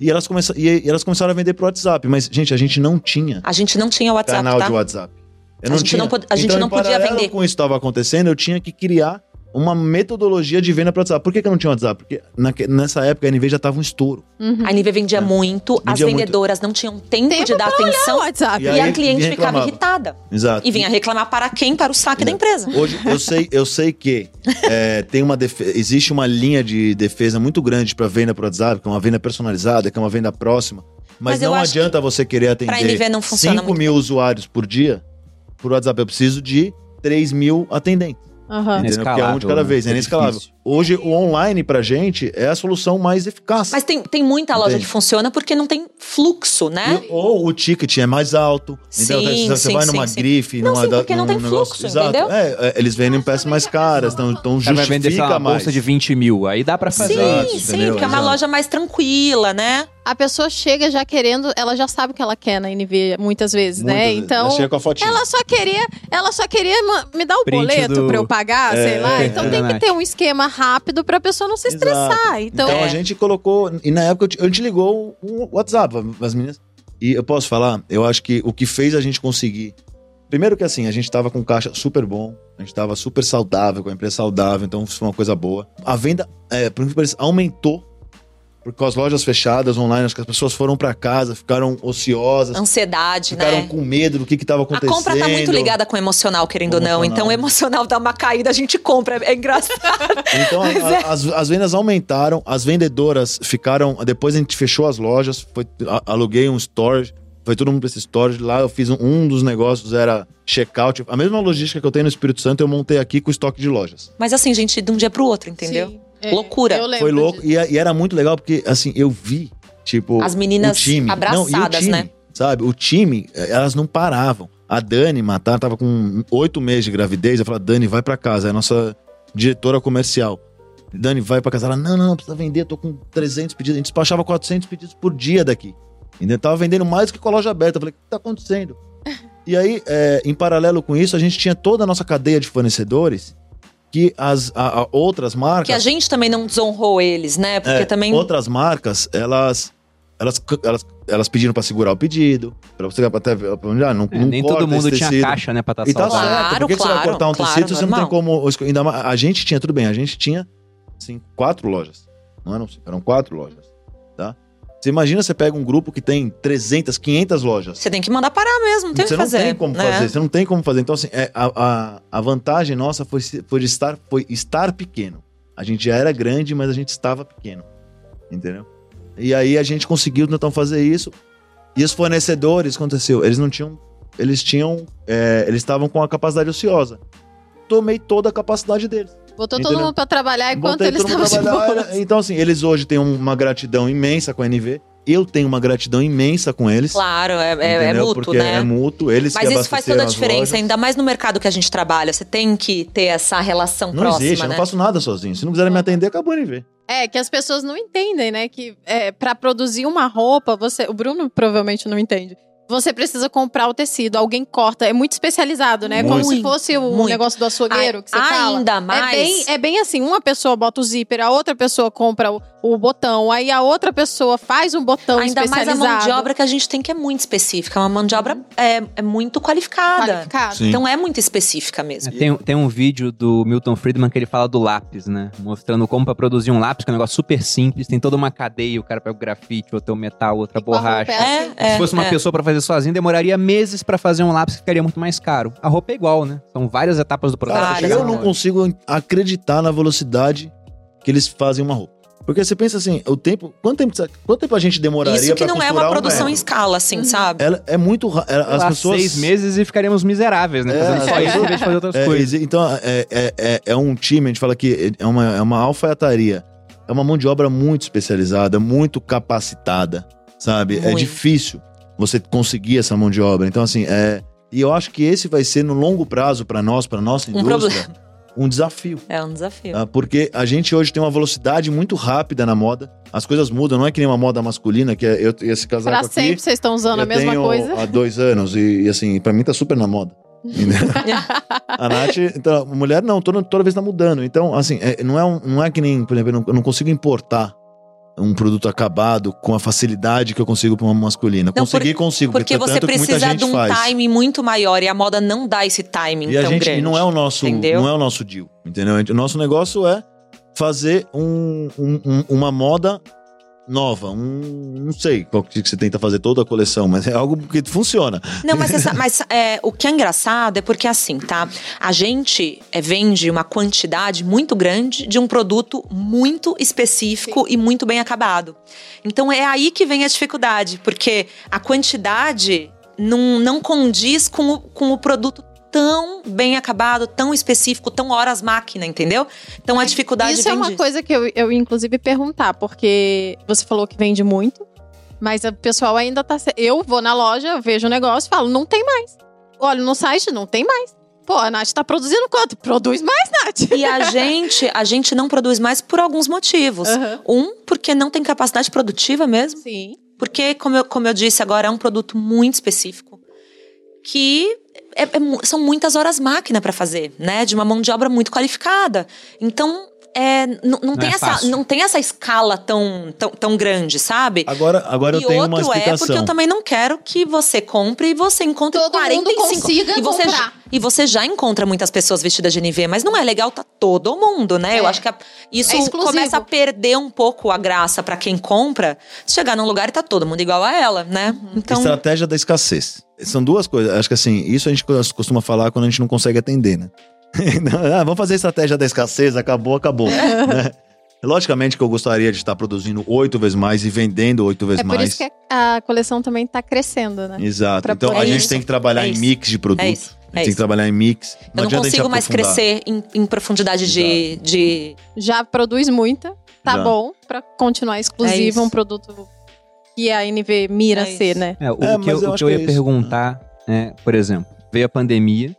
E elas, começa, e, elas começaram a vender pro WhatsApp. Mas, gente, a gente não tinha A gente não tinha WhatsApp, canal tá? de WhatsApp. Eu A gente não pod- a gente então, não podia vender. com isso estava acontecendo, eu tinha que criar uma metodologia de venda para WhatsApp. Por que, que eu não tinha WhatsApp? Porque naque- nessa época a NV já tava um estouro. Uhum. A NV vendia muito, as Vendia muito. vendedoras não tinham tempo, Tempo de dar O atenção WhatsApp. E e, a cliente ficava irritada. Exato. E vinha reclamar para quem? Para o saque da empresa. Hoje eu sei, eu sei que é, tem uma existe uma linha de defesa muito grande para venda pro WhatsApp, que é uma venda personalizada, que é uma venda próxima. Mas, Mas não adianta você querer pra atender NV não funciona 5 muito mil usuários por dia por WhatsApp. Eu preciso de 3 mil atendentes. Aham. Entendeu? Porque é um de cada vez, é né? inescalável. Hoje, o online pra gente é a solução mais eficaz. Mas tem, tem muita loja Entende? que funciona porque não tem fluxo, né? E- Ou o ticket é mais alto. Sim, Você- Você sim, vai sim, numa sim. grife, Não, numa, sim, porque não num tem negócio- fluxo, Exato. entendeu? É, é, eles vendem peças mais caras, então, então cara vai vender, justifica uma mais. bolsa de 20 mil. Aí dá pra fazer. Exato, sim, sim, entendeu? porque é uma Exato. loja mais tranquila, né? A pessoa chega já querendo, ela já sabe o que ela quer na NV muitas vezes, Muitas né? vezes. Então, Já chega com a fotinha. ela só queria, ela só queria me dar o Print boleto do- pra eu pagar, É, sei lá. é, Então é tem que verdade. ter um esquema rápido pra pessoa não se estressar. Então, Então É. a gente colocou. E na época eu te- a gente ligou um WhatsApp as meninas. E eu posso falar, eu acho que o que fez a gente conseguir. Primeiro que assim, a gente tava com caixa super bom, a gente tava super saudável, com a empresa saudável, então foi uma coisa boa. A venda, é, aumentou. Porque com as lojas fechadas online, acho que as pessoas foram pra casa, ficaram ociosas, Ansiedade, ficaram né? com medo do que que tava A acontecendo. compra tá muito ligada com o emocional, querendo ou não. Emocional. Então, o emocional dá uma caída, a gente compra. É engraçado. Então, a- é. as, as vendas aumentaram, as vendedoras ficaram. Depois a gente fechou as lojas, foi, a- aluguei um storage, foi todo mundo pra esse storage. Lá eu fiz um, um dos negócios, era checkout. A mesma logística que eu tenho no Espírito Santo, eu montei aqui com estoque de lojas. Mas assim, gente, de um dia pro outro, entendeu? sim, é, Loucura. eu lembro Foi louco. E, e era muito legal porque, assim, eu vi, tipo. As meninas o time. abraçadas, Não, e o time, né? Sabe? O time, eh, elas não paravam. A Dani Matar tava com oito meses de gravidez. Eu falei, Dani, vai pra casa. É a nossa diretora comercial. Dani, vai pra casa. Ela, não, não, precisa vender. Tô com 300 pedidos. A gente despachava 400 pedidos por dia daqui. Ainda tava vendendo mais que com a loja aberta. Eu falei, o que tá acontecendo? E aí, eh, em paralelo com isso, a gente tinha toda a nossa cadeia de fornecedores que as a- a outras marcas Que a gente também não desonrou eles, né? Porque é, também. Outras marcas, elas, elas, elas, elas pediram pra segurar o pedido, pra você até ah, não, É, não nem todo mundo tinha tecido. caixa, né, pra estar E tá. Claro, certo, por que, que você vai claro, cortar um claro, tecido? Você não tem como. Ainda mais, a gente tinha, tudo bem, a gente tinha assim, quatro lojas. Não eram cinco, eram quatro lojas. Você imagina, você pega um grupo que tem 300, 500 lojas. Você tem que mandar parar mesmo, não tem o você que fazer. não tem como né? fazer, você não tem como fazer. Então, assim, é, a, a, a vantagem nossa foi, foi, estar, foi estar pequeno. A gente já era grande, mas a gente estava pequeno. Entendeu? E aí a gente conseguiu então fazer isso. E os fornecedores, aconteceu? Eles não tinham. Eles tinham. é, eles estavam com a capacidade ociosa. Tomei toda a capacidade deles. Botou todo Entendeu? mundo pra trabalhar enquanto Botei eles todo estavam de pra trabalhar, boa. era- Então, assim, eles hoje têm uma gratidão imensa com a NV. Eu tenho uma gratidão imensa com eles. Claro, é, é- é mútuo, Porque né? é mútuo. Eles Mas que isso faz toda a diferença, lojas. ainda mais no mercado que a gente trabalha. Você tem que ter essa relação Não próxima, existe, eu né? não faço nada sozinho. Se não quiserem me atender, acabou a NV. É, que as pessoas não entendem, né? Que é, para produzir uma roupa, você. O Bruno provavelmente não entende. Você precisa comprar o tecido, alguém corta, é muito especializado, né? Como Muito, se fosse o muito. negócio do açougueiro que você fala. ainda É mais. bem, é bem assim, uma pessoa bota o zíper, a outra pessoa compra o, o botão, aí a outra pessoa faz um botão Ainda mais a especializado. mão de obra que a gente tem que é muito específica. Uma mão de obra é, é muito qualificada. qualificado. Sim. Então é muito específica mesmo. É, Tem, tem um vídeo do Milton Friedman que ele fala do lápis, né? Mostrando como pra produzir um lápis, que é um negócio super simples, tem toda uma cadeia, o cara pega o grafite, outro é o metal, outra E borracha. é. É, Se fosse uma é. pessoa pra fazer sozinho, demoraria meses pra fazer um lápis que ficaria muito mais caro. A roupa é igual, né? São várias etapas do processo. Cara, eu não loja. consigo acreditar na velocidade que eles fazem uma roupa. Porque você pensa assim, o tempo. Quanto tempo, quanto tempo a gente demoraria Isso que pra não é uma um produção em metro? escala, assim, sabe? Ela é muito. ela- As lá, pessoas. Seis meses e ficaríamos miseráveis, né? É, Fazendo só é. isso em vez de fazer outras É, coisas. então, é, é, é, é um time, a gente fala que é uma, é uma alfaiataria. É uma mão de obra muito especializada, muito capacitada, sabe? É Muito. difícil você conseguir essa mão de obra. Então, assim, é. E eu acho que esse vai ser, no longo prazo, para nós, para nossa Um indústria, um desafio. É um desafio. Ah, porque a gente hoje tem uma velocidade muito rápida na moda. As coisas mudam, não é que nem uma moda masculina, que é eu, esse casaco Pra aqui. sempre vocês estão usando a mesma tenho coisa. há dois anos e, e, assim, pra mim tá super na moda. A Nath, então, a mulher não, toda, toda vez tá mudando. Então, assim, é- não, é um- não é que nem, por exemplo, eu não, eu não consigo importar um produto acabado com a facilidade que eu consigo pra uma masculina. Não, Conseguir, consigo. Porque tanto você precisa de um faz. time muito maior e a moda não dá esse timing E a tão gente grande. e não é o nosso, entendeu? não é o nosso deal, entendeu? O nosso negócio é fazer um- um- uma moda nova, um não sei qual que você tenta fazer toda a coleção, mas é algo que funciona. Não, mas, essa- mas, é, o que é engraçado é porque assim, tá? A gente é, vende uma quantidade muito grande de um produto muito específico e muito bem acabado. Então é aí que vem a dificuldade, porque a quantidade não, não condiz com o, com o produto tão bem acabado, tão específico, tão horas máquina, entendeu? Então a dificuldade Isso é uma disso. coisa que eu, eu, inclusive, perguntar, porque você falou que vende muito, mas o pessoal ainda tá. Eu vou na loja, vejo o negócio e falo, não tem mais. Olho no site, não tem mais. Pô, a Nath tá produzindo quanto? Produz mais, Nath. E a gente, a gente não produz mais por alguns motivos. Aham. Um, porque não tem capacidade produtiva mesmo. Sim. Porque, como eu, como eu disse agora, é um produto muito específico. Que é- é são muitas horas máquina para fazer, né? De uma mão de obra muito qualificada. Então, é, não, não, tem é essa, fácil. não tem essa escala tão, tão, tão grande, sabe? Agora, agora e eu tenho uma outro é explicação. porque eu também não quero que você compre e você encontre Todo mundo 45 consiga e você comprar. já, e você já encontra muitas pessoas vestidas de NV, mas não é legal tá todo mundo, né? Eu É. acho que a- isso É começa a perder um pouco a graça pra quem compra. Chegar num lugar e tá todo mundo igual a ela, né? Uhum. Então, Estratégia da escassez. São duas coisas. Acho que assim, isso a gente costuma falar quando a gente não consegue atender, né? ah, vamos fazer a estratégia da escassez, acabou, acabou. né? Logicamente que eu gostaria de estar produzindo oito vezes mais e vendendo oito vezes É por mais. isso que a coleção também tá crescendo, né? Exato. pra Então poder- a É gente isso, tem que trabalhar é em mix de produto. É isso, a gente é tem que trabalhar em mix. eu não adianta a gente consigo mais crescer em, em profundidade de, de. Já produz muita, tá Já. bom pra continuar exclusivo, isso. um produto que a NV mira É ser, né? É, o É, que eu, eu o que eu ia é isso. perguntar, é, por exemplo, veio a pandemia,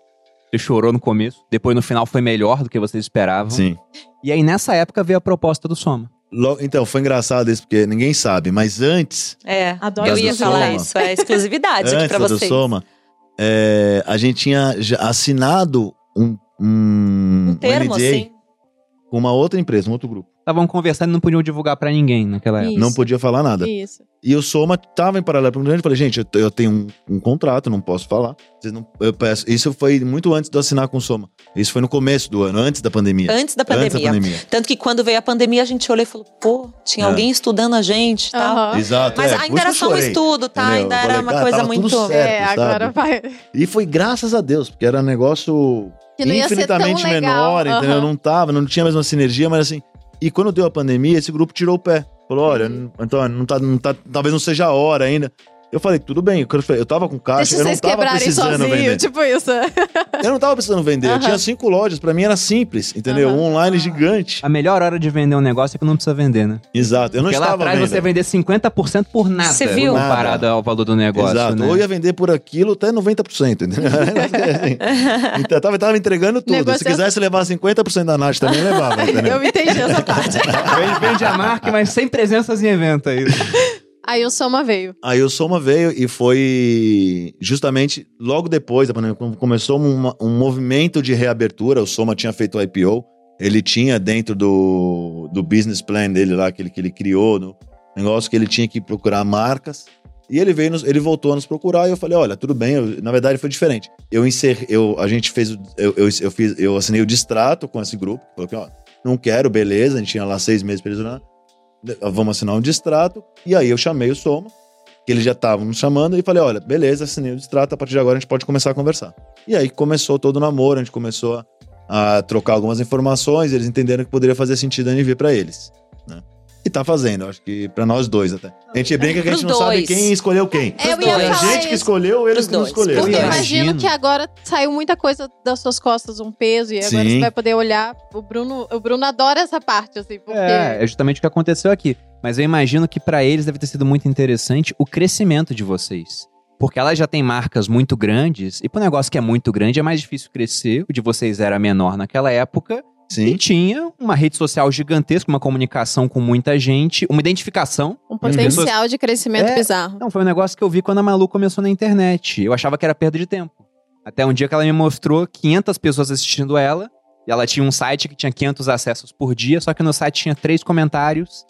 você chorou no começo, depois no final foi melhor do que vocês esperavam. Sim. E aí nessa época veio a proposta do Soma. Lo- Então, foi engraçado isso, porque ninguém sabe, mas antes, É, Adoro eu ia falar Soma. isso. É exclusividade aqui antes pra da do vocês. Soma, é, a gente tinha assinado um, um, Um termo, NDA assim. com uma outra empresa, um outro grupo. Estavam conversando e não podiam divulgar pra ninguém naquela época. Isso. Não podia falar nada. Isso. E o Soma tava em paralelo para grande. Eu falei, gente, eu, eu tenho um, um contrato, não posso falar. Vocês não, eu peço. Isso foi muito antes de eu assinar com o Soma. Isso foi no começo do ano, antes da pandemia. Antes da Antes da pandemia. pandemia. Tanto que quando veio a pandemia, a gente olhou e falou, pô, tinha É. alguém estudando a gente e tal. Aham. Exato. Mas é, ainda era só um estudo, tá? entendeu? Ainda Eu era falei, uma cara, coisa muito. certo. é, sabe? agora vai. E foi graças a Deus, porque era um negócio Que não ia ser tão infinitamente legal. menor, entendeu? Aham. Não tava, não tinha a mesma sinergia, mas assim. E quando deu a pandemia, esse grupo tirou o pé. Falou: olha, Uhum. Antônio, não tá, não tá, talvez não seja a hora ainda. Eu falei, tudo bem, eu, eu tava com caixa, Deixa eu não vocês tava quebrarem precisando sozinho, vender. tipo isso. Eu não tava precisando vender, eu Aham. tinha cinco lojas, pra mim era simples, entendeu? Aham. Um online gigante. A melhor hora de vender um negócio é que não precisa vender, né? Exato, eu não Porque lá estava atrás vendendo. você vender 50% por nada, Você viu? comparado ao valor do negócio, Exato, né? ou ia vender por aquilo até 90%, entendeu? então, eu tava, tava entregando tudo. Se Negociação. quisesse levar 50% da Nath também levava, entendeu? Eu entendi essa parte. Vende- Vende a marca, mas sem presenças em evento aí. Aí o Soma veio. Aí o Soma veio e foi justamente logo depois da pandemia, quando começou um movimento de reabertura. O Soma tinha feito o IPO, ele tinha dentro do, do business plan dele lá, que ele, que ele criou, no negócio que ele tinha que procurar marcas. E ele veio, nos- ele voltou a nos procurar e eu falei, olha, tudo bem, eu- na verdade foi diferente. Eu encerrei, eu, a gente fez, eu, eu, eu fiz, eu assinei o distrato com esse grupo, coloquei, ó, não quero, beleza, a gente tinha lá seis meses pra eles assinar. Vamos assinar um distrato. E aí eu chamei o Soma, que eles já estavam nos chamando, e falei: olha, beleza, assinei o distrato, a partir de agora a gente pode começar a conversar. E aí começou todo o namoro, a gente começou a, a trocar algumas informações, eles entenderam que poderia fazer sentido a NV pra eles. Né? E tá fazendo, acho que pra nós dois até. A gente brinca que a gente não sabe dois. quem escolheu quem. É, eu Pros ia Foi a dois. falar gente que isso. escolheu, eles Pros que não dois. escolheram. Porque eu imagino. que agora saiu muita coisa das suas costas, um peso, e agora Sim. você vai poder olhar. O Bruno, o Bruno adora essa parte, assim, porque. É, é justamente o que aconteceu aqui. Mas eu imagino que pra eles deve ter sido muito interessante o crescimento de vocês. Porque ela já tem marcas muito grandes, e pro negócio que é muito grande é mais difícil crescer. O de vocês era menor naquela época. E Sim. tinha uma rede social gigantesca, uma comunicação com muita gente, uma identificação. Um potencial de crescimento É. bizarro. Não, foi um negócio que eu vi quando a Malu começou na internet. Eu achava que era perda de tempo. Até um dia que ela me mostrou 500 pessoas assistindo ela. E ela tinha um site que tinha 500 acessos por dia, só que no site tinha três comentários.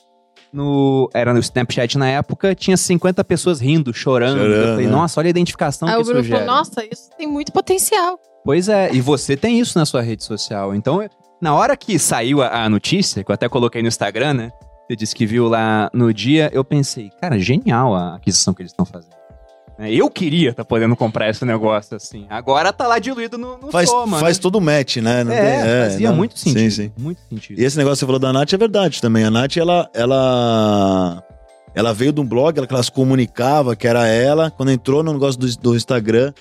No, era no Snapchat na época, tinha 50 pessoas rindo, chorando. Chorando, eu falei, né? nossa, olha a identificação Aí que o Bruno isso falou: gera. nossa, isso tem muito potencial. Pois é, e você tem isso na sua rede social. Então, na hora que saiu a, a notícia, que eu até coloquei no Instagram, né? Você disse que viu lá no dia, eu pensei, cara, genial a aquisição que eles estão fazendo. É, Eu queria estar podendo comprar esse negócio assim. Agora tá lá diluído no, no Faz, Soma, faz né? todo o match, né? Não é, tem- fazia não- muito sentido. Sim, sim. Muito sentido. E esse negócio que você falou da Nath é verdade também. A Nath, ela, ela, ela veio de um blog, ela, que ela se comunicava, que era ela. Quando entrou no negócio do, do Instagram,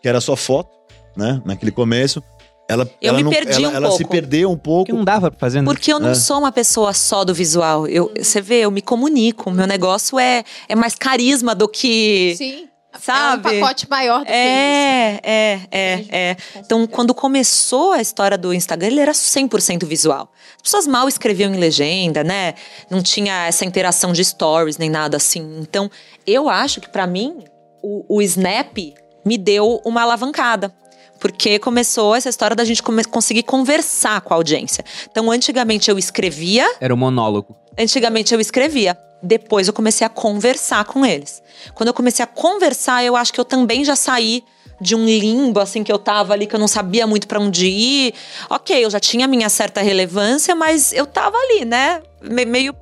que era só foto, né? Naquele começo. Ela, Eu ela me não, perdi ela, um ela se pouco. perdeu um pouco. Que não dava pra fazer, né? Porque eu não É. sou uma pessoa só do visual. Eu, você vê, eu me comunico. Meu negócio é, é mais carisma do que. Sim. Sabe? É um pacote maior do que É, é, é, isso. é. Então, quando começou a história do Instagram, ele era 100% visual. As pessoas mal escreviam em legenda, né? Não tinha essa interação de stories nem nada assim. Então, eu acho que pra mim, o, o Snap me deu uma alavancada. Porque começou essa história da gente conseguir conversar com a audiência. Então, antigamente eu escrevia, Era o monólogo. Antigamente eu escrevia. Depois eu comecei a conversar com eles. Quando eu comecei a conversar, eu acho que eu também já saí de um limbo, assim, que eu tava ali, que eu não sabia muito pra onde ir. Ok, eu já tinha minha certa relevância, mas eu tava ali, né? Me- meio.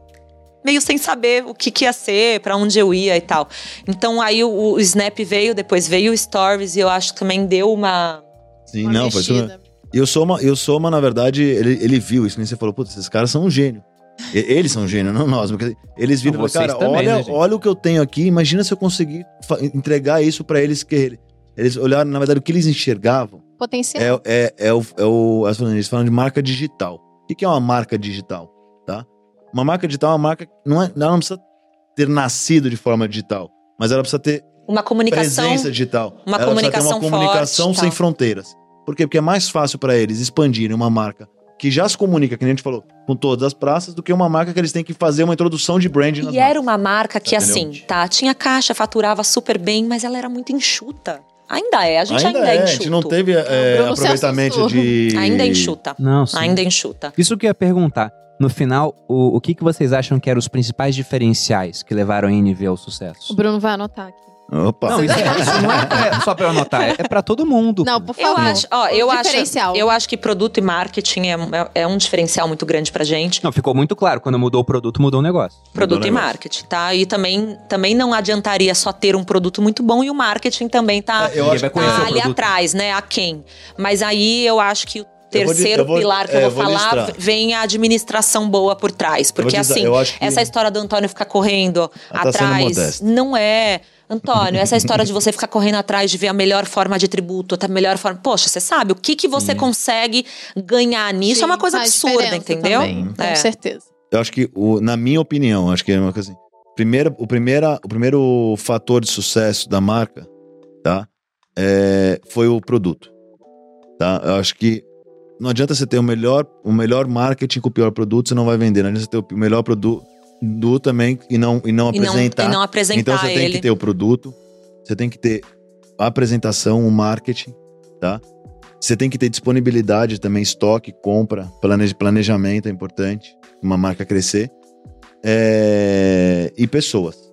Meio sem saber o que, que ia ser, pra onde eu ia e tal. Então aí o, o Snap veio, depois veio o Stories, e eu acho que também deu uma. Sim, Uma não, foi isso. E eu sou uma, eu sou uma, na verdade, ele, ele viu isso, nem você falou, putz, esses caras são um gênio. E- Eles são um gênio, não nós. Porque eles viram e Não, falaram, vocês cara, também, olha, né, olha o que eu tenho aqui, imagina se eu conseguir entregar isso pra eles que ele- eles olharam, na verdade, o que eles enxergavam Potencial. é, é, é o, é o eles falam de marca digital. O que é uma marca digital, tá? Uma marca digital é uma marca que não, é, ela não precisa ter nascido de forma digital, mas ela precisa ter Uma comunicação. presença digital. uma Ela precisa ter comunicação uma comunicação forte, sem tal. fronteiras. Por quê? Porque é mais fácil para eles expandirem uma marca que já se comunica, que nem a gente falou, com todas as praças, do que uma marca que eles têm que fazer uma introdução de branding E era marcas. uma marca que, Entendeu? assim, tá, tinha caixa, faturava super bem, mas ela era muito enxuta. Ainda é, a gente ainda, é, a enxuto. gente não teve é, se aproveitamento de... Ainda é enxuta. Não, sim. Ainda é enxuta. Isso que eu ia perguntar. No final, o, o que, que vocês acham que eram os principais diferenciais que levaram a NV ao O sucesso? Bruno vai anotar aqui. Opa. Não, isso, isso não é pra- só pra eu anotar, é, é pra todo mundo. Não, por Eu favor. acho, ó, O eu acho, diferencial. eu acho que produto e marketing é, é- é um diferencial muito grande pra gente. Não, ficou muito claro. Quando mudou o produto, mudou o negócio. Produto o e negócio. marketing, tá? E também, também não adiantaria só ter um produto muito bom e o marketing também tá, É, eu acho tá ali atrás, né? A quem. Mas aí eu acho que o Eu vou terceiro eu vou- pilar que é, eu eu vou vou falar listar. vem a administração boa por trás. Porque dizer, assim, eu acho que- essa história do Antônio ficar correndo Ela tá atrás modesta. não é. Antônio, essa história de você ficar correndo atrás de ver a melhor forma de tributo, a melhor forma. Poxa, você sabe o que, que você consegue ganhar nisso? é uma Sim, coisa absurda, entendeu? também, É. Com certeza. Eu acho que, o- na minha opinião, acho que é uma coisa assim. Primeira, o, primeira, o primeiro fator de sucesso da marca, tá? É, foi o produto. Tá? Eu acho que não adianta você ter o melhor, o melhor marketing com o pior produto, você não vai vender. Não adianta você ter o melhor produto também e não, e não E não, apresentar. e não apresentar Então você tem ele. que ter o produto, você tem que ter a apresentação, o marketing, tá? Você tem que ter disponibilidade também, estoque, compra, plane- planejamento é importante, uma marca crescer. É, E pessoas.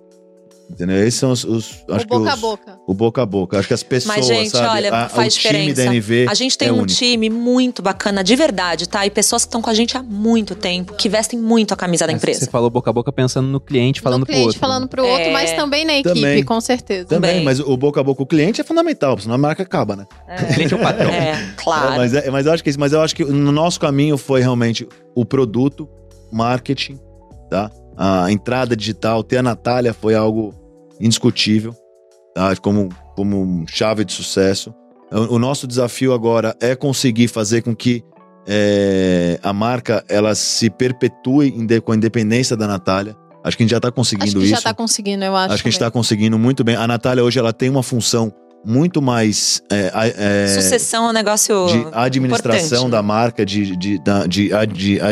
Entendeu? Esses são os. os- acho o boca que a os- boca. O boca a boca. Acho que as pessoas, Mas, gente, sabe? olha, a, faz o time diferença. da NV A gente tem é um único. time muito bacana, de verdade, tá? E pessoas que estão com a gente há muito tempo, que vestem muito a camisa da Você empresa. falou boca a boca pensando no cliente, falando no pro cliente outro. falando pro outro, É. mas também na equipe, Também. com certeza. Também, Também. mas o boca a boca, o cliente é fundamental, senão a marca acaba, né? O cliente é o patrão. É, claro. É, mas, é- mas eu acho que isso- mas eu acho que no nosso caminho foi realmente o produto, marketing, tá? A entrada digital, ter a Natália foi algo indiscutível, tá? Como, como chave de sucesso. O, o nosso desafio agora é conseguir fazer com que é, a marca ela se perpetue com a independência da Natália. Acho que a gente já está conseguindo Acho que isso. já tá conseguindo, eu acho. Acho que a gente está também. conseguindo muito bem. A Natália hoje ela tem uma função muito mais é, a- é, Sucessão é um negócio. de administração importante. da marca, de, de, de,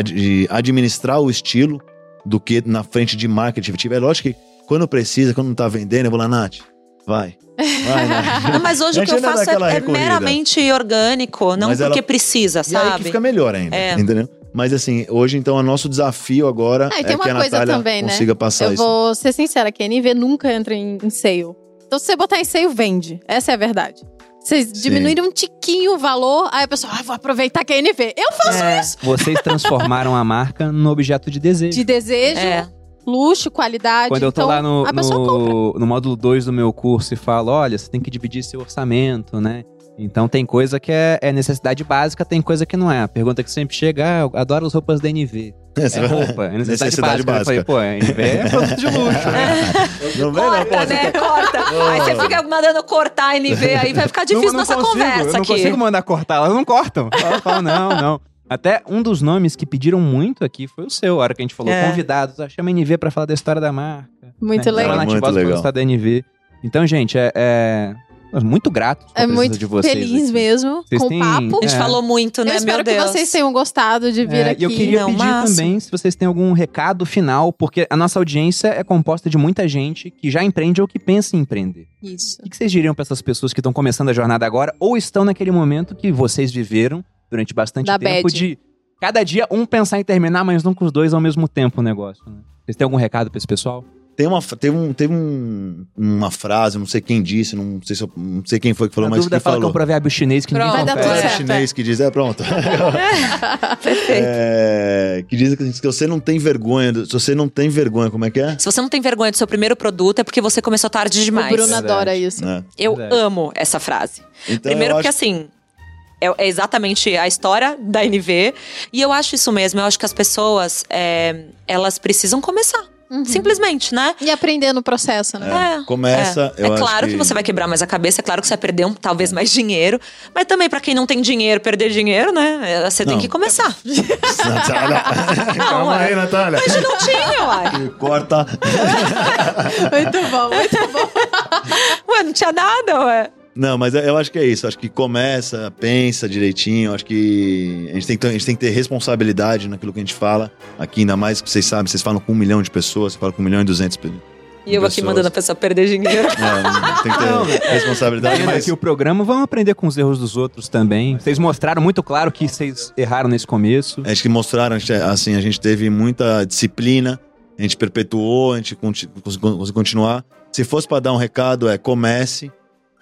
de administrar o estilo do que na frente de marketing. É lógico que quando precisa, quando não tá vendendo, eu vou lá, Nath, vai. Vai. Não, mas hoje A o que eu faço é, é meramente orgânico, não Mas ela- porque precisa, E aí que sabe? fica melhor ainda, É. entendeu? Mas assim, hoje então, o nosso desafio agora Ah, e tem é uma que a coisa Natália também, né? consiga passar Eu isso. vou ser sincera, que a NV nunca entra em, em sale. Então, se você botar em sale, vende. Essa é a verdade. Vocês diminuíram um tiquinho o valor, aí a pessoa, ah, vou aproveitar que é NV. Eu faço É, Vocês transformaram a marca no objeto de desejo. de desejo, é. Luxo, qualidade. Quando eu tô então, lá no, no, no módulo 2 do meu curso e falo, olha, você tem que dividir seu orçamento, né? Então tem coisa que é, é necessidade básica, tem coisa que não é. A pergunta que sempre chega, ah, eu adoro as roupas da NV. Você É vai- roupa, é necessidade, Necessidade básica. Eu falei, pô, a NV é produto de luxo, né? Não vem, não, pô, Corta, você né? Corta. Aí você fica mandando cortar a NV, aí vai ficar difícil Não- não nossa consigo, conversa Eu não aqui. consigo mandar cortar, elas não cortam. Elas falam, não, não. Até um dos nomes que pediram muito aqui foi o seu, a hora que a gente falou, É. convidados, chama a NV pra falar da história da marca. Muito né? legal. Fala na Muito legal. gostar da NV. Então, gente, é, é... muito a É presença muito de vocês feliz aqui. mesmo Vocês com têm- o papo. A gente É. falou muito, né, Eu espero meu que Deus. vocês tenham gostado de vir É, aqui. E eu queria Não, pedir também se vocês têm algum recado final, porque a nossa audiência é composta de muita gente que já empreende ou que pensa em empreender. Isso. O que vocês diriam para essas pessoas que estão começando a jornada agora ou estão naquele momento que vocês viveram durante bastante Da tempo bad. de cada dia um pensar em terminar, mas não com os dois ao mesmo tempo o negócio? Né? Vocês têm algum recado para esse pessoal? Tem uma, tem um, tem um, uma frase, não sei quem disse, não sei, se não sei quem foi que falou, a mas dúvida que fala que é falou. um provérbio chinês que ninguém Pronto. Dar confere. tudo É certo, chinês que diz, é pronto. Perfeito. É, que diz que você não tem vergonha, do- se você não tem vergonha, como é que é? Se você não tem vergonha do seu primeiro produto, é porque você começou tarde demais. O Bruno adora isso. Né? Eu amo essa frase. Então, Primeiro porque acho- assim, é, é exatamente a história da NV. E eu acho isso mesmo. Eu acho que as pessoas, é, elas precisam começar. Uhum. Simplesmente, né? E aprender no processo, né? É, começa, É, eu É acho claro que- que... você vai quebrar mais a cabeça, é claro que você vai perder um, talvez mais dinheiro. Mas também, pra quem não tem dinheiro, perder dinheiro, né? é, Você tem Não. que começar. Natália. Calma é. aí, Natália. Mas não tinha, uai. Corta. Muito bom, muito bom. Ué, não tinha nada, ué. Não, mas eu acho que é isso. Acho que começa, pensa direitinho. Acho que a gente, tem que ter, a gente tem que ter responsabilidade naquilo que a gente fala. Aqui, ainda mais que vocês sabem, vocês falam com um milhão de pessoas, você fala com um milhão e duzentos pessoas. E eu aqui Pessoas. mandando a pessoa perder dinheiro. É, tem que ter responsabilidade, mas aqui o programa, vamos aprender com os erros dos outros também. Vocês mostraram muito claro que vocês erraram nesse começo. acho que mostraram, a gente, assim, a gente teve muita disciplina, a gente perpetuou, a gente conseguiu continuar. Se fosse para dar um recado, é comece,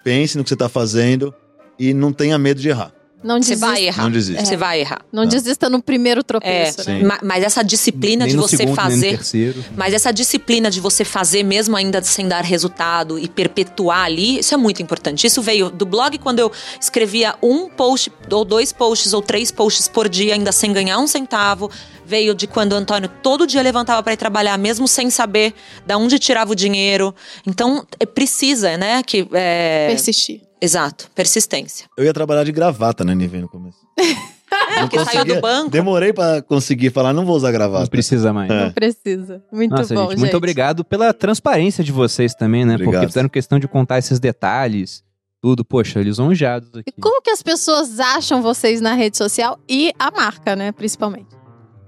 pense no que você tá fazendo e não tenha medo de errar. Não Você desista, vai errar. Não desista. Você vai errar. não desista no primeiro tropeço, É, né? Mas essa disciplina nem de você segundo, nem no fazer. terceiro. Mas essa disciplina de você fazer, mesmo ainda sem dar resultado e perpetuar ali, isso é muito importante. Isso veio do blog quando eu escrevia um post, ou dois posts, ou três posts por dia, ainda sem ganhar um centavo. Veio de quando o Antônio todo dia levantava para ir trabalhar, mesmo sem saber de onde tirava o dinheiro. Então, é, precisa, né? Que, é... Persistir. Exato, persistência. Eu ia trabalhar de gravata na NV no começo. É, porque saiu do banco. Demorei pra conseguir falar, não vou usar Não gravata. precisa mais. É. Não precisa. Muito Nossa, bom, gente, gente. muito obrigado pela transparência de vocês também, né? Obrigado. Porque fizeram questão de contar esses detalhes, tudo. Poxa, lisonjeados aqui. E como que as pessoas acham vocês na rede social e a marca, né, principalmente?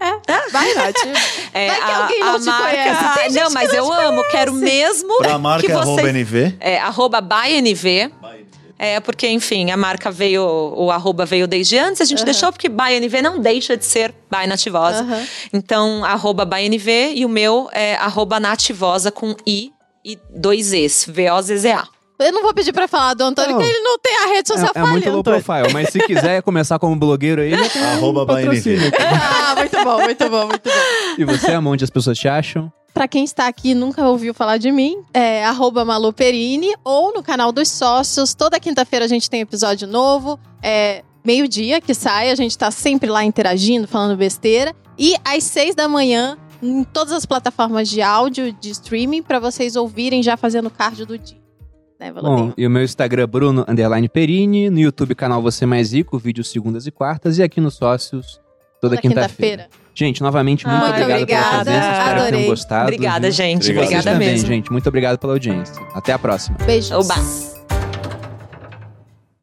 É, vai, Nath. É, Vai que alguém não te conhece. Tem gente não, que mas não eu te amo, quero mesmo Pra marca que é arroba vocês... NV. É, arroba ByNV. É, porque, enfim, a marca veio, o arroba veio desde antes, a gente Aham. deixou porque ByNV não deixa de ser By Nativosa. Aham. Então, arroba ByNV e o meu é arroba Nativosa com I e dois Es, V-O-Z-Z-A. Eu não vou pedir pra falar do Antônio, Não. que ele não tem a rede social É, é muito low profile, mas se quiser começar como blogueiro aí, já tem um Arroba patrocínio. Ah, muito bom, muito bom, muito bom. E você, Amon, onde as pessoas te acham? Pra quem está aqui e nunca ouviu falar de mim, é arroba Malu Perini ou no canal dos sócios. Toda quinta-feira a gente tem episódio novo. É meio-dia que sai, a gente tá sempre lá interagindo, falando besteira. E às seis da manhã, em todas as plataformas de áudio, de streaming, pra vocês ouvirem já fazendo cardio do dia. Né, Bom, e o meu Instagram, Bruno Underline Perini. No YouTube, canal Você Mais Rico, vídeos segundas e quartas. E aqui no Sócios, toda, quinta-feira. Gente, novamente, muito obrigado pela obrigada, presença. Espero que tenham gostado. Obrigada, viu? gente. Obrigado. Vocês Obrigada também, mesmo. gente. Muito obrigado pela audiência. Até a próxima. Beijos. Oba!